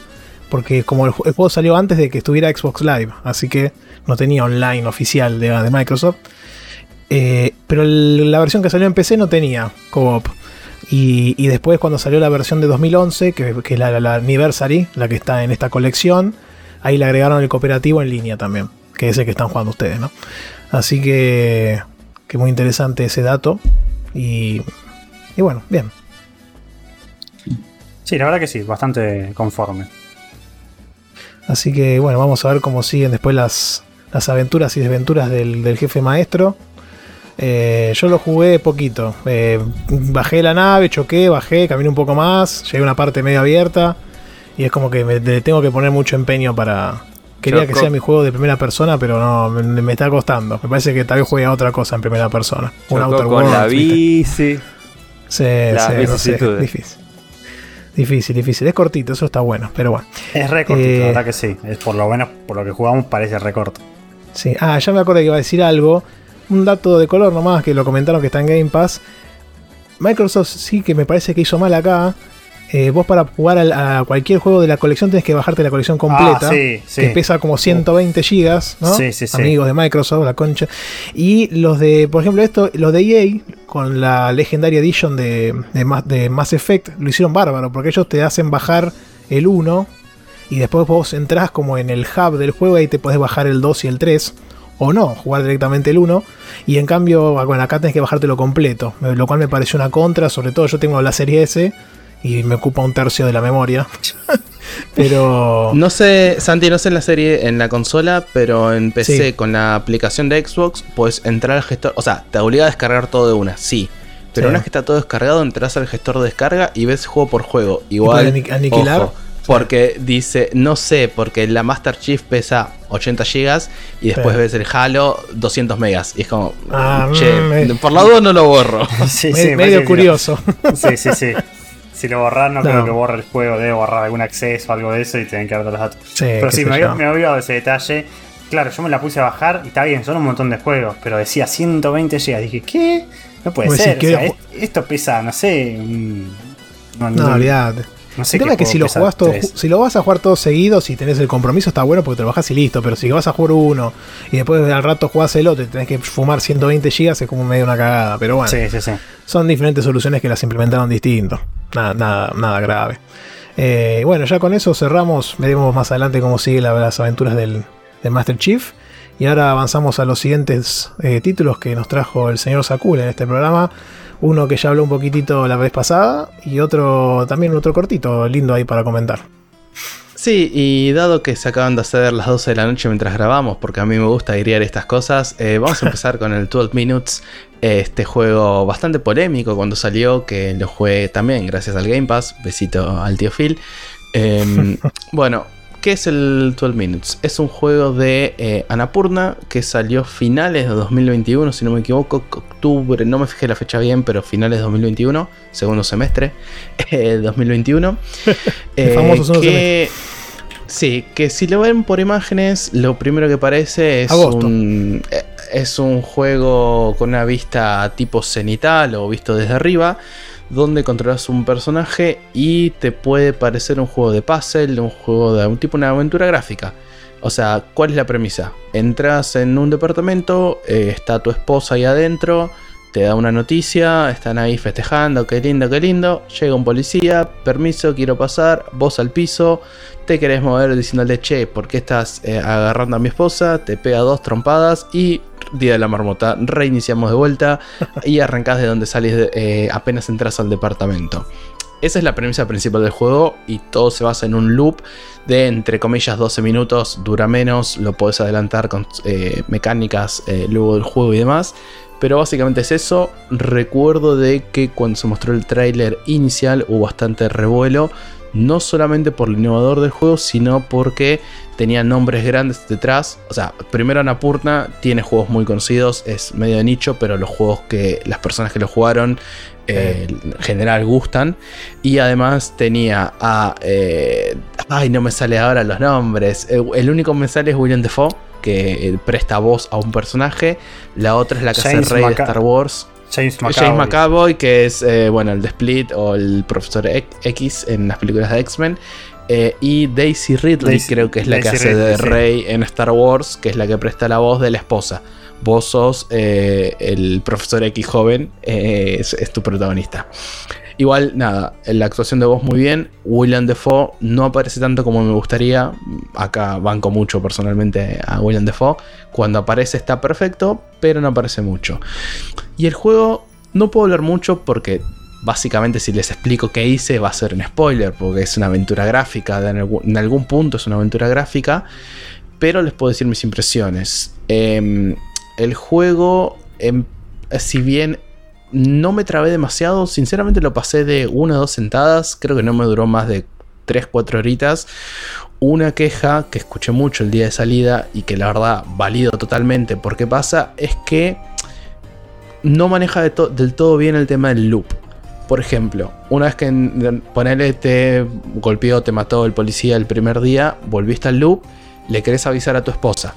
Porque como el, ju- el juego salió antes de que estuviera Xbox Live, así que no tenía online oficial de, Microsoft. Eh, pero la versión que salió en PC no tenía co-op. Y, después cuando salió la versión de 2011, que, que es la, la- la Anniversary, la que está en esta colección, ahí le agregaron el cooperativo en línea también, que es el que están jugando ustedes, ¿no? Así que, que muy interesante ese dato. Y, y bueno, bien. Sí, la verdad que sí, bastante conforme. Así que bueno, vamos a ver cómo siguen después las, las aventuras y desventuras del, del jefe maestro. Eh, yo lo jugué poquito. Eh, bajé la nave, choqué, bajé, caminé un poco más, llegué a una parte medio abierta. Y es como que me, le tengo que poner mucho empeño para... Quería que sea mi juego de primera persona, pero no, me, me está costando. Me parece que tal vez juegue a otra cosa en primera persona. Un Outer con la bici. Sí, las sí, no sé, vicisitudes. difícil. Difícil, difícil. Es cortito, eso está bueno, pero bueno. Es re cortito, Eh, la verdad que sí. Es por lo menos por lo que jugamos parece re corto. Sí, ah, ya me acordé que iba a decir algo. Un dato de color nomás que lo comentaron que está en Game Pass. Microsoft sí que me parece que hizo mal acá. Eh, vos para jugar a, cualquier juego de la colección tenés que bajarte la colección completa. Ah, sí, sí. Que pesa como 120 gigas. Amigos de Microsoft, la concha. Y los de, por ejemplo, esto, los de EA, con la Legendary Edition de, de, Ma- de Mass Effect, lo hicieron bárbaro, porque ellos te hacen bajar el 1 y después vos entrás como en el hub del juego y te podés bajar el 2 y el 3. O no, jugar directamente el 1. Y en cambio, bueno, acá tenés que bajártelo completo. Lo cual me pareció una contra. Sobre todo yo tengo la serie S. Y me ocupa un tercio de la memoria. Pero. No sé, Santi, no sé en la serie, en la consola, pero en PC Sí. con la aplicación de Xbox puedes entrar al gestor. O sea, te obliga a descargar todo de una, sí. Pero Sí. una vez que está todo descargado, entras al gestor de descarga y ves juego por juego. Igual. ani- aniquilar. ojo, porque dice, no sé, porque la Master Chief pesa 80 GB y después Sí. ves el Halo 200 megas. Y es como, Ah, che, mm, por la duda no lo borro. Sí, me- sí, medio curioso. Sí, sí, sí. Si lo borras, no, No. creo que borre el juego, debe borrar algún acceso o algo de eso y tienen que dar todos los datos. Sí, Pero sí, me había, me había olvidado de ese detalle. claro, yo me la puse a bajar y está bien, son un montón de juegos, pero decía 120 GB. Dije, ¿qué? No puede Pues ser. o sea, es- esto pesa, no sé. un- No, No, olvidate. no sé el tema es que si lo jugás todo, si lo vas a jugar todos seguidos, si tenés el compromiso, está bueno porque te lo bajás y listo. Pero si vas a jugar uno y después al rato jugás el otro y tenés que fumar 120 gigas, es como medio una cagada. Pero bueno, Sí, sí, sí. son diferentes soluciones que las implementaron distinto. Nada, nada, grave. Eh, bueno, ya con eso cerramos. Veremos más adelante cómo siguen la- las aventuras del, Master Chief. Y ahora avanzamos a los siguientes eh, títulos que nos trajo el señor Sakul en este programa. Uno que ya habló un poquitito la vez pasada y otro también otro cortito, lindo ahí para comentar. Sí, y dado que se acaban de hacer las 12 de la noche mientras grabamos, porque a mí me gusta airear estas cosas, eh, vamos a empezar con el 12 Minutes, este juego bastante polémico cuando salió, que lo jugué también gracias al Game Pass, besito al tío Phil. Em, bueno, ¿qué es el 12 Minutes? Es un juego de eh, Annapurna que salió finales de 2021, si no me equivoco, octubre, no me fijé la fecha bien, pero finales de 2021, segundo semestre eh, 2021. El famoso segundo que, Sí, que si lo ven por imágenes, lo primero que parece es Agosto. un, eh, es un juego con una vista tipo cenital o visto desde arriba, donde controlas un personaje y te puede parecer un juego de puzzle, un juego de un tipo una aventura gráfica. O sea, ¿cuál es la premisa? Entras en un departamento, eh, está tu esposa ahí adentro, te da una noticia, están ahí festejando, qué lindo, qué lindo. Llega un policía, permiso, quiero pasar, vos al piso, te querés mover diciéndole, che, ¿por qué estás eh, agarrando a mi esposa? Te pega dos trompadas y día de la marmota, reiniciamos de vuelta y arrancás de donde salís de- eh, apenas entras al departamento. Esa es la premisa principal del juego y todo se basa en un loop de entre comillas 12 minutos, dura menos, lo podés adelantar con eh, mecánicas eh, luego del juego y demás. Pero básicamente es eso. Recuerdo de que cuando se mostró el tráiler inicial hubo bastante revuelo. No solamente por lo innovador del juego, sino porque tenía nombres grandes detrás. O sea, primero Annapurna tiene juegos muy conocidos, es medio de nicho, pero los juegos que las personas que lo jugaron eh, en general gustan. Y además tenía a... eh, ay, no me sale ahora los nombres. Eh, el único que me sale es William Defoe, que presta voz a un personaje. La otra es la que hace rey de Star Wars. James James McAvoy. Que es eh, bueno, el de Split o el Profesor X en las películas de X-Men. Eh, y Daisy Ridley, Daisy- creo que es la que hace de sí. Rey en Star Wars, que es la que presta la voz de la esposa. Vos sos eh, el Profesor X joven, eh, es, es tu protagonista. Igual, nada, la actuación de voz muy bien. William Defoe no aparece tanto como me gustaría. Acá banco mucho personalmente a William Defoe. Cuando aparece está perfecto, pero no aparece mucho. Y el juego no puedo hablar mucho porque básicamente si les explico qué hice va a ser un spoiler porque es una aventura gráfica, en, algún, punto es una aventura gráfica, pero les puedo decir mis impresiones. Eh, el juego, em, si bien no me trabé demasiado, sinceramente lo pasé de una o dos sentadas, creo que no me duró más de 3-4 horitas. Una queja que escuché mucho el día de salida y que la verdad valido totalmente porque pasa es que no maneja del todo bien el tema del loop. Por ejemplo, una vez que ponele te golpeó, te mató el policía el primer día, volviste al loop, le querés avisar a tu esposa.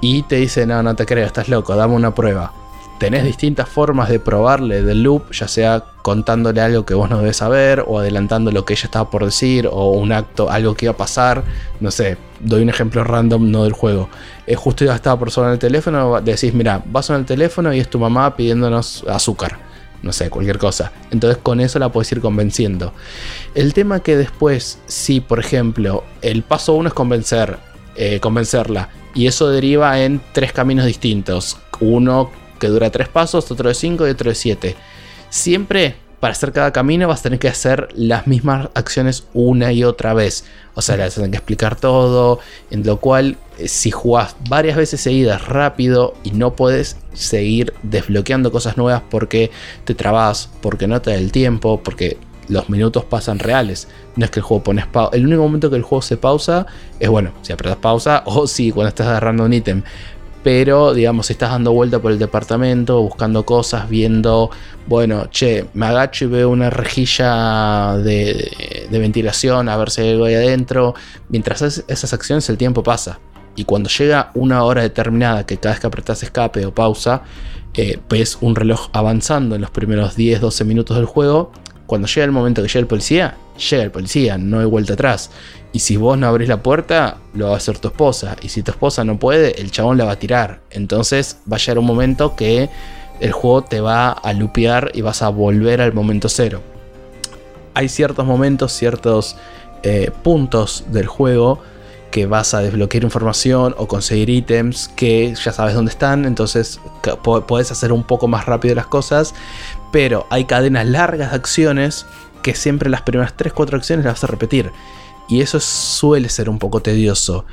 Y te dice, no, no te creo, estás loco, dame una prueba. Tenés distintas formas de probarle del loop, ya sea contándole algo que vos no debes saber, o adelantando lo que ella estaba por decir, o un acto, algo que iba a pasar. No sé, doy un ejemplo random, no del juego. Eh, justo ya estaba por sonar el teléfono, decís, mira, va a sonar el teléfono y es tu mamá pidiéndonos azúcar. No sé, cualquier cosa. Entonces con eso la puedes ir convenciendo. El tema que después, si por ejemplo, el paso uno es convencer, eh, convencerla, y eso deriva en tres caminos distintos. Uno que dura tres pasos, otro de cinco y otro de siete. Siempre para hacer cada camino vas a tener que hacer las mismas acciones una y otra vez. O sea, le vas a tener que explicar todo. En lo cual, eh, si jugás varias veces seguidas rápido y no puedes seguir desbloqueando cosas nuevas porque te trabas, porque no te da el tiempo, porque los minutos pasan reales. No es que el juego pones pausa. El único momento que el juego se pausa es bueno, si apretas pausa o si cuando estás agarrando un ítem. Pero, digamos, estás dando vuelta por el departamento, buscando cosas, viendo, bueno, che, me agacho y veo una rejilla de, de ventilación, a ver si hay algo ahí adentro. Mientras haces esas acciones, el tiempo pasa. Y cuando llega una hora determinada, que cada vez que apretas escape o pausa, eh, ves un reloj avanzando en los primeros 10-12 minutos del juego. Cuando llega el momento que llega el policía, llega el policía, no hay vuelta atrás. Y si vos no abrís la puerta, lo va a hacer tu esposa. Y si tu esposa no puede, el chabón la va a tirar. Entonces va a llegar un momento que el juego te va a lupear y vas a volver al momento cero. Hay ciertos momentos, ciertos eh, puntos del juego que vas a desbloquear información o conseguir ítems que ya sabes dónde están, entonces puedes hacer un poco más rápido las cosas, pero hay cadenas largas de acciones que siempre las primeras 3-4 acciones las vas a repetir. Y eso suele ser un poco tedioso.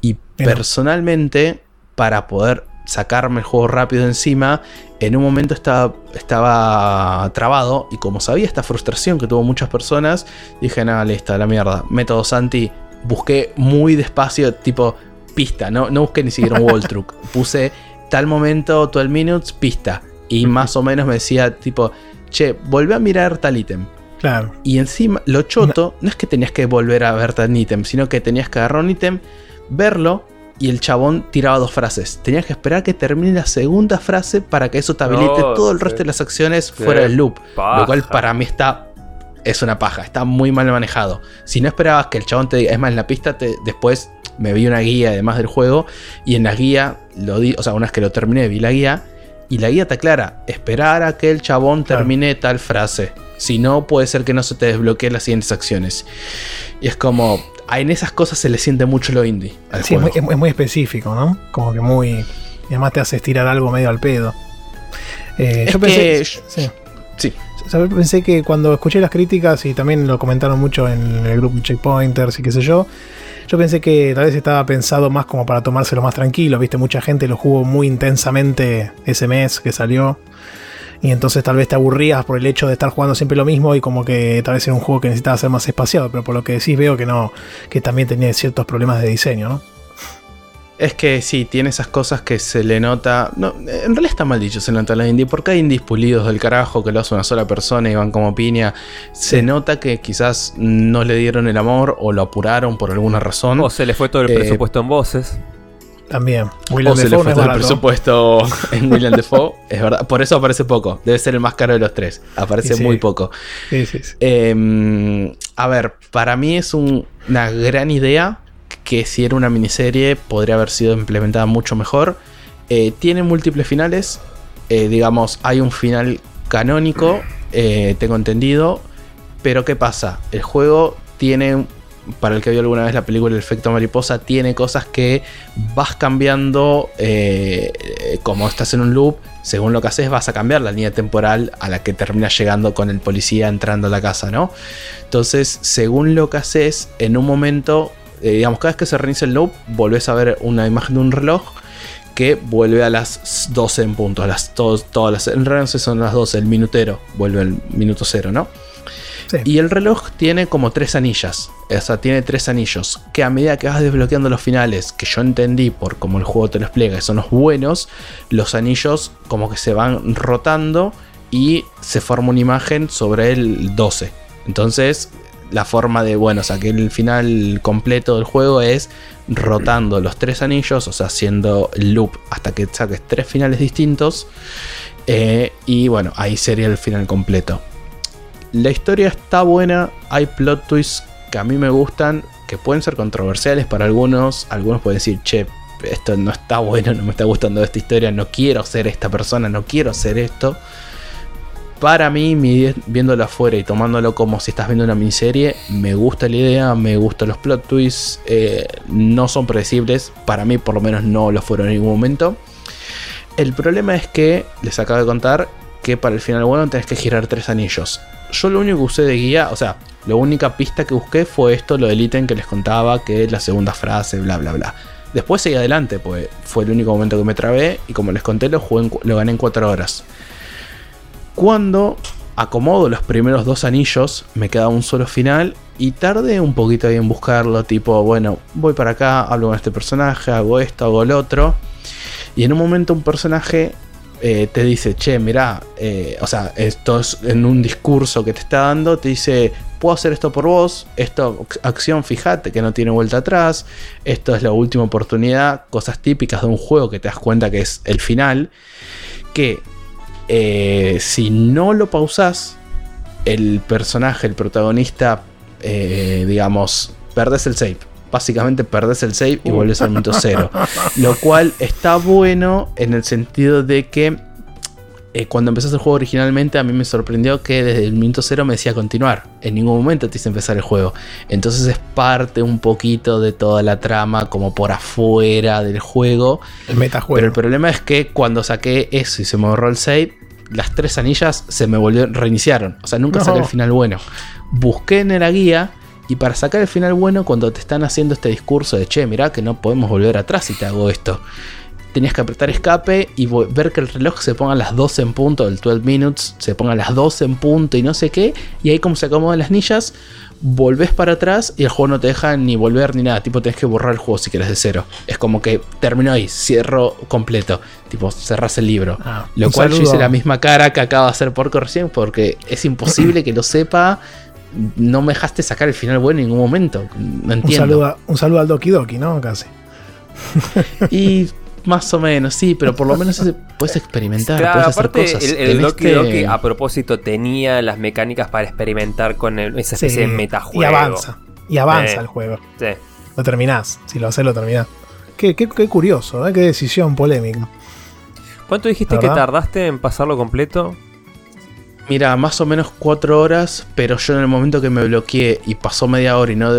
Y personalmente, para poder sacarme el juego rápido encima, en un momento estaba, estaba trabado y como sabía esta frustración que tuvo muchas personas, dije, nada, listo, la mierda. Método Santi, busqué muy despacio, tipo pista, no, no busqué ni siquiera un wall truck. Puse tal momento, 12 minutes, pista. Y más o menos me decía, tipo, che, volvé a mirar tal ítem. Claro. Y encima, lo choto, no es que tenías que volver a ver tal ítem, sino que tenías que agarrar un ítem, verlo, y el chabón tiraba dos frases. Tenías que esperar que termine la segunda frase para que eso te habilite todo el resto de las acciones fuera del loop. Lo cual para mí está. Es una paja, está muy mal manejado. Si no esperabas que el chabón te diga, es más, en la pista te, después me vi una guía además del juego y en la guía lo di, o sea, una vez que lo terminé vi la guía y la guía te aclara, esperar a que el chabón termine tal frase. Si no, puede ser que no se te desbloqueen las siguientes acciones. Y es como, en esas cosas se le siente mucho lo indie. sí, es muy, específico, ¿no? Como que muy. Y además te hace estirar algo medio al pedo. Eh, yo pensé. sí. sí. pensé que cuando escuché las críticas y también lo comentaron mucho en el grupo Checkpointers y qué sé yo, yo pensé que tal vez estaba pensado más como para tomárselo más tranquilo. Viste, mucha gente lo jugó muy intensamente ese mes que salió y entonces tal vez te aburrías por el hecho de estar jugando siempre lo mismo y como que tal vez era un juego que necesitaba ser más espaciado, pero por lo que decís veo que no, que también tenía ciertos problemas de diseño, ¿no? Es que sí, tiene esas cosas que se le nota. No, en realidad está mal dicho, se nota la indie, porque hay indies pulidos del carajo que lo hace una sola persona y van como piña. Se nota que quizás no le dieron el amor o lo apuraron por alguna razón. O se le fue todo el eh, presupuesto en voces. También. William o se le fue el presupuesto en William Defoe. Es verdad. Por eso aparece poco. Debe ser el más caro de los tres. Aparece muy poco. Sí, sí, em, a ver, para mí es una gran idea que si era una miniserie podría haber sido implementada mucho mejor. Eh, tiene múltiples finales. Eh, digamos, hay un final canónico, eh, tengo entendido. Pero ¿qué pasa? El juego tiene para el que vio alguna vez la película El efecto mariposa, tiene cosas que vas cambiando como estás en un loop. Según lo que haces, vas a cambiar la línea temporal a la que terminas llegando con el policía entrando a la casa, ¿no? Entonces, según lo que haces, en un momento, eh, digamos, cada vez que se reinicia el loop, volvés a ver una imagen de un reloj que vuelve a las 12 en punto. A las, todas las, en realidad son las 12, el minutero vuelve al minuto cero, ¿no? Y el reloj tiene como tres anillas. O sea, tiene tres anillos. Que a medida que vas desbloqueando los finales, que yo entendí por cómo el juego te lo explica, que son los buenos, los anillos como que se van rotando y se forma una imagen sobre el 12. Entonces, la forma de, bueno, o sea, que el final completo del juego es rotando los tres anillos, o sea, haciendo loop hasta que saques tres finales distintos. Eh, y bueno, ahí sería el final completo. La historia está buena, hay plot twists que a mí me gustan, que pueden ser controversiales para algunos. Algunos pueden decir, che, esto no está bueno, no me está gustando esta historia, no quiero ser esta persona, no quiero ser esto. Para mí, viéndolo afuera y tomándolo como si estás viendo una miniserie, me gusta la idea, me gustan los plot twists, eh, no son predecibles, para mí por lo menos no lo fueron en ningún momento. El problema es que, les acabo de contar, que para el final bueno tenés que girar tres anillos. Yo lo único que usé de guía, o sea, la única pista que busqué fue esto, lo del ítem que les contaba, que es la segunda frase, bla, bla, bla. Después seguí adelante, pues fue el único momento que me trabé y como les conté, lo, jugué lo gané en 4 horas. Cuando acomodo los primeros dos anillos, me queda un solo final y tardé un poquito ahí en buscarlo, tipo, bueno, voy para acá, hablo con este personaje, hago esto, hago lo otro. Y en un momento un personaje eh, te dice, che, mirá, eh, o sea, esto es en un discurso que te está dando, te dice, puedo hacer esto por vos, esto, acción, fíjate que no tiene vuelta atrás, esto es la última oportunidad, cosas típicas de un juego que te das cuenta que es el final, que eh, si no lo pausas, el personaje, el protagonista, eh, digamos, perdes el save. Básicamente perdes el save y vuelves al minuto cero. Lo cual está bueno en el sentido de que eh, cuando empezaste el juego originalmente, a mí me sorprendió que desde el minuto cero me decía continuar. En ningún momento te hice empezar el juego. Entonces es parte un poquito de toda la trama, como por afuera del juego. El metajuego. Pero el problema es que cuando saqué eso y se me borró el save, las tres anillas se me volvieron, reiniciaron. O sea, nunca No. saqué el final bueno. Busqué en la guía y para sacar el final bueno, cuando te están haciendo este discurso de che, mirá que no podemos volver atrás si te hago esto. Tenías que apretar escape y ver que el reloj se ponga a las 12 en punto, el 12 minutes, se ponga a las 12 en punto y no sé qué. Y ahí como se acomodan las anillas, volvés para atrás y el juego no te deja ni volver ni nada. Tipo, tenés que borrar el juego si querés de cero. Es como que terminó ahí, cierro completo. Tipo, cerrás el libro. Ah, Lo cual yo saludo- hice la misma cara que acaba de hacer Porco recién porque es imposible que lo sepa. No me dejaste sacar el final bueno en ningún momento. No Un saludo, a- un saludo al Doki Doki, ¿no? Casi. Y más o menos, sí, pero por lo menos ese- puedes experimentar, Claro, puedes hacer cosas. el, el Doki este- Doki a propósito tenía las mecánicas para experimentar con el- esa especie de Sí, metajuego. Y avanza. Y avanza Eh. el juego. Sí. Lo terminás. Si lo haces, lo terminás. Qué, qué- qué curioso, ¿eh? Qué decisión polémica. ¿Cuánto dijiste ¿La que tardaste en pasarlo completo? Mira, más o menos cuatro horas, pero yo en el momento que me bloqueé y pasó media hora y no,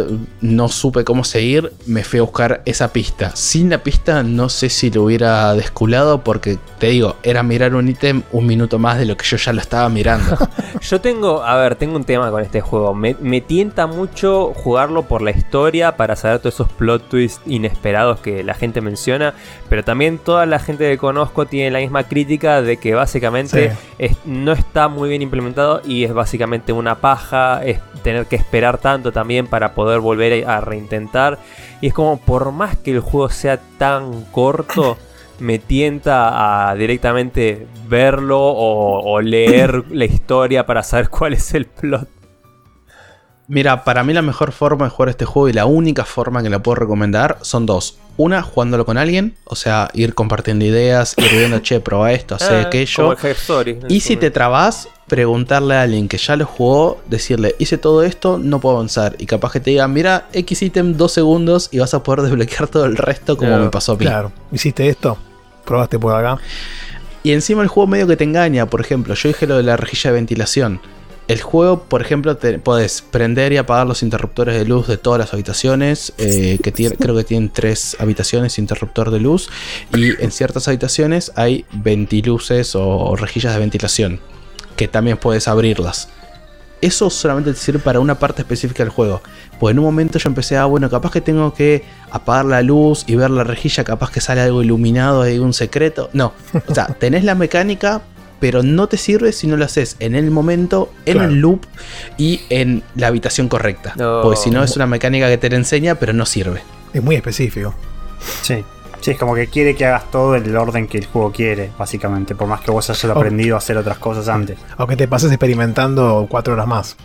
no supe cómo seguir, me fui a buscar esa pista. Sin la pista no sé si lo hubiera desculado porque, te digo, era mirar un ítem un minuto más de lo que yo ya lo estaba mirando. Yo tengo, a ver, tengo un tema con este juego. Me, me tienta mucho jugarlo por la historia para saber todos esos plot twists inesperados que la gente menciona. Pero también toda la gente que conozco tiene la misma crítica de que básicamente Sí. es- no está muy bien implementado y es básicamente una paja. Es tener que esperar tanto también para poder volver a reintentar. Y es como, por más que el juego sea tan corto. me tienta a directamente verlo o, o leer la historia para saber cuál es el plot. Mira, para mí la mejor forma de jugar este juego y la única forma que lo puedo recomendar son dos. Una, jugándolo con alguien, o sea, ir compartiendo ideas, ir viendo, che, proba esto, hace Ah, aquello. como el Hype Story. Y si te trabas, preguntarle a alguien que ya lo jugó, decirle, hice todo esto, no puedo avanzar. Y capaz que te digan, mira, X ítem, dos segundos y vas a poder desbloquear todo el resto como Claro, me pasó a mí. Claro. ¿Hiciste esto? ¿Probaste por acá? Y encima el juego medio que te engaña, por ejemplo, yo dije lo de la rejilla de ventilación. El juego, por ejemplo, te puedes prender y apagar los interruptores de luz de todas las habitaciones, eh, que tiene, creo que tienen tres habitaciones interruptor de luz, y en ciertas habitaciones hay ventiluces o, o rejillas de ventilación, que también puedes abrirlas. Eso solamente te sirve para una parte específica del juego. Pues en un momento yo empecé a, bueno, capaz que tengo que apagar la luz y ver la rejilla, capaz que sale algo iluminado, hay un secreto. No, o sea, tenés la mecánica, pero no te sirve si no lo haces en el momento, en Claro. el loop y en la habitación correcta. No. Porque si no es una mecánica que te la enseña, pero no sirve. Es muy específico. Sí. Sí, es como que quiere que hagas todo en el orden que el juego quiere, básicamente. Por más que vos hayas aprendido a hacer otras cosas antes. Aunque te pases experimentando cuatro horas más.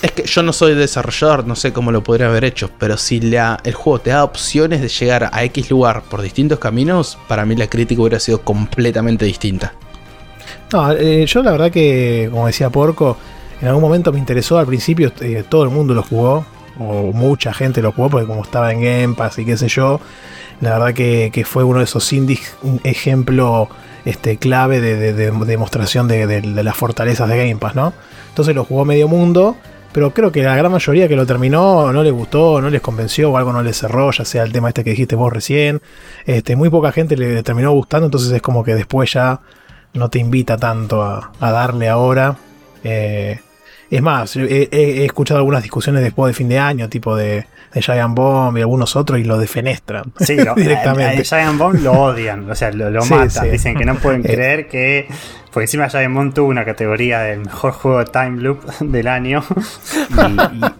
Es que yo no soy desarrollador, no sé cómo lo podría haber hecho, pero si la, el juego te da opciones de llegar a X lugar por distintos caminos, para mí la crítica hubiera sido completamente distinta. No, eh, yo la verdad que, como decía Porco, en algún momento me interesó al principio, eh, todo el mundo lo jugó, o mucha gente lo jugó, porque como estaba en Game Pass y qué sé yo, la verdad que, que fue uno de esos indies, un ejemplo este, clave de, de- de demostración de, de- las fortalezas de Game Pass, ¿no? Entonces lo jugó medio mundo, pero creo que la gran mayoría que lo terminó no le gustó, no les convenció o algo no les cerró, ya sea el tema este que dijiste vos recién. Este, muy poca gente le terminó gustando, entonces es como que después ya no te invita tanto a, a darle ahora. Eh, es más, he, escuchado algunas discusiones después de fin de año, tipo de, de Giant Bomb y algunos otros, y lo defenestran Sí, lo, directamente. A, a Giant Bomb lo odian, o sea, lo, lo Sí, matan. sí. Dicen que no pueden Eh. creer que. Porque encima Giant Bomb tuvo una categoría del mejor juego de time loop del año.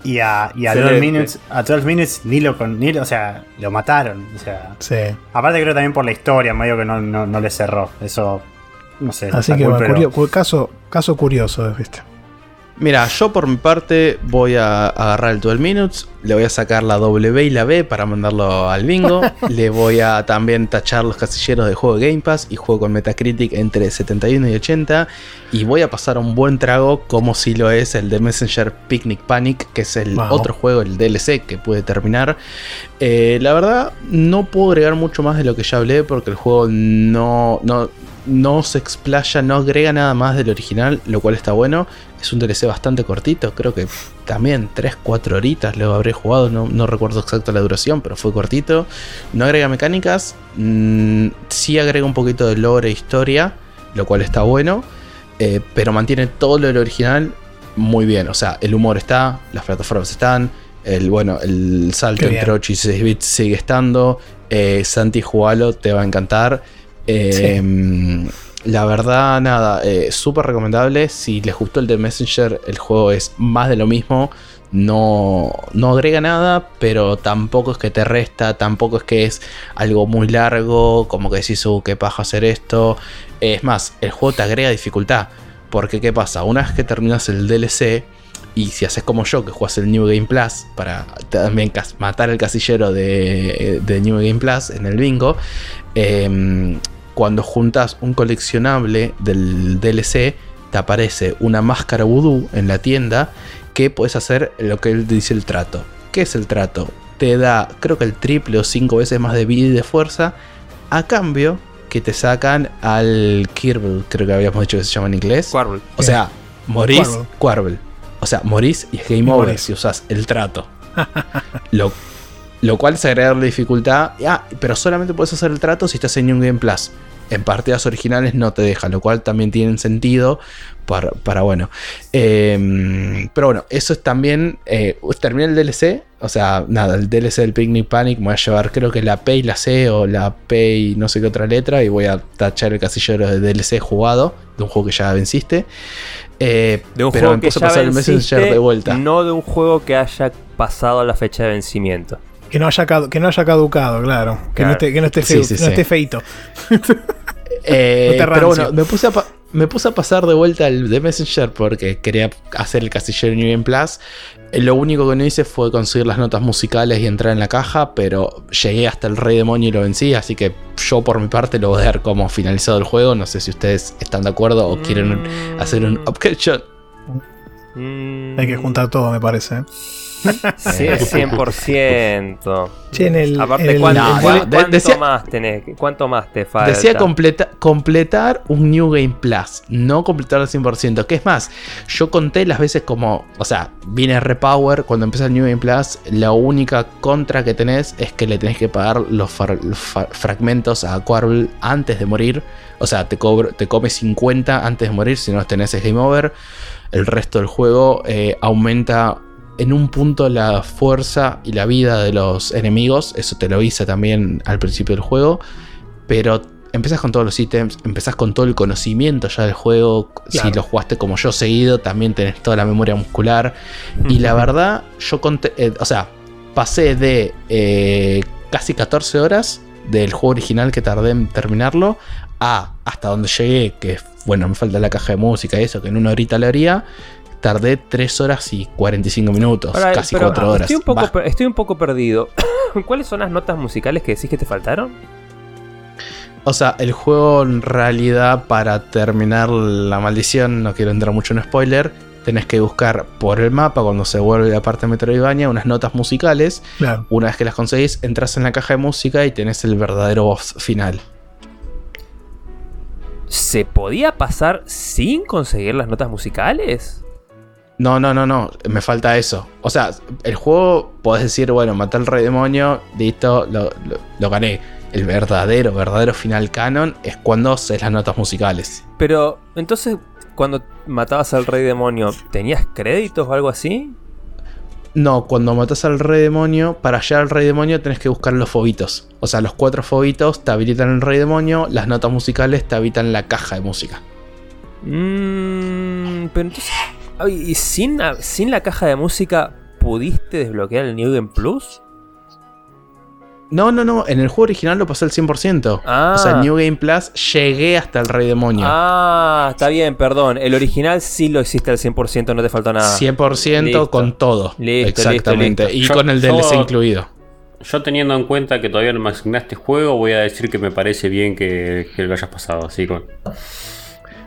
Y, y- y a, y a 12 Excelente. minutes, a 12 minutes ni lo, con, ni lo- o sea, lo mataron. O sea, Sí. aparte creo también por la historia, medio que no, no, no le cerró. Eso, no sé. Así que bueno, curio- caso, caso curioso, ¿viste? Mira, yo por mi parte voy a agarrar el 12 Minutes, le voy a sacar la W y la B para mandarlo al bingo, le voy a también tachar los casilleros de juego de Game Pass y juego con Metacritic entre 71 y 80 y voy a pasar un buen trago como si lo es el de Messenger Picnic Panic, que es el Wow. otro juego, el DLC que pude terminar. Eh, la verdad, no puedo agregar mucho más de lo que ya hablé porque el juego no, no, no se explaya, no agrega nada más del original, lo cual está bueno. Es un DLC bastante cortito, creo que también 3-4 horitas lo habré jugado, no, no recuerdo exacto la duración, pero fue cortito. No agrega mecánicas, mm, sí agrega un poquito de lore e historia, lo cual está bueno, eh, pero mantiene todo lo del original muy bien. O sea, el humor está, las plataformas están, el, bueno, el salto entre 8 y 16 bits sigue estando. Eh, Santi, jugalo, te va a encantar. Eh, La verdad, nada, eh, súper recomendable. Si les gustó el de Messenger, el juego es más de lo mismo. No, no agrega nada, pero tampoco es que te resta, tampoco es que es algo muy largo, como que decís, uh, qué paja hacer esto. Es más, el juego te agrega dificultad. Porque, ¿qué pasa? Una vez que terminas el DLC, y si haces como yo, que juegas el New Game Plus para también matar el casillero de, de New Game Plus en el bingo, em, cuando juntas un coleccionable del DLC, te aparece una máscara voodoo en la tienda que puedes hacer lo que él dice el trato. ¿Qué es el trato? Te da, creo que el triple o cinco veces más de vida y de fuerza, a cambio que te sacan al Kerbal, creo que habíamos dicho que se llama en inglés. Quarbel. O sea, morís. Quarbel. O sea, morís y es game Y over morís. si usas el trato. lo, lo cual es agregarle dificultad. Ah, pero solamente puedes hacer el trato si estás en New Game Plus. En partidas originales no te deja, lo cual también tiene sentido para, para bueno. Eh, pero bueno, eso es también. Eh, terminé el DLC. O sea, nada, el DLC del Picnic Panic. Me voy a llevar, creo que la P y la C o la P y no sé qué otra letra. Y voy a tachar el casillero de DLC jugado de un juego que ya venciste. Eh, De un pero juego me que puse a ya pasar el Messenger de vuelta. no de un juego que haya pasado la fecha de vencimiento. Que no haya, que no haya caducado, claro. Que, Claro. no esté, que no esté, Sí, no sí. esté feito. Eh, No pero bueno, me puse, a me puse a pasar de vuelta el de Messenger porque quería hacer el casillero New Game Plus. Eh, Lo único que no hice fue conseguir las notas musicales y entrar en la caja, pero llegué hasta el Rey Demonio y lo vencí, así que yo por mi parte lo voy a dar como finalizado el juego. No sé si ustedes están de acuerdo o quieren Mm. hacer un upgrade shot. Mm, Hay que juntar todo, me parece. ¿Eh? Sí, 100%. Che, en el, Aparte, en el- ¿cuánto, decía- más tenés? ¿Cuánto más te falta? Decía completa- completar un New Game Plus, no completar al 100%. Que es más, yo conté las veces como, o sea, viene Repower, cuando empieza el New Game Plus, la única contra que tenés es que le tenés que pagar los, far- los fa- fragmentos a Quarbel antes de morir. O sea, te, cobro, te come 50 antes de morir, si no tenés es Game Over. El resto del juego eh, aumenta en un punto la fuerza y la vida de los enemigos. Eso te lo hice también al principio del juego. Pero empezás con todos los ítems, empezás con todo el conocimiento ya del juego. Claro. Si lo jugaste como yo seguido, también tenés toda la memoria muscular. Y la verdad, yo conté, eh, o sea, pasé de eh, casi 14 horas del juego original que tardé en terminarlo a hasta donde llegué, que bueno, me falta la caja de música y eso, que en una horita lo haría. Tardé 3 horas y 45 minutos, Ahora, casi pero 4 horas. Estoy un, poco, Va. per- estoy un poco perdido. ¿Cuáles son las notas musicales que decís que te faltaron? O sea, el juego en realidad para terminar la maldición, no quiero entrar mucho en spoiler, tenés que buscar por el mapa cuando se vuelve la parte de Metroidvania unas notas musicales. Claro. Una vez que las conseguís, entras en la caja de música y tenés el verdadero boss final. ¿Se podía pasar sin conseguir las notas musicales? No, no, no, no, me falta eso. O sea, el juego podés decir, bueno, maté al rey demonio, listo, lo, lo- lo gané. El verdadero, verdadero final canon es cuando haces las notas musicales. Pero, entonces, cuando matabas al rey demonio, ¿tenías créditos o algo así? No, cuando matas al rey demonio, para llegar al rey demonio tenés que buscar los fobitos. O sea, los cuatro fobitos te habilitan el rey demonio, las notas musicales te habilitan la caja de música. Mmm, pero entonces... ¿Y sin, la- sin la caja de música pudiste desbloquear el New Game Plus? No, no, no. En el juego original lo pasé al 100%. Ah. O sea, en New Game Plus llegué hasta el Rey Demonio. Ah, está bien, perdón. El original sí lo hiciste al 100%, no te faltó nada. 100% Listo. con todo. Listo, Exactamente. listo, Y con el DLC yo- incluido. Yo teniendo en cuenta que todavía no me asignaste juego, voy a decir que me parece bien que, que lo hayas pasado así con.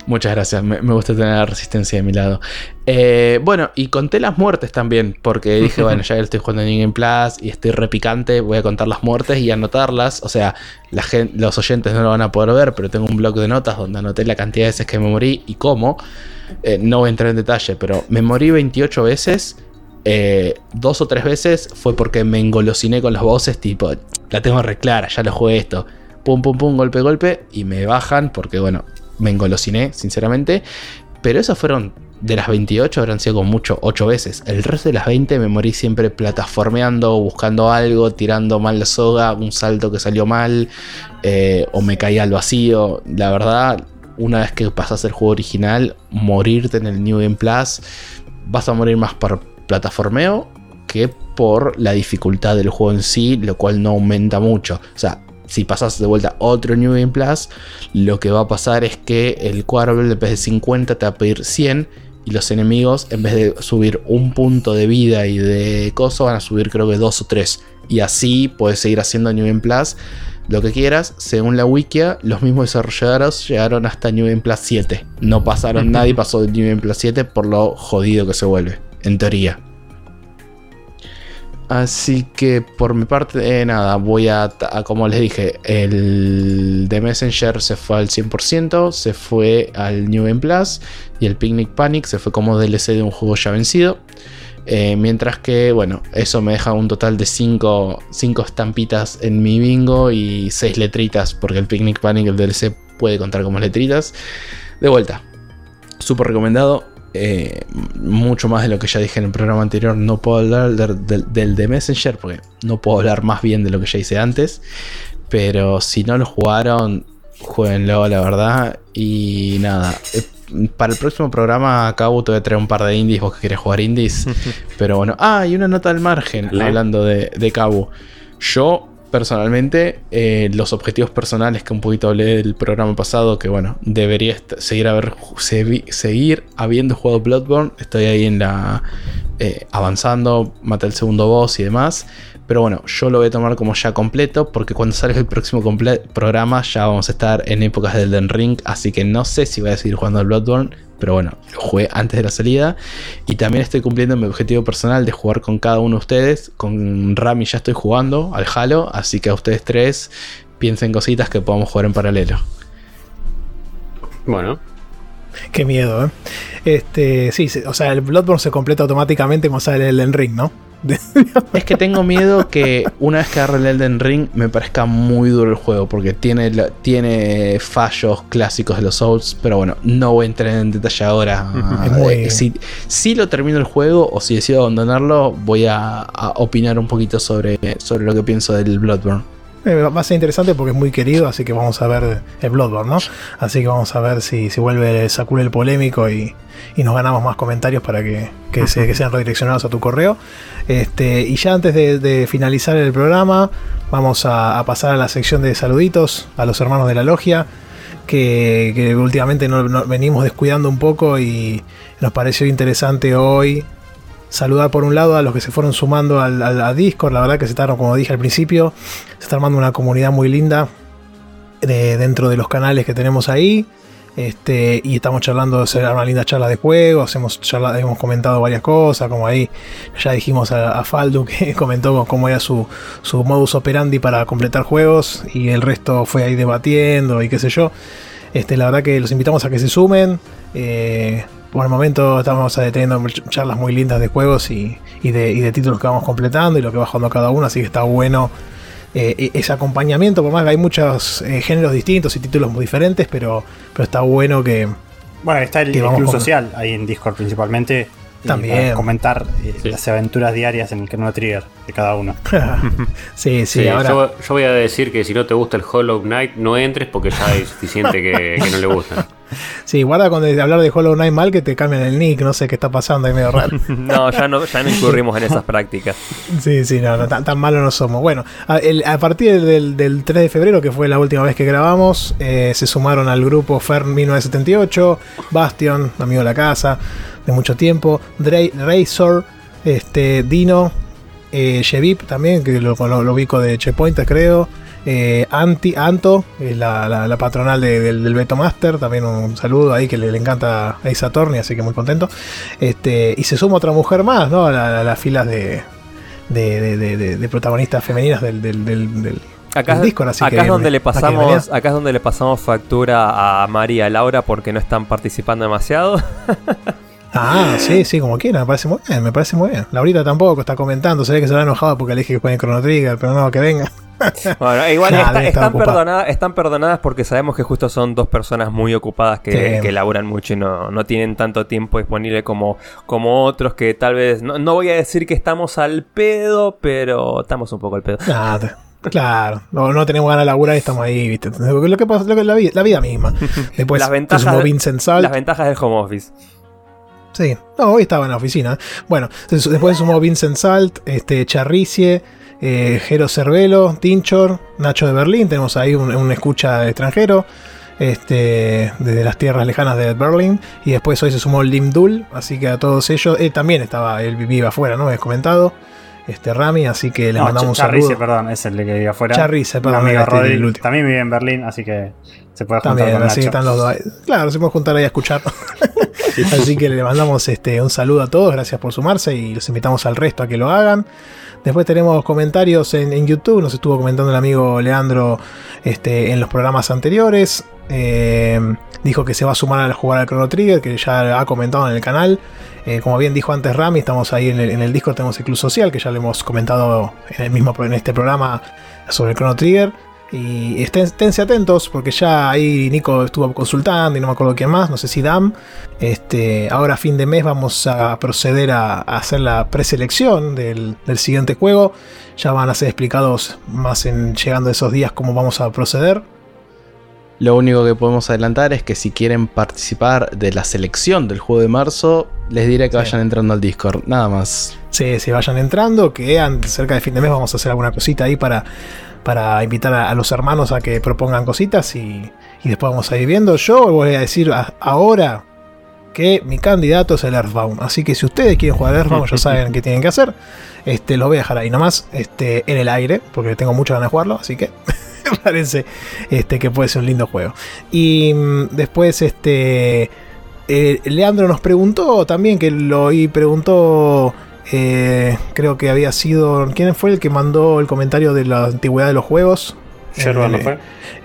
Muchas gracias, me, me gusta tener la resistencia de mi lado. Eh, bueno, y conté las muertes también, porque dije, bueno, ya estoy jugando en New Game Plus y estoy repicante, voy a contar las muertes y anotarlas. O sea, la los oyentes no lo van a poder ver, pero tengo un blog de notas donde anoté la cantidad de veces que me morí y cómo. Eh, no voy a entrar en detalle, pero me morí 28 veces. eh, dos o tres veces fue porque me engolosiné con los bosses, tipo, la tengo re clara, ya lo jugué esto. Pum, pum, pum, golpe, golpe, y me bajan porque, bueno, me engolosiné, sinceramente. Pero esas fueron, de las 28, habrán sido con mucho 8 veces. El resto de las 20 me morí siempre plataformeando, buscando algo, tirando mal la soga, un salto que salió mal, eh, o me caía al vacío. La verdad, una vez que pasas el juego original, morirte en el New Game Plus, vas a morir más por plataformeo que por la dificultad del juego en sí, lo cual no aumenta mucho. O sea, si pasas de vuelta otro New Game Plus, lo que va a pasar es que el Quarble en vez de 50 te va a pedir 100 y los enemigos en vez de subir un punto de vida y de coso van a subir creo que 2 o 3 y así puedes seguir haciendo New Game Plus lo que quieras, según la wikia, los mismos desarrolladores llegaron hasta New Game Plus 7. No pasaron, nadie pasó de New Game Plus 7 por lo jodido que se vuelve, en teoría. Así que por mi parte, eh, nada, voy a, como les dije, el de Messenger se fue al 100%, se fue al New Game Plus y el Picnic Panic se fue como DLC de un juego ya vencido. Eh, mientras que, bueno, eso me deja un total de 5 estampitas en mi bingo y 6 letritas, porque el Picnic Panic, el DLC, puede contar como letritas. De vuelta, súper recomendado. Eh, mucho más de lo que ya dije en el programa anterior. No puedo hablar del, del- del de Messenger porque no puedo hablar más bien de lo que ya hice antes. Pero si no lo jugaron, jueguenlo, la verdad. Y nada, eh, para el próximo programa, Cabo, te voy a traer un par de indies. Vos que querés jugar indies. Pero bueno, ah, y una nota al margen, hablando de, de Cabo. Yo, personalmente, eh, los objetivos personales que un poquito hablé del programa pasado, que bueno, debería seguir, haber, se- seguir habiendo jugado Bloodborne. Estoy ahí en la. eh, avanzando, maté el segundo boss y demás. Pero bueno, yo lo voy a tomar como ya completo, porque cuando salga el próximo programa ya vamos a estar en épocas del Den Ring, así que no sé si voy a seguir jugando al Bloodborne, pero bueno, lo jugué antes de la salida. Y también estoy cumpliendo mi objetivo personal de jugar con cada uno de ustedes. Con Rami ya estoy jugando al Halo, así que a ustedes tres piensen cositas que podamos jugar en paralelo. Bueno, Qué miedo, ¿eh? Este, sí, o sea, el Bloodborne se completa automáticamente cuando sale el Elden Ring, ¿no? Es que tengo miedo que una vez que agarre el Elden Ring me parezca muy duro el juego, porque tiene, tiene fallos clásicos de los Souls, pero bueno, no voy a entrar en detalle ahora. Eh, si, si lo termino el juego o si decido abandonarlo, voy a, a opinar un poquito sobre, sobre lo que pienso del Bloodborne. Eh, va a ser interesante porque es muy querido, así que vamos a ver el Bloodborne, ¿no? Así que vamos a ver si, si vuelve Sakura el polémico y, y nos ganamos más comentarios para que, que se- que sean redireccionados a tu correo. Este, y ya antes de, finalizar el programa, vamos a, pasar a la sección de saluditos a los hermanos de la logia. Que, que últimamente no- no- venimos descuidando un poco y nos pareció interesante hoy saludar por un lado a los que se fueron sumando al, al- a Discord. La verdad que se está, como dije al principio, se está armando una comunidad muy linda de- dentro de los canales que tenemos ahí. Este, y estamos charlando, será una linda charla de juegos, hemos, hemos comentado varias cosas, como ahí ya dijimos a, a Faldu que comentó cómo era su, su modus operandi para completar juegos y el resto fue ahí debatiendo y qué sé yo. Este, la verdad que los invitamos a que se sumen. eh, por el momento estamos eh, teniendo ch- charlas muy lindas de juegos y, y de, y de títulos que vamos completando y lo que va jugando cada uno, así que está bueno eh, e- ese acompañamiento, por más que hay muchos eh, géneros distintos y títulos muy diferentes, pero, pero está bueno que, Bueno, está el vamos club con- social ahí en Discord principalmente. También. para comentar eh, Sí. las aventuras diarias en el Chrono Trigger de cada uno. sí, sí, sí, ahora... yo, yo voy a decir que si no te gusta el Hollow Knight, no entres porque ya hay suficiente que, que no le gusta. Sí, guarda cuando hablar de Hollow Knight mal que te cambian el nick, no sé qué está pasando, ahí medio raro. no, ya no, ya no incurrimos en esas prácticas. Sí, sí, no, no tan, tan malos no somos. Bueno, a, el- a partir del, del 3 de febrero, que fue la última vez que grabamos, eh, se sumaron al grupo Fern 1978, Bastion, amigo de la casa, de mucho tiempo, Dre, Razor, este, Dino, eh, también, que lo, lo, lo ubico de Checkpointer, creo. eh, Anti, Anto, eh, la, la- la patronal de- del, del Beto Master, también un saludo ahí que le, le encanta a Ace Attorney, así que muy contento. Este, y se suma otra mujer más, ¿no? A, la- a las filas de, de, de- de- de- de protagonistas femeninas del, del, del- Acá, así acá que es donde le pasamos, acá es donde le pasamos factura a María y a Laura porque no están participando demasiado. Ah, sí, sí, como quiera, me parece muy bien, me parece muy bien. Laurita tampoco está comentando, se ve que se va enojado porque le dije que juegue en Chrono Trigger, pero no, que venga. Bueno, igual Nah, está- están, perdonadas, están perdonadas porque sabemos que justo son dos personas muy ocupadas que, que laburan mucho y no, no tienen tanto tiempo disponible como, como otros que tal vez, no, no voy a decir que estamos al pedo, pero estamos un poco al pedo. Nada, claro, no, no tenemos ganas de laburar y estamos ahí, ¿viste? Lo que pasa, lo que la vida, la vida misma. Después las ventajas, Vincent Salt. las ventajas del home office. Sí, no, hoy estaba en la oficina. Bueno, después sumó Vincent Salt, este, Charricie, eh, Jero Cervelo, Tinchor, Nacho de Berlín. Tenemos ahí un, escucha extranjero. Este, desde las tierras lejanas de Berlín. Y después hoy se sumó Lim Dul. Así que a todos ellos. Él también estaba, él vivía afuera, ¿no? Habías comentado. Este Rami, así que le No, mandamos un Charrice, saludo. perdón, es el que vive afuera. Charrice, perdón, amigo este, Rodri, el último. También vive en Berlín, así que se puede juntar También, con así Nacho. están los dos. ahí. Claro, se puede juntar ahí a escuchar. así que le mandamos este, un saludo a todos, gracias por sumarse y los invitamos al resto a que lo hagan. Después tenemos comentarios en, en YouTube, nos estuvo comentando el amigo Leandro este, en los programas anteriores. Eh, dijo que se va a sumar a jugar al Chrono Trigger, que ya ha comentado en el canal. Eh, como bien dijo antes Rami, estamos ahí en el, en Discord, tenemos el Club Social, que ya lo hemos comentado en, el mismo, en este programa sobre el Chrono Trigger. Y estén, esténse atentos porque ya ahí Nico estuvo consultando y no me acuerdo quién más, no sé si Dam. Este, ahora fin de mes vamos a proceder a, a hacer la preselección del, del siguiente juego. Ya van a ser explicados más en llegando esos días cómo vamos a proceder. Lo único que podemos adelantar es que si quieren participar de la selección del juego de marzo, les diré que Sí. vayan entrando al Discord, nada más. Se, se vayan entrando, que cerca de fin de mes vamos a hacer alguna cosita ahí para, para invitar a, a los hermanos a que propongan cositas y, y después vamos a ir viendo. Yo voy a decir a- ahora que mi candidato es el Earthbound. Así que si ustedes quieren jugar Earthbound, ya saben qué tienen que hacer. Este, los voy a dejar ahí nomás este, en el aire, porque tengo muchas ganas de jugarlo, así que me parece este, que puede ser un lindo juego. Y mm, después, este. eh, Leandro nos preguntó también, que lo y preguntó. eh, creo que había sido. ¿Quién fue el que mandó el comentario de la antigüedad de los juegos? Yerba, ¿no Eh, fue?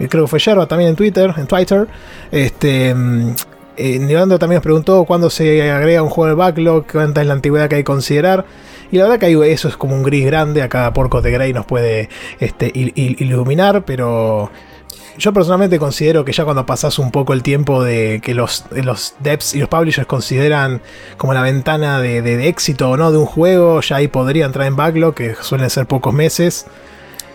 creo que fue Yerba también en Twitter, en Twitter. Este, mm, eh, Leandro también nos preguntó cuándo se agrega un juego al backlog, cuánta es la antigüedad que hay que considerar. Y la verdad que eso es como un gris grande. Acá Porco de Grey nos puede este, il- il- iluminar, pero yo personalmente considero que ya cuando pasas un poco el tiempo de que los, los devs y los publishers consideran como la ventana de, de- éxito o no de un juego, ya ahí podría entrar en backlog, que suelen ser pocos meses.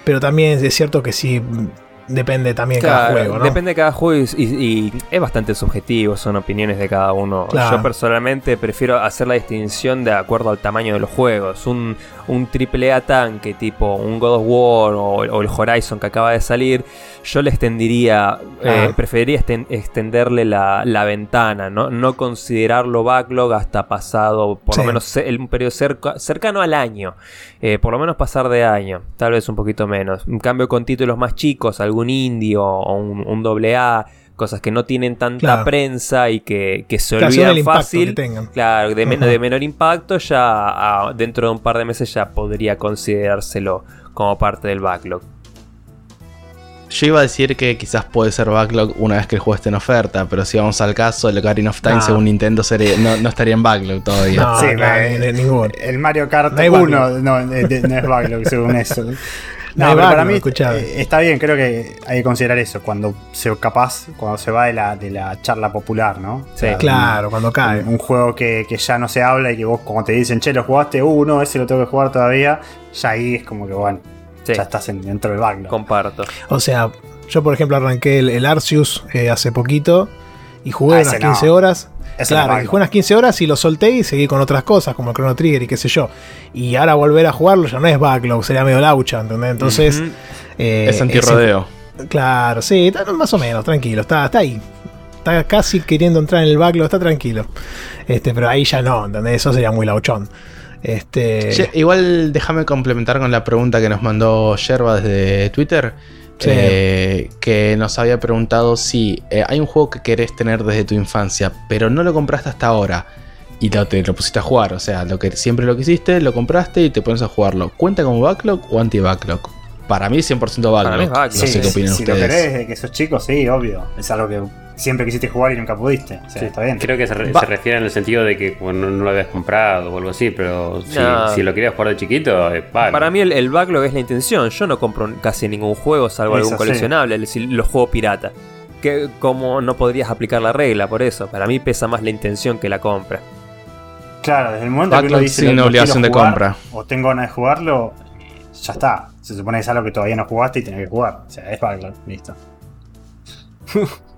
Pero también es cierto que mm, depende también de cada juego, ¿no? Depende de cada juego y, y- y es bastante subjetivo, son opiniones de cada uno. Claro. Yo personalmente prefiero hacer la distinción de acuerdo al tamaño de los juegos. Un, un AAA tanque tipo un God of War o, o el Horizon que acaba de salir, yo le extendería, eh, preferiría esten- extenderle la, la ventana, ¿no? no considerarlo backlog hasta pasado por lo menos el- un periodo cerca- cercano al año. Eh, por lo menos pasar de año, tal vez un poquito menos. En cambio, con títulos más chicos, algún indio o un, un doble A, cosas que no tienen tanta Claro. prensa y que, que se olvidan el fácil. que tengan. Claro, de, men- de menor impacto, ya dentro de un par de meses ya podría considerárselo como parte del backlog. Yo iba a decir que quizás puede ser backlog una vez que el juego esté en oferta, pero si vamos al caso, el Ocarina of Time No. según Nintendo sería- no, no estaría en backlog todavía. No, Sí, no, eh. El Mario Kart No hay 1 backlog. no, eh, no es backlog según eso. No, pero para mí eh, está bien, creo que hay que considerar eso, cuando se capaz, cuando se va de la, de la charla popular, ¿no? Sí. Claro, cuando cae. Un, un juego que, que ya no se habla y que vos, como te dicen, che, lo jugaste, uh, no, ese lo tengo que jugar todavía, ya ahí es como que, bueno, Sí, ya estás en- dentro del backlog. comparto. O sea, yo por ejemplo arranqué el, el Arceus eh, hace poquito y jugué Ah, unas ese no. 15 horas. No claro, y jugué unas 15 horas y lo solté y seguí con otras cosas, como el Chrono Trigger y qué sé yo. Y ahora volver a jugarlo ya no es backlog, sería medio laucha, ¿entendés? Entonces. Eh, es antirrodeo. ese- Claro, sí, está- más o menos, tranquilo, está, está ahí. Está casi queriendo entrar en el backlog, está tranquilo. Este, pero ahí ya no, ¿entendés? Eso sería muy lauchón. Este. Igual déjame complementar con la pregunta que nos mandó Yerba desde Twitter. Sí. eh, que nos había preguntado si eh, hay un juego que querés tener desde tu infancia, pero no lo compraste hasta ahora y lo, te lo pusiste a jugar. O sea, lo que siempre lo quisiste, lo compraste y te pones a jugarlo. ¿Cuenta como backlog o anti-backlog? Para mí 100% backlog. Para mí es backlog. No sé qué si- opinan si lo ustedes. querés desde que sos chico, sí, obvio. Es algo que siempre quisiste jugar y nunca pudiste. O sea, Sí, está bien. Creo que se, re- Va- se refiere en el sentido de que bueno, no lo habías comprado o algo así, pero si, No. si lo querías jugar de chiquito, es vale. Para mí el, el backlog es la intención. Yo no compro casi ningún juego salvo Eso algún sí. coleccionable, es decir, los juegos pirata. Que como no podrías aplicar la regla por eso. Para mí pesa más la intención que la compra. Claro, desde el momento que uno Backlog dice sin lo- obligación de jugar, compra. O tengo ganas de jugarlo, ya está. Se supone que es algo que todavía no jugaste y tenés que jugar. O sea, es backlog, listo.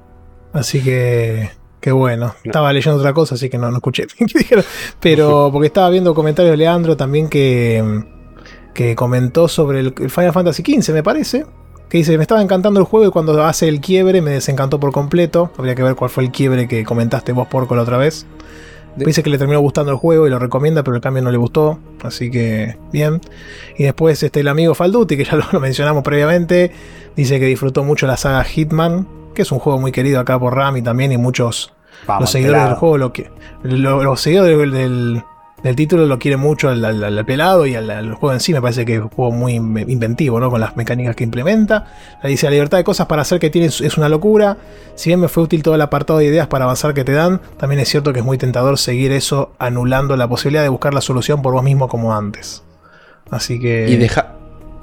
Así que. Qué bueno. Estaba leyendo otra cosa, así que no, no escuché qué dijeron. Pero porque estaba viendo comentarios de Leandro también que. que comentó sobre el, Final Fantasy XV, me parece. Que dice, me estaba encantando el juego y cuando hace el quiebre me desencantó por completo. Habría que ver cuál fue el quiebre que comentaste vos, Porco, la otra vez. Dice que le terminó gustando el juego y lo recomienda, pero el cambio no le gustó. Así que, bien. Y después este, el amigo Falduti, que ya lo mencionamos previamente, dice que disfrutó mucho la saga Hitman, que es un juego muy querido acá por Rami también y muchos Vamos, los seguidores pelado. del juego lo que lo- los seguidores del, del- del título lo quieren mucho al, al- al pelado y al, al juego en sí me parece que es un juego muy in- inventivo ¿no? con las mecánicas que implementa la dice la libertad de cosas para hacer que tiene es es una locura si bien me fue útil todo el apartado de ideas para avanzar que te dan también es cierto que es muy tentador seguir eso anulando la posibilidad de buscar la solución por vos mismo como antes así que Y deja,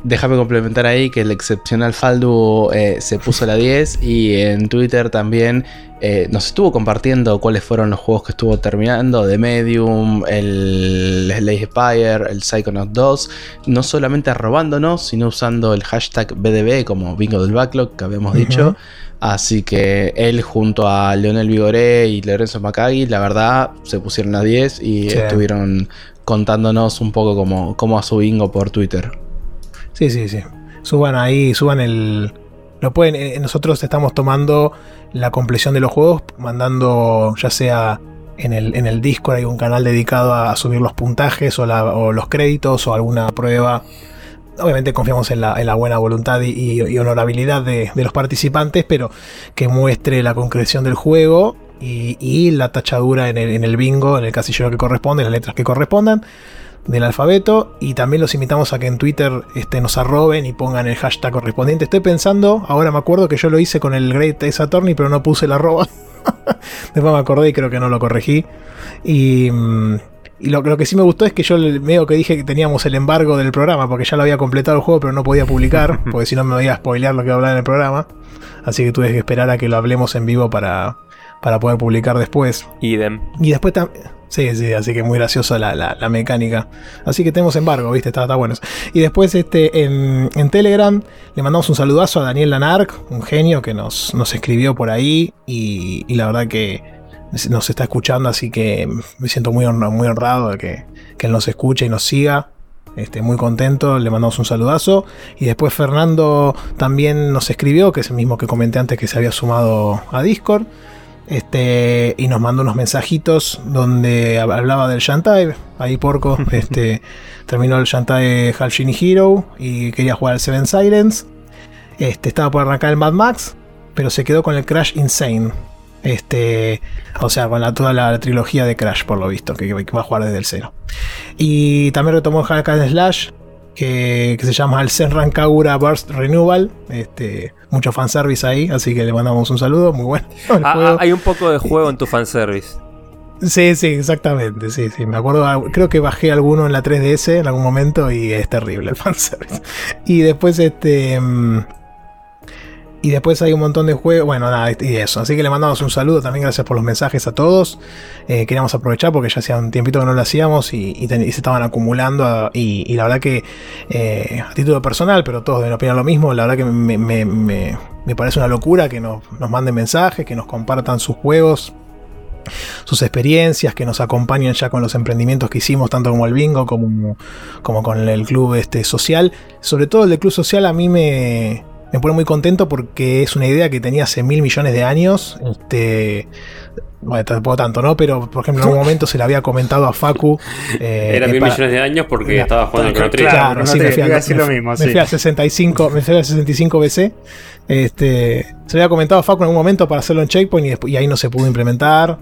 déjame complementar ahí que el excepcional Faldu eh, se puso la 10 y en Twitter también eh, nos estuvo compartiendo cuáles fueron los juegos que estuvo terminando, The Medium, el Slay Spire, el Psychonauts 2, no solamente robándonos, sino usando el hashtag BDB como bingo del backlog que habíamos dicho. Así que él junto a Leonel Vigoré y Lorenzo Macagui, la verdad, se pusieron a 10 y Sí. estuvieron contándonos un poco cómo, cómo a su bingo por Twitter. Sí, sí, sí. Suban ahí, suban el. Lo pueden. eh, nosotros estamos tomando la compleción de los juegos, mandando ya sea en el, en el Discord hay un canal dedicado a, subir los puntajes o, la- o los créditos o alguna prueba. Obviamente confiamos en la, en la buena voluntad y, honorabilidad de, de los participantes, pero que muestre la concreción del juego y, y la tachadura en el, en el bingo, en el casillero que corresponde, las letras que correspondan del alfabeto y también los invitamos a que en Twitter este, nos arroben y pongan el hashtag correspondiente. Estoy pensando, ahora me acuerdo que yo lo hice con el Great Ace Attorney, pero no puse el arroba. Después me acordé y creo que no lo corregí. Y, mm, y lo, lo que sí me gustó es que yo medio que dije que teníamos el embargo del programa, porque ya lo había completado el juego, pero no podía publicar, porque si no me iba a spoilear lo que iba a hablar en el programa. Así que tuve que esperar a que lo hablemos en vivo para, para poder publicar después. Idem. Y después también. Sí, sí, así que muy graciosa la, la- la mecánica. Así que tenemos embargo, ¿viste? Está, está bueno. Y después este, en, en Telegram le mandamos un saludazo a Daniel Lanark, un genio que nos, nos escribió por ahí. Y, la verdad que nos está escuchando, así que me siento muy, muy honrado de que, que él nos escuche y nos siga. Este, muy contento, le mandamos un saludazo. Y después Fernando también nos escribió, que es el mismo que comenté antes que se había sumado a Discord. Este, y nos mandó unos mensajitos donde hab- hablaba del Shantae. Ahí porco. este, terminó el Shantae Half Genie Hero y quería jugar al Seven Silence. Este, estaba por arrancar el Mad Max, pero se quedó con el Crash Insane. Este, o sea, con la, toda la trilogía de Crash, por lo visto, que, que va a jugar desde el cero. Y también retomó el Hack and Slash, que, que se llama el Senran Kagura Burst Renewal. Este, mucho fanservice ahí, así que le mandamos un saludo, muy bueno. Ah, ah, hay un poco de juego en tu fanservice. Sí, sí, exactamente. Sí, sí. Me acuerdo, ah, creo que bajé alguno en la 3DS en algún momento y es terrible el fanservice. Y después, este. mm, Y después hay un montón de juegos. Bueno, nada, y eso. Así que le mandamos un saludo. También gracias por los mensajes a todos. Eh, queríamos aprovechar porque ya hacía un tiempito que no lo hacíamos y, se estaban acumulando. Y, la verdad que, eh, a título personal, pero todos deben opinar lo mismo. La verdad que me, me, me, me parece una locura que nos, nos manden mensajes, que nos compartan sus juegos sus experiencias, que nos acompañen ya con los emprendimientos que hicimos, tanto como el bingo como, como con el club este, social. Sobre todo el de club social a mí me, me pone muy contento porque es una idea que tenía hace mil millones de años. Este, bueno, tampoco tanto, ¿no? Pero, por ejemplo, en un momento se le había comentado a Facu. Eh, Era mil millones de años porque estaba jugando el Chrono. Claro, sí, me fui, a, decir lo mismo, me, sí. me fui a 65, me fui a 65 BC. Este, se le había comentado a Facu en algún momento para hacerlo en Checkpoint y, después, y ahí no se pudo implementar.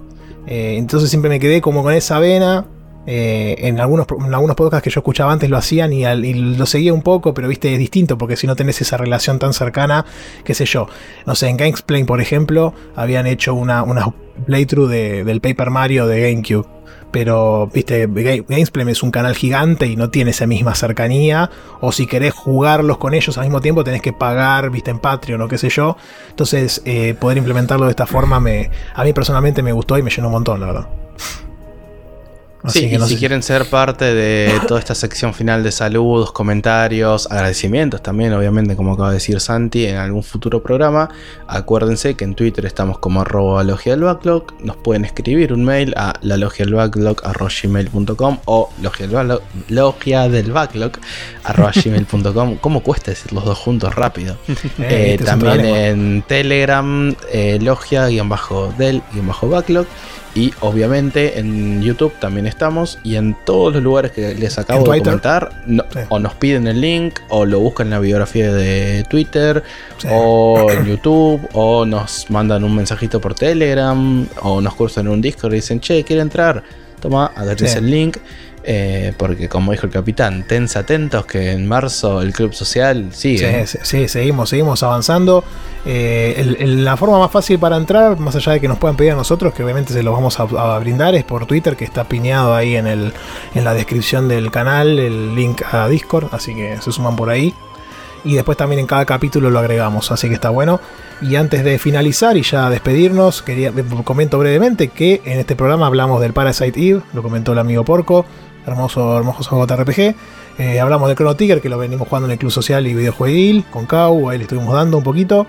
Eh, entonces siempre me quedé como con esa vena. Eh, en, algunos, algunos podcasts que yo escuchaba antes lo hacían y, lo seguía un poco, pero viste, es distinto porque si no tenés esa relación tan cercana, qué sé yo. No sé, en Gamesplay, por ejemplo, habían hecho una, una playthrough de, del Paper Mario de GameCube. Pero, viste, Gamesplay es un canal gigante y no tiene esa misma cercanía. O si querés jugarlos con ellos al mismo tiempo, tenés que pagar, viste, en Patreon o qué sé yo. Entonces, eh, poder implementarlo de esta forma, me, a mí personalmente me gustó y me llenó un montón, la verdad. Así sí, y no si sé. quieren ser parte de toda esta sección final de saludos, comentarios, agradecimientos también, obviamente, como acaba de decir Santi, en algún futuro programa, acuérdense que en Twitter estamos como arroba logia del backlog, nos pueden escribir un mail a la logia del backlog gmail.com o logia del backlog, logia del backlog arroba gmail.com. ¿Cómo cuesta decir los dos juntos rápido? eh, este también en Telegram, eh, logia-del-backlog. Y obviamente en YouTube también estamos y en todos los lugares que les acabo de comentar, no, sí. o nos piden el link, o lo buscan en la biografía de Twitter, sí. o en YouTube, o nos mandan un mensajito por Telegram, o nos cursan en un Discord y dicen, che, quiere entrar, toma, agarres sí. el link. Eh, porque como dijo el capitán, tense atentos que en marzo el club social sigue. Sí, sí, seguimos, seguimos avanzando. Eh, el, el, la forma más fácil para entrar, más allá de que nos puedan pedir a nosotros, que obviamente se los vamos a, a brindar, es por Twitter, que está piñado ahí en, el, en la descripción del canal, el link a Discord, así que se suman por ahí. Y después también en cada capítulo lo agregamos, así que está bueno. Y antes de finalizar y ya despedirnos, quería comento brevemente que en este programa hablamos del Parasite Eve, lo comentó el amigo Porco, hermoso, hermoso JRPG. Eh, hablamos de Chrono Trigger, que lo venimos jugando en el Club Social y Videojueguil, con Kau, ahí le estuvimos dando un poquito.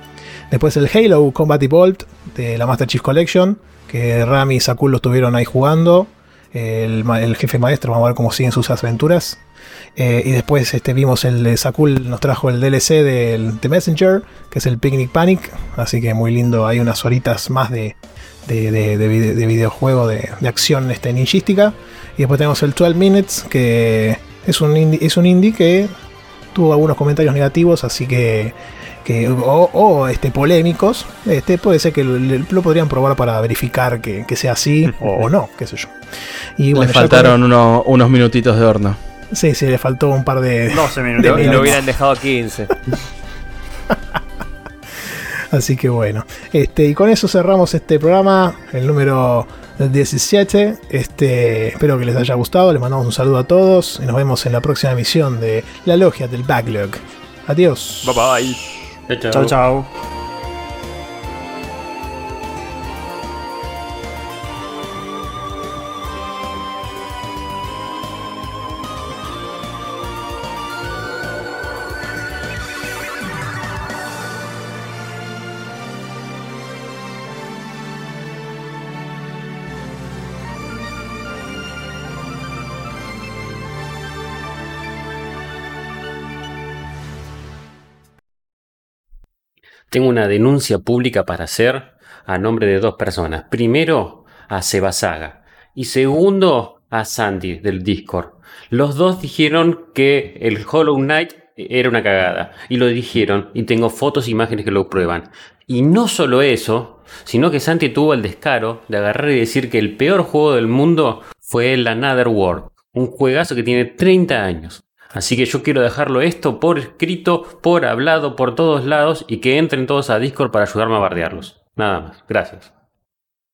Después el Halo Combat Evolved de la Master Chief Collection, que Rami y Sakul lo estuvieron ahí jugando. El, jefe maestro, vamos a ver cómo siguen sus aventuras. Eh, y después este, vimos el de Sakul, nos trajo el DLC del The Messenger, que es el Picnic Panic. Así que muy lindo, hay unas horitas más de, de, de videojuego de, acción este, ninjística. Y después tenemos el 12 Minutes, que es un indie, es un indie que tuvo algunos comentarios negativos, así que, que o, o, este, polémicos. Este, puede ser que lo, lo podrían probar para verificar que, que sea así o, o, no, qué sé yo. Y bueno, le faltaron con... uno, unos minutitos de horno. Sí, sí, le faltó un par de. 12 minutos. De y lo hubieran dejado 15. Así que bueno. Este, y con eso cerramos este programa, el número 17. Este, espero que les haya gustado. Les mandamos un saludo a todos. Y nos vemos en la próxima emisión de La Logia del Backlog. Adiós. Bye bye. Chao, chao. Tengo una denuncia pública para hacer a nombre de dos personas. Primero, a Sebasaga. Y segundo, a Sandy del Discord. Los dos dijeron que el Hollow Knight era una cagada. Y lo dijeron. Y tengo fotos e imágenes que lo prueban. Y no solo eso, sino que Santi tuvo el descaro de agarrar y decir que el peor juego del mundo fue el Another World. Un juegazo que tiene 30 años. Así que yo quiero dejarlo esto por escrito, por hablado, por todos lados y que entren todos a Discord para ayudarme a bardearlos. Nada más. Gracias.